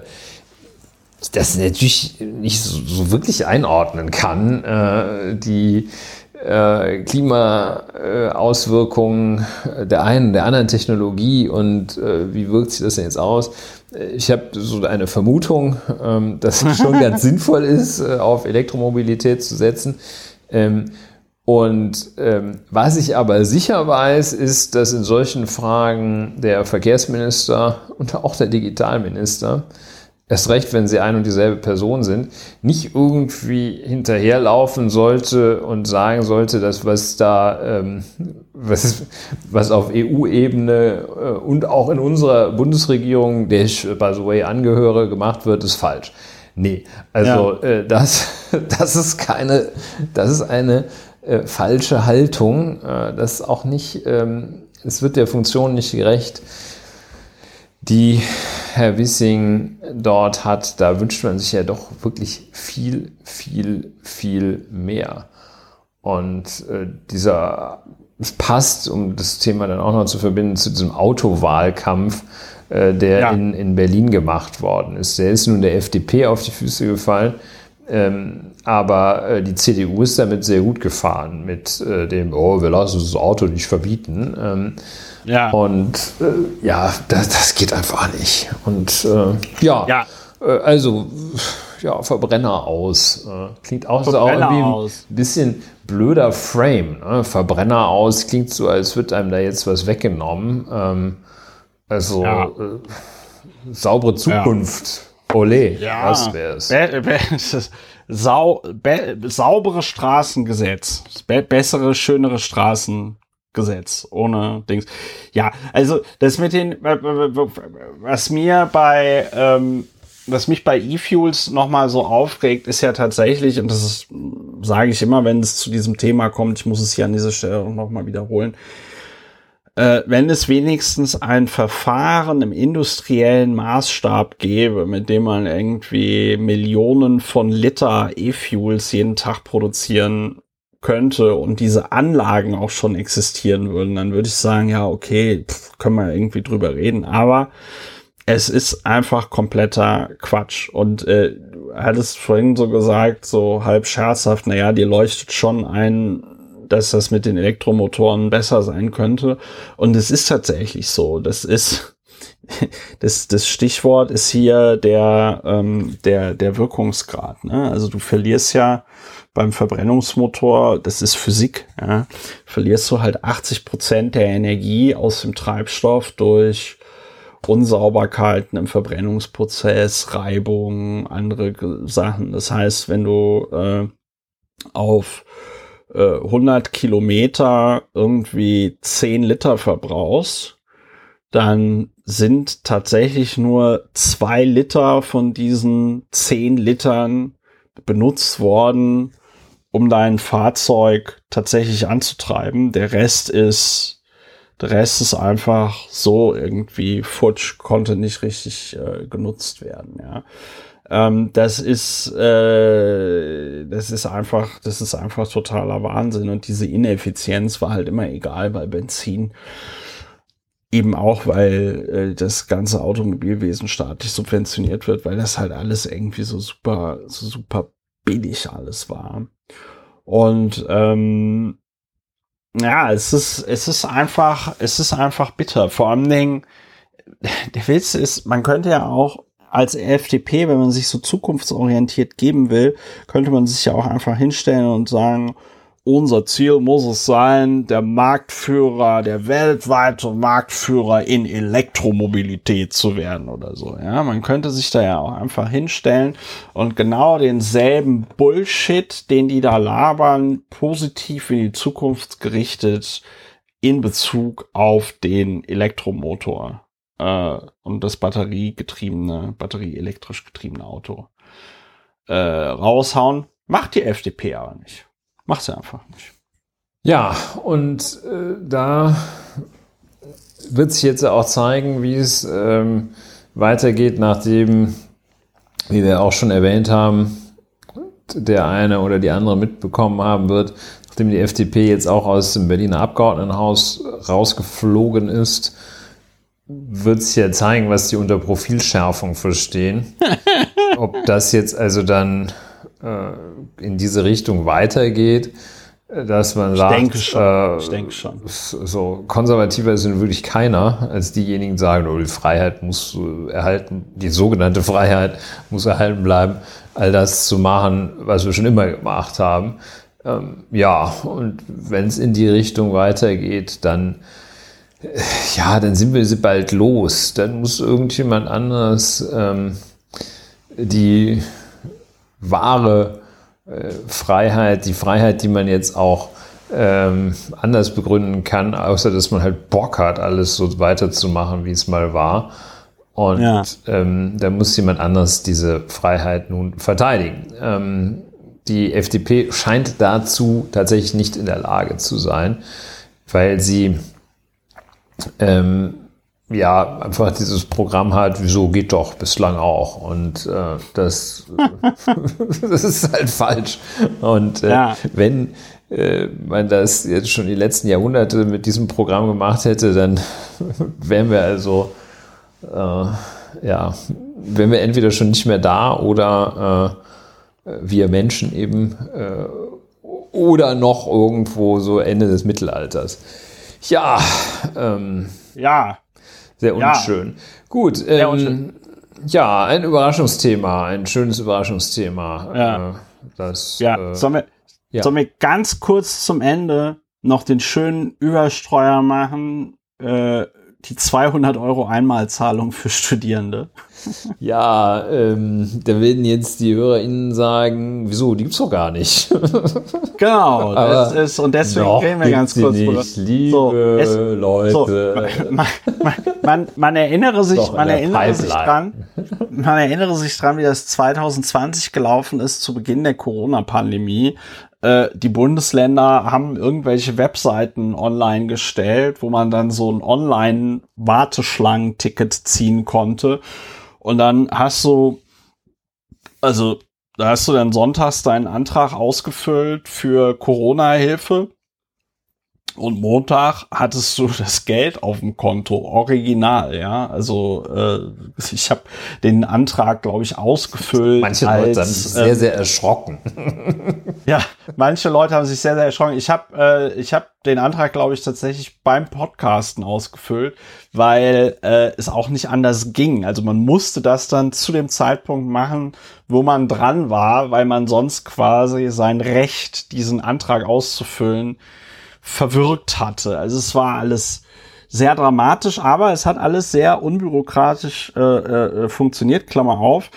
das natürlich nicht so, so wirklich einordnen kann. Äh, die äh, Klimaauswirkungen der einen, der anderen Technologie und äh, wie wirkt sich das denn jetzt aus? Ich habe so eine Vermutung, ähm, dass es schon ganz sinnvoll ist, äh, auf Elektromobilität zu setzen. Ähm, und ähm, was ich aber sicher weiß, ist, dass in solchen Fragen der Verkehrsminister und auch der Digitalminister erst recht, wenn sie ein und dieselbe Person sind, nicht irgendwie hinterherlaufen sollte und sagen sollte, dass was da, ähm, was, was auf EU-Ebene äh, und auch in unserer Bundesregierung, der ich, by the way, angehöre, gemacht wird, ist falsch. Nee, also ja. äh, das, das ist keine, das ist eine äh, falsche Haltung. Äh, das auch nicht, ähm, es wird der Funktion nicht gerecht, die Herr Wissing dort hat, da wünscht man sich ja doch wirklich viel, viel, viel mehr. Und äh, dieser, es passt, um das Thema dann auch noch zu verbinden, zu diesem Autowahlkampf, äh, der ja. in, in Berlin gemacht worden ist. Der ist nun der FDP auf die Füße gefallen. Ähm, aber äh, die CDU ist damit sehr gut gefahren, mit äh, dem, oh, wir lassen das Auto nicht verbieten. Ähm, ja. Und äh, ja, das, das, geht einfach nicht. Und äh, ja, ja. Äh, also ja, Verbrenner aus. Äh, klingt auch, so irgendwie aus. ein bisschen blöder Frame. Ne? Verbrenner aus klingt so, als wird einem da jetzt was weggenommen. Ähm, also ja. Äh, saubere Zukunft. Ja. Ole, ja. das wär's. Be be Sau be saubere Straßengesetz. Be bessere, schönere Straßen Gesetz, ohne Dings. Ja, also das mit den, was mir bei, ähm, was mich bei E-Fuels nochmal so aufregt, ist ja tatsächlich, und das sage ich immer, wenn es zu diesem Thema kommt, ich muss es hier an dieser Stelle nochmal wiederholen, äh, wenn es wenigstens ein Verfahren im industriellen Maßstab gäbe, mit dem man irgendwie Millionen von Liter E-Fuels jeden Tag produzieren könnte und diese Anlagen auch schon existieren würden, dann würde ich sagen, ja, okay, pff, können wir irgendwie drüber reden. Aber es ist einfach kompletter Quatsch. Und äh, hattest vorhin so gesagt, so halb scherzhaft, naja, dir leuchtet schon ein, dass das mit den Elektromotoren besser sein könnte. Und es ist tatsächlich so. Das ist das, das Stichwort ist hier der, ähm, der, der Wirkungsgrad. Ne? Also du verlierst ja beim Verbrennungsmotor, das ist Physik, ja, verlierst du halt 80 Prozent der Energie aus dem Treibstoff durch Unsauberkeiten im Verbrennungsprozess, Reibung, andere Sachen. Das heißt, wenn du äh, auf äh, 100 Kilometer irgendwie 10 Liter verbrauchst, dann sind tatsächlich nur zwei Liter von diesen 10 Litern benutzt worden, um dein Fahrzeug tatsächlich anzutreiben. Der Rest ist, der Rest ist einfach so irgendwie futsch, konnte nicht richtig äh, genutzt werden, ja. Ähm, das ist, äh, das ist einfach, das ist einfach totaler Wahnsinn und diese Ineffizienz war halt immer egal bei Benzin. Eben auch, weil äh, das ganze Automobilwesen staatlich subventioniert wird, weil das halt alles irgendwie so super, so super billig alles war. Und ähm, ja, es ist, es ist einfach, es ist einfach bitter. Vor allen Dingen, der Witz ist, man könnte ja auch als FDP, wenn man sich so zukunftsorientiert geben will, könnte man sich ja auch einfach hinstellen und sagen, unser Ziel muss es sein, der Marktführer, der weltweite Marktführer in Elektromobilität zu werden oder so. Ja, man könnte sich da ja auch einfach hinstellen und genau denselben Bullshit, den die da labern, positiv in die Zukunft gerichtet in Bezug auf den Elektromotor äh, und das batteriegetriebene, batterieelektrisch getriebene Auto äh, raushauen. Macht die FDP aber nicht. Macht sie einfach nicht. Ja, und äh, da wird sich jetzt auch zeigen, wie es ähm, weitergeht, nachdem, wie wir auch schon erwähnt haben, der eine oder die andere mitbekommen haben wird, nachdem die FDP jetzt auch aus dem Berliner Abgeordnetenhaus rausgeflogen ist, wird sich ja zeigen, was die unter Profilschärfung verstehen. Ob das jetzt also dann äh, in diese Richtung weitergeht, dass man ich sagt, denke schon. Äh, ich denke schon. so konservativer ist wirklich keiner, als diejenigen sagen, oh, die Freiheit muss erhalten, die sogenannte Freiheit muss erhalten bleiben, all das zu machen, was wir schon immer gemacht haben. Ähm, ja, und wenn es in die Richtung weitergeht, dann ja, dann sind wir sie bald los. Dann muss irgendjemand anders ähm, die wahre äh, Freiheit, die Freiheit, die man jetzt auch ähm, anders begründen kann, außer dass man halt Bock hat, alles so weiterzumachen, wie es mal war. Und ja. ähm, da muss jemand anders diese Freiheit nun verteidigen. Ähm, die FDP scheint dazu tatsächlich nicht in der Lage zu sein, weil sie ähm, ja, einfach dieses Programm hat, wieso geht doch bislang auch. Und äh, das, das ist halt falsch. Und äh, ja. wenn äh, man das jetzt schon die letzten Jahrhunderte mit diesem Programm gemacht hätte, dann wären wir also, äh, ja, wären wir entweder schon nicht mehr da oder äh, wir Menschen eben äh, oder noch irgendwo so Ende des Mittelalters. Ja, ähm, ja. Sehr unschön. Ja. Gut. Ähm, unschön. Ja, ein Überraschungsthema, ein schönes Überraschungsthema. Ja. Äh, das, ja. Äh, sollen, wir, ja. sollen wir ganz kurz zum Ende noch den schönen Überstreuer machen? Äh, die 200 Euro Einmalzahlung für Studierende. Ja, ähm, da werden jetzt die HörerInnen sagen, wieso, die gibt's doch gar nicht. genau, das ist, und deswegen reden wir ganz kurz nicht, Liebe so, es, Leute. So, man, man, man, man, erinnere sich, man erinnere sich dran, man erinnere sich dran, wie das 2020 gelaufen ist zu Beginn der Corona-Pandemie, äh, die Bundesländer haben irgendwelche Webseiten online gestellt, wo man dann so ein Online-Warteschlangenticket ziehen konnte. Und dann hast du, also da hast du dann sonntags deinen Antrag ausgefüllt für Corona-Hilfe und Montag hattest du das Geld auf dem Konto, original, ja. Also äh, ich habe den Antrag, glaube ich, ausgefüllt. Manche als, Leute sind sehr, ähm, sehr erschrocken. ja, manche Leute haben sich sehr, sehr erschrocken. Ich habe äh, ich hab den Antrag, glaube ich, tatsächlich beim Podcasten ausgefüllt, weil äh, es auch nicht anders ging. Also man musste das dann zu dem Zeitpunkt machen, wo man dran war, weil man sonst quasi sein Recht, diesen Antrag auszufüllen, verwirkt hatte. Also es war alles sehr dramatisch, aber es hat alles sehr unbürokratisch äh, äh, funktioniert, Klammer auf.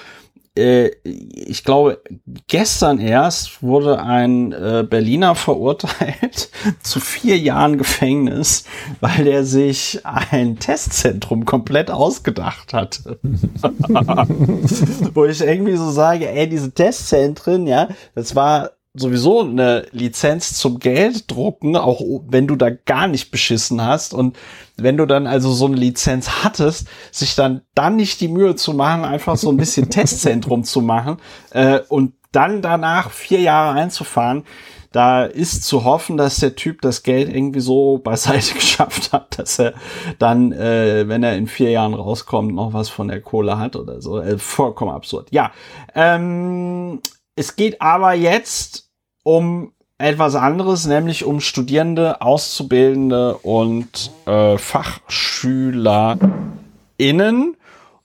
Äh, ich glaube, gestern erst wurde ein äh, Berliner verurteilt zu vier Jahren Gefängnis, weil der sich ein Testzentrum komplett ausgedacht hatte. Wo ich irgendwie so sage, ey, diese Testzentren, ja, das war sowieso eine Lizenz zum Gelddrucken, auch wenn du da gar nicht beschissen hast. Und wenn du dann also so eine Lizenz hattest, sich dann dann nicht die Mühe zu machen, einfach so ein bisschen Testzentrum zu machen äh, und dann danach vier Jahre einzufahren, da ist zu hoffen, dass der Typ das Geld irgendwie so beiseite geschafft hat, dass er dann, äh, wenn er in vier Jahren rauskommt, noch was von der Kohle hat oder so. Äh, vollkommen absurd. Ja, ähm, es geht aber jetzt um etwas anderes, nämlich um Studierende, Auszubildende und äh, FachschülerInnen.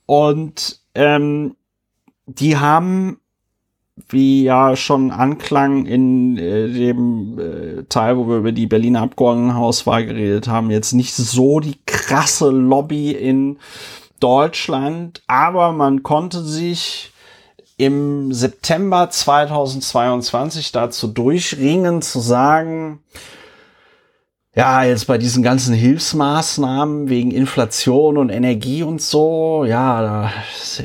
Und ähm, die haben, wie ja schon anklang in äh, dem äh, Teil, wo wir über die Berliner Abgeordnetenhauswahl geredet haben, jetzt nicht so die krasse Lobby in Deutschland, aber man konnte sich im September 2022 dazu durchringen, zu sagen, ja, jetzt bei diesen ganzen Hilfsmaßnahmen wegen Inflation und Energie und so, ja, da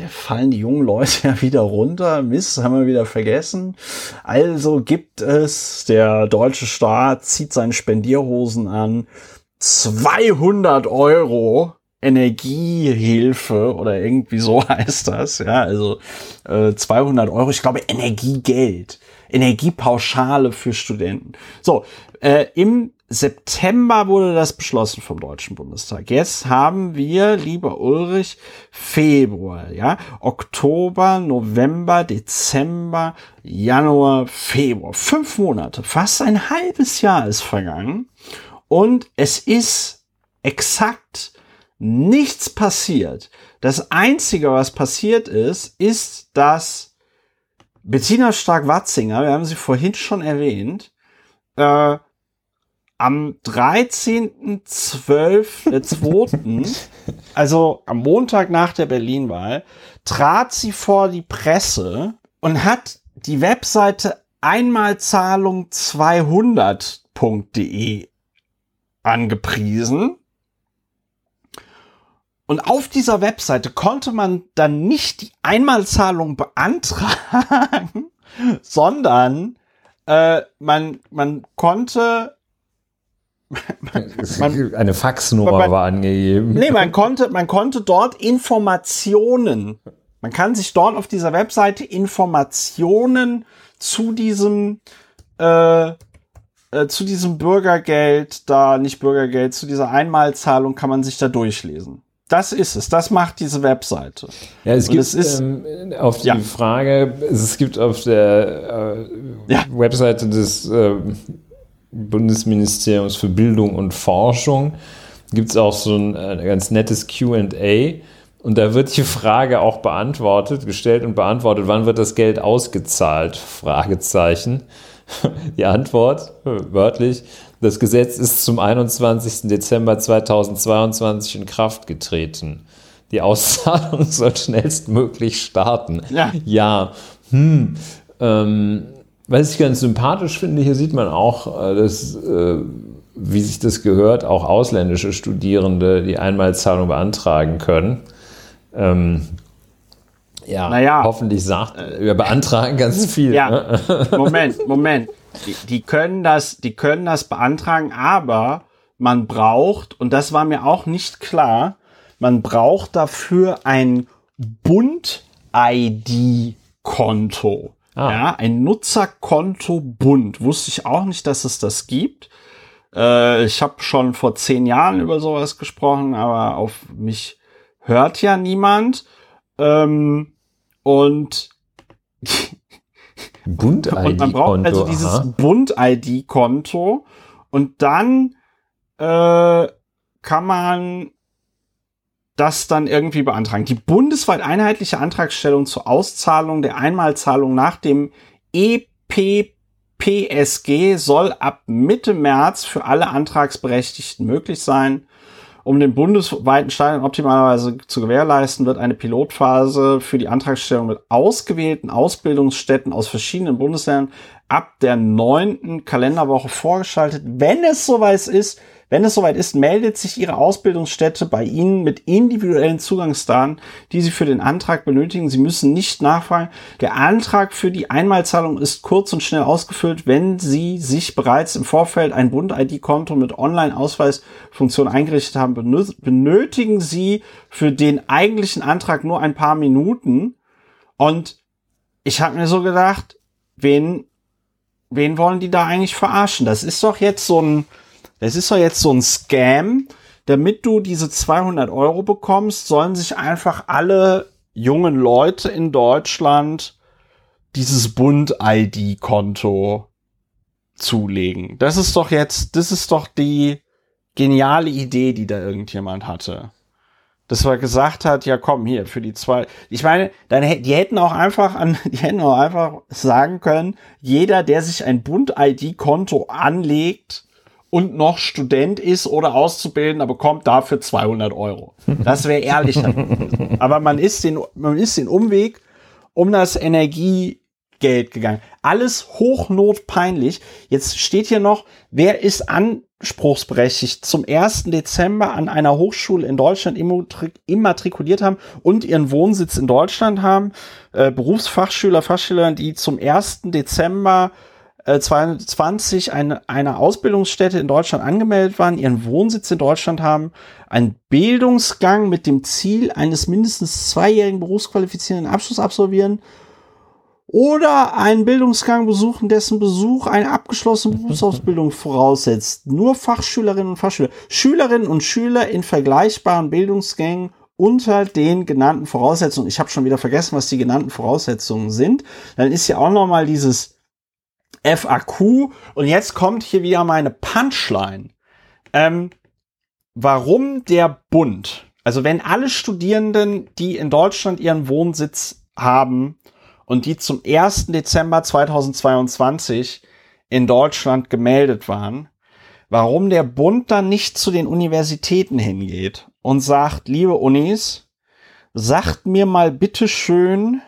fallen die jungen Leute ja wieder runter. Mist, haben wir wieder vergessen. Also gibt es, der deutsche Staat zieht seine Spendierhosen an, 200 Euro Energiehilfe oder irgendwie so heißt das, ja, also äh, 200 Euro, ich glaube Energiegeld, Energiepauschale für Studenten. So, äh, im September wurde das beschlossen vom Deutschen Bundestag. Jetzt haben wir, lieber Ulrich, Februar, ja, Oktober, November, Dezember, Januar, Februar. Fünf Monate, fast ein halbes Jahr ist vergangen und es ist exakt nichts passiert. Das Einzige, was passiert ist, ist, dass Bettina Stark-Watzinger, wir haben sie vorhin schon erwähnt, äh, am 13.12.2., also am Montag nach der Berlin-Wahl, trat sie vor die Presse und hat die Webseite Einmalzahlung 200.de angepriesen. Und auf dieser Webseite konnte man dann nicht die Einmalzahlung beantragen, sondern äh, man, man konnte man, eine Faxnummer man, war angegeben. Nee, man konnte, man konnte dort Informationen, man kann sich dort auf dieser Webseite Informationen zu diesem, äh, äh, zu diesem Bürgergeld, da nicht Bürgergeld, zu dieser Einmalzahlung kann man sich da durchlesen. Das ist es. Das macht diese Webseite. Ja, es gibt es ist, ähm, auf die ja. Frage, es gibt auf der äh, ja. Webseite des äh, Bundesministeriums für Bildung und Forschung gibt es auch so ein, ein äh, ganz nettes QA. Und da wird die Frage auch beantwortet, gestellt und beantwortet, wann wird das Geld ausgezahlt? Fragezeichen. Die Antwort, wörtlich, das Gesetz ist zum 21. Dezember 2022 in Kraft getreten. Die Auszahlung soll schnellstmöglich starten. Ja. Ja. Hm. Ähm, was ich ganz sympathisch finde, hier sieht man auch, äh, dass, äh, wie sich das gehört, auch ausländische Studierende die Einmalzahlung beantragen können. Ähm, ja, naja, hoffentlich sagt, wir beantragen ganz viel. Ja, ne? Moment, Moment. Die, die, können das, die können das beantragen, aber man braucht, und das war mir auch nicht klar, man braucht dafür ein Bund-ID-Konto. Ah. Ja, ein Nutzerkonto Bund. Wusste ich auch nicht, dass es das gibt. Äh, ich habe schon vor zehn Jahren über sowas gesprochen, aber auf mich hört ja niemand. Ähm, und Bund-ID-Konto. man braucht also dieses Bund-ID-Konto und dann äh, kann man das dann irgendwie beantragen. Die bundesweit einheitliche Antragstellung zur Auszahlung der Einmalzahlung nach dem EPPSG soll ab Mitte März für alle Antragsberechtigten möglich sein. Um den bundesweiten Stadion optimalerweise zu gewährleisten, wird eine Pilotphase für die Antragstellung mit ausgewählten Ausbildungsstätten aus verschiedenen Bundesländern ab der neunten Kalenderwoche vorgeschaltet. Wenn es soweit ist, wenn es soweit ist, meldet sich Ihre Ausbildungsstätte bei Ihnen mit individuellen Zugangsdaten, die Sie für den Antrag benötigen. Sie müssen nicht nachfragen. Der Antrag für die Einmalzahlung ist kurz und schnell ausgefüllt, wenn Sie sich bereits im Vorfeld ein Bund-ID-Konto mit Online-Ausweisfunktion eingerichtet haben. Benötigen Sie für den eigentlichen Antrag nur ein paar Minuten. Und ich habe mir so gedacht, wen, wen wollen die da eigentlich verarschen? Das ist doch jetzt so ein, das ist doch jetzt so ein Scam. Damit du diese 200 Euro bekommst, sollen sich einfach alle jungen Leute in Deutschland dieses Bund-ID-Konto zulegen. Das ist doch jetzt, das ist doch die geniale Idee, die da irgendjemand hatte. Dass er gesagt hat, ja komm hier für die zwei. Ich meine, dann die hätten auch einfach an, die hätten auch einfach sagen können, jeder, der sich ein Bund-ID-Konto anlegt, und noch Student ist oder Auszubildender, bekommt dafür 200 Euro. Das wäre ehrlicher. Aber man ist, den, man ist den Umweg um das Energiegeld gegangen. Alles hochnotpeinlich. Jetzt steht hier noch, wer ist anspruchsberechtigt zum 1. Dezember an einer Hochschule in Deutschland immatrikuliert haben und ihren Wohnsitz in Deutschland haben. Äh, Berufsfachschüler, Fachschüler, die zum 1. Dezember äh, 2020 eine, eine Ausbildungsstätte in Deutschland angemeldet waren, ihren Wohnsitz in Deutschland haben, einen Bildungsgang mit dem Ziel eines mindestens zweijährigen berufsqualifizierenden Abschluss absolvieren oder einen Bildungsgang besuchen, dessen Besuch eine abgeschlossene Berufsausbildung voraussetzt. Nur Fachschülerinnen und Fachschüler. Schülerinnen und Schüler in vergleichbaren Bildungsgängen unter den genannten Voraussetzungen. Ich habe schon wieder vergessen, was die genannten Voraussetzungen sind. Dann ist ja auch noch mal dieses FAQ und jetzt kommt hier wieder meine Punchline. Ähm, warum der Bund, also wenn alle Studierenden, die in Deutschland ihren Wohnsitz haben und die zum 1. Dezember 2022 in Deutschland gemeldet waren, warum der Bund dann nicht zu den Universitäten hingeht und sagt, liebe Unis, sagt mir mal bitte schön,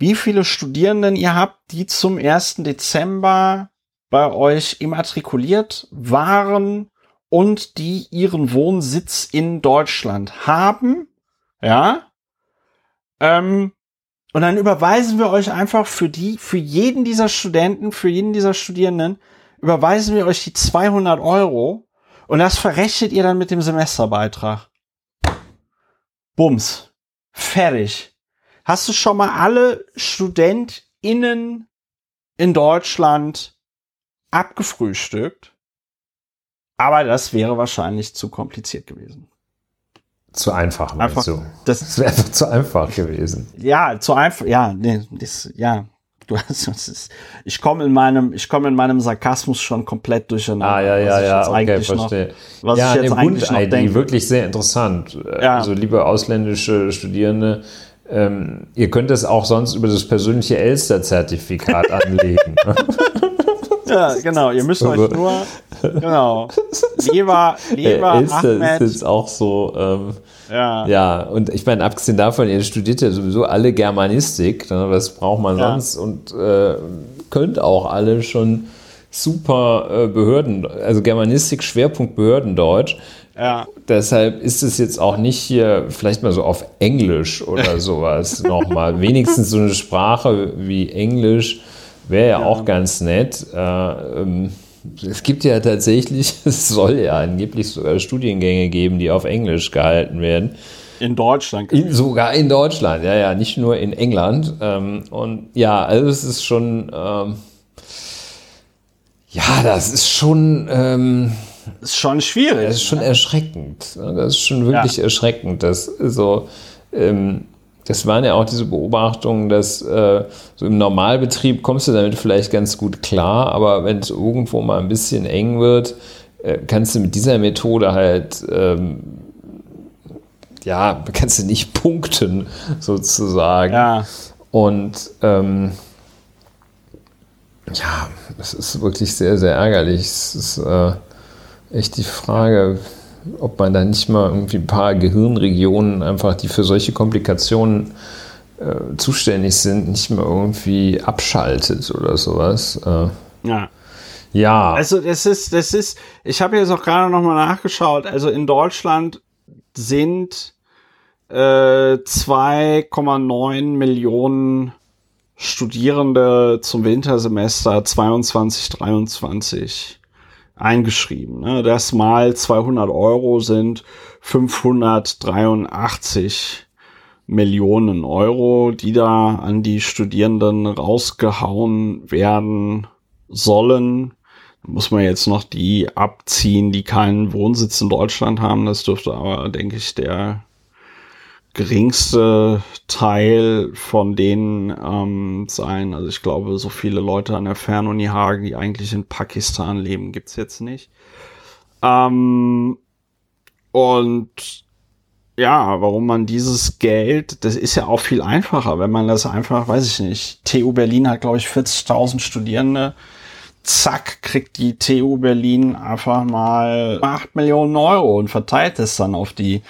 wie viele Studierenden ihr habt, die zum 1. Dezember bei euch immatrikuliert waren und die ihren Wohnsitz in Deutschland haben. Ja. Ähm, und dann überweisen wir euch einfach für die, für jeden dieser Studenten, für jeden dieser Studierenden, überweisen wir euch die 200 Euro und das verrechnet ihr dann mit dem Semesterbeitrag. Bums. Fertig. Hast du schon mal alle StudentInnen in Deutschland abgefrühstückt? Aber das wäre wahrscheinlich zu kompliziert gewesen. Zu einfach, einfach, du? Das, das wäre einfach zu einfach gewesen. Ja, zu einfach, ja, nee, das, ja. Du hast, das ist, ich komme in meinem, ich komme in meinem Sarkasmus schon komplett durcheinander. Ah, ja, ja, ja, okay, verstehe. Noch, was ja, ich jetzt eigentlich noch denke. wirklich sehr interessant. Ja. Also, liebe ausländische Studierende, ähm, ihr könnt es auch sonst über das persönliche Elster-Zertifikat anlegen. Ja, genau. Ihr müsst euch nur, genau. Leber, Leber, Elster Ahmed. ist jetzt auch so, ähm, Ja. ja, und ich meine, abgesehen davon, ihr studiert ja sowieso alle Germanistik, ne, was braucht man Ja. sonst und äh, könnt auch alle schon super äh, Behörden, also Germanistik, Schwerpunkt Behördendeutsch. Ja. Deshalb ist es jetzt auch nicht hier vielleicht mal so auf Englisch oder sowas nochmal. Wenigstens so eine Sprache wie Englisch wäre ja, auch ganz nett. Äh, ähm, es gibt ja tatsächlich, es soll ja angeblich sogar Studiengänge geben, die auf Englisch gehalten werden. In Deutschland. In, sogar in Deutschland, ja, ja, nicht nur in England. Ähm, und ja, also es ist schon, ähm, ja, das ist schon, ähm, ist schon schwierig. das ist schon erschreckend. ne? Das ist schon wirklich Ja. erschreckend, dass so, ähm, das waren ja auch diese Beobachtungen, dass äh, so im Normalbetrieb kommst du damit vielleicht ganz gut klar, aber wenn es irgendwo mal ein bisschen eng wird, äh, kannst du mit dieser Methode halt ähm, ja, kannst du nicht punkten, sozusagen. Ja. Und ähm, ja, es ist wirklich sehr, sehr ärgerlich. Es ist äh, echt die Frage, ob man da nicht mal irgendwie ein paar Gehirnregionen einfach, die für solche Komplikationen äh, zuständig sind, nicht mal irgendwie abschaltet oder sowas. Äh, Ja. ja, Also das ist, das ist, ich habe jetzt auch gerade noch mal nachgeschaut. Also in Deutschland sind äh, 2,9 Millionen Studierende zum Wintersemester 22, 23 eingeschrieben. Ne? Das mal 200 Euro sind 583 Millionen Euro, die da an die Studierenden rausgehauen werden sollen. Da muss man jetzt noch die abziehen, die keinen Wohnsitz in Deutschland haben. Das dürfte aber, denke ich, der geringste Teil von denen ähm, sein. Also ich glaube, so viele Leute an der Fernuni Hagen, die eigentlich in Pakistan leben, gibt's jetzt nicht. Ähm, und ja, warum man dieses Geld, das ist ja auch viel einfacher, wenn man das einfach, weiß ich nicht, TU Berlin hat, glaube ich, 40.000 Studierende. Zack, kriegt die TU Berlin einfach mal 8 Millionen Euro und verteilt es dann auf die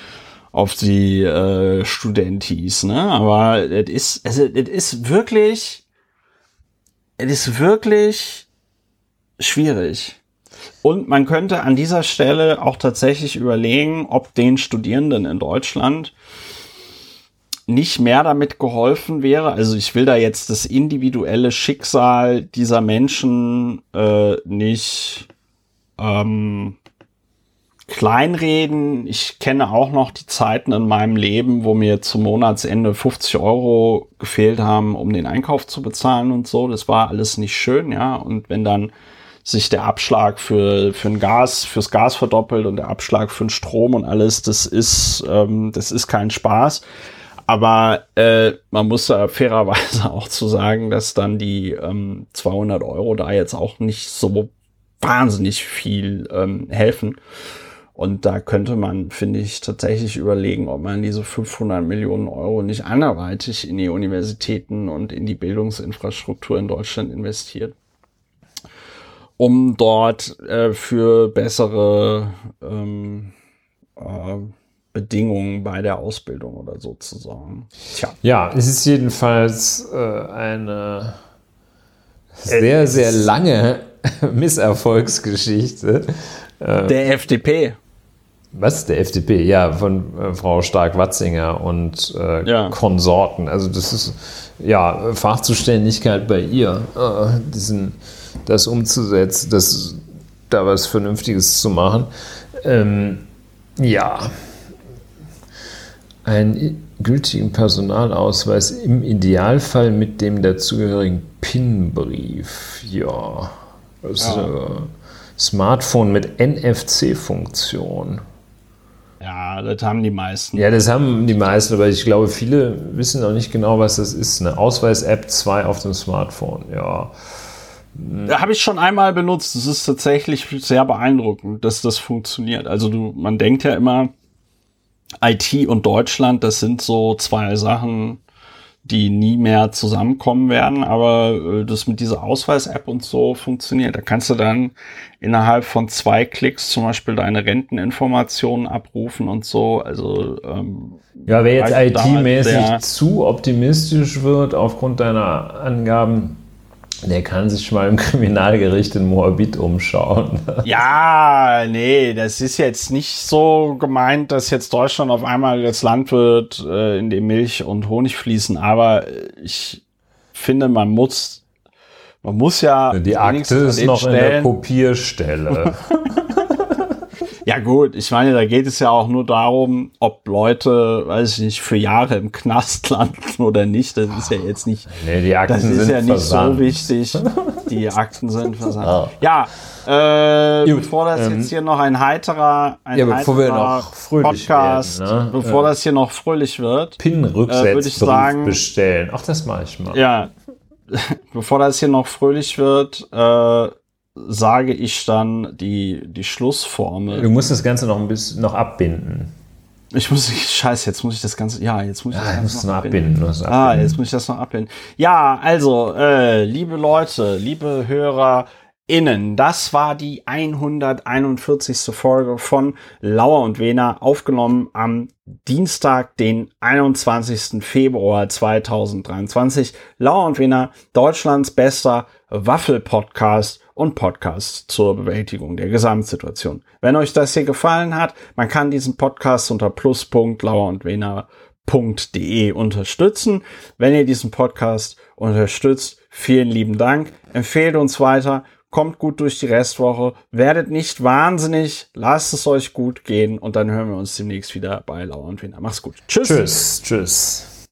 auf die äh, Studentis, ne? Aber es ist, also, es ist wirklich, es ist wirklich schwierig. Und man könnte an dieser Stelle auch tatsächlich überlegen, ob den Studierenden in Deutschland nicht mehr damit geholfen wäre. Also ich will da jetzt das individuelle Schicksal dieser Menschen äh, nicht ähm, kleinreden. Ich kenne auch noch die Zeiten in meinem Leben, wo mir zum Monatsende 50 Euro gefehlt haben, um den Einkauf zu bezahlen und so. Das war alles nicht schön, ja. Und wenn dann sich der Abschlag für, für ein Gas, fürs Gas verdoppelt und der Abschlag für den Strom und alles, das ist, ähm, das ist kein Spaß. Aber äh, man muss da fairerweise auch zu sagen, dass dann die ähm, 200 Euro da jetzt auch nicht so wahnsinnig viel ähm, helfen. Und da könnte man, finde ich, tatsächlich überlegen, ob man diese 500 Millionen Euro nicht anderweitig in die Universitäten und in die Bildungsinfrastruktur in Deutschland investiert um dort äh, für bessere ähm, äh, Bedingungen bei der Ausbildung oder so zu sorgen. Tja. Ja, es ist jedenfalls äh, eine sehr, sehr lange Misserfolgsgeschichte. Äh, der FDP. Was? Der FDP, ja, von äh, Frau Stark-Watzinger und äh, ja. Konsorten. Also das ist ja Fachzuständigkeit bei ihr, äh, diesen das umzusetzen, das, da was Vernünftiges zu machen. Ähm, ja, einen gültigen Personalausweis im Idealfall mit dem dazugehörigen PIN-Brief. Ja, das ja. Smartphone mit NFC-Funktion. Ja, das haben die meisten. Ja, das haben die meisten, aber ich glaube, viele wissen auch nicht genau, was das ist. Eine Ausweis-App 2 auf dem Smartphone. Ja. Habe ich schon einmal benutzt. Es ist tatsächlich sehr beeindruckend, dass das funktioniert. Also du, man denkt ja immer, IT und Deutschland, das sind so zwei Sachen, die nie mehr zusammenkommen werden, aber äh, das mit dieser Ausweis-App und so funktioniert. Da kannst du dann innerhalb von zwei Klicks zum Beispiel deine Renteninformationen abrufen und so. Also ähm, ja, wer jetzt IT-mäßig zu optimistisch wird aufgrund deiner Angaben, der kann sich mal im Kriminalgericht in Moabit umschauen. Ja, nee, das ist jetzt nicht so gemeint, dass jetzt Deutschland auf einmal das Land wird, äh, in dem Milch und Honig fließen. Aber ich finde, man muss, man muss ja. Die Akte ist noch Stellen, in der Kopierstelle. Ja gut, ich meine, da geht es ja auch nur darum, ob Leute, weiß ich nicht, für Jahre im Knast landen oder nicht. Das ist ja jetzt nicht, nee, die Akten das ist ja nicht versandt. so wichtig. Die Akten sind versandt. Oh. Ja, äh, bevor das ähm, jetzt hier noch ein heiterer, ein ja, bevor wir noch fröhlich Podcast, werden, ne? bevor ja. das hier noch fröhlich wird, Pin-Rücksetzbrief äh, bestellen. Ach, das mache ich mal. Ja, bevor das hier noch fröhlich wird, äh, sage ich dann die, die Schlussformel. Du musst das Ganze noch ein bisschen noch abbinden. Ich muss, ich, scheiße, jetzt muss ich das Ganze, ja, jetzt muss ich ja, das Ganze noch abbinden. abbinden. Ah, jetzt muss ich das noch abbinden. Ja, also, äh, liebe Leute, liebe HörerInnen, das war die 141. Folge von Lauer und Wena, aufgenommen am Dienstag, den 21. Februar 2023. Lauer und Wena, Deutschlands bester Waffel-Podcast und Podcast zur Bewältigung der Gesamtsituation. Wenn euch das hier gefallen hat, man kann diesen Podcast unter plus.lauerundwener.de unterstützen. Wenn ihr diesen Podcast unterstützt, vielen lieben Dank. Empfehlt uns weiter. Kommt gut durch die Restwoche. Werdet nicht wahnsinnig. Lasst es euch gut gehen. Und dann hören wir uns demnächst wieder bei Lauer und Wiener. Mach's gut. Tschüss. Tschüss. Tschüss.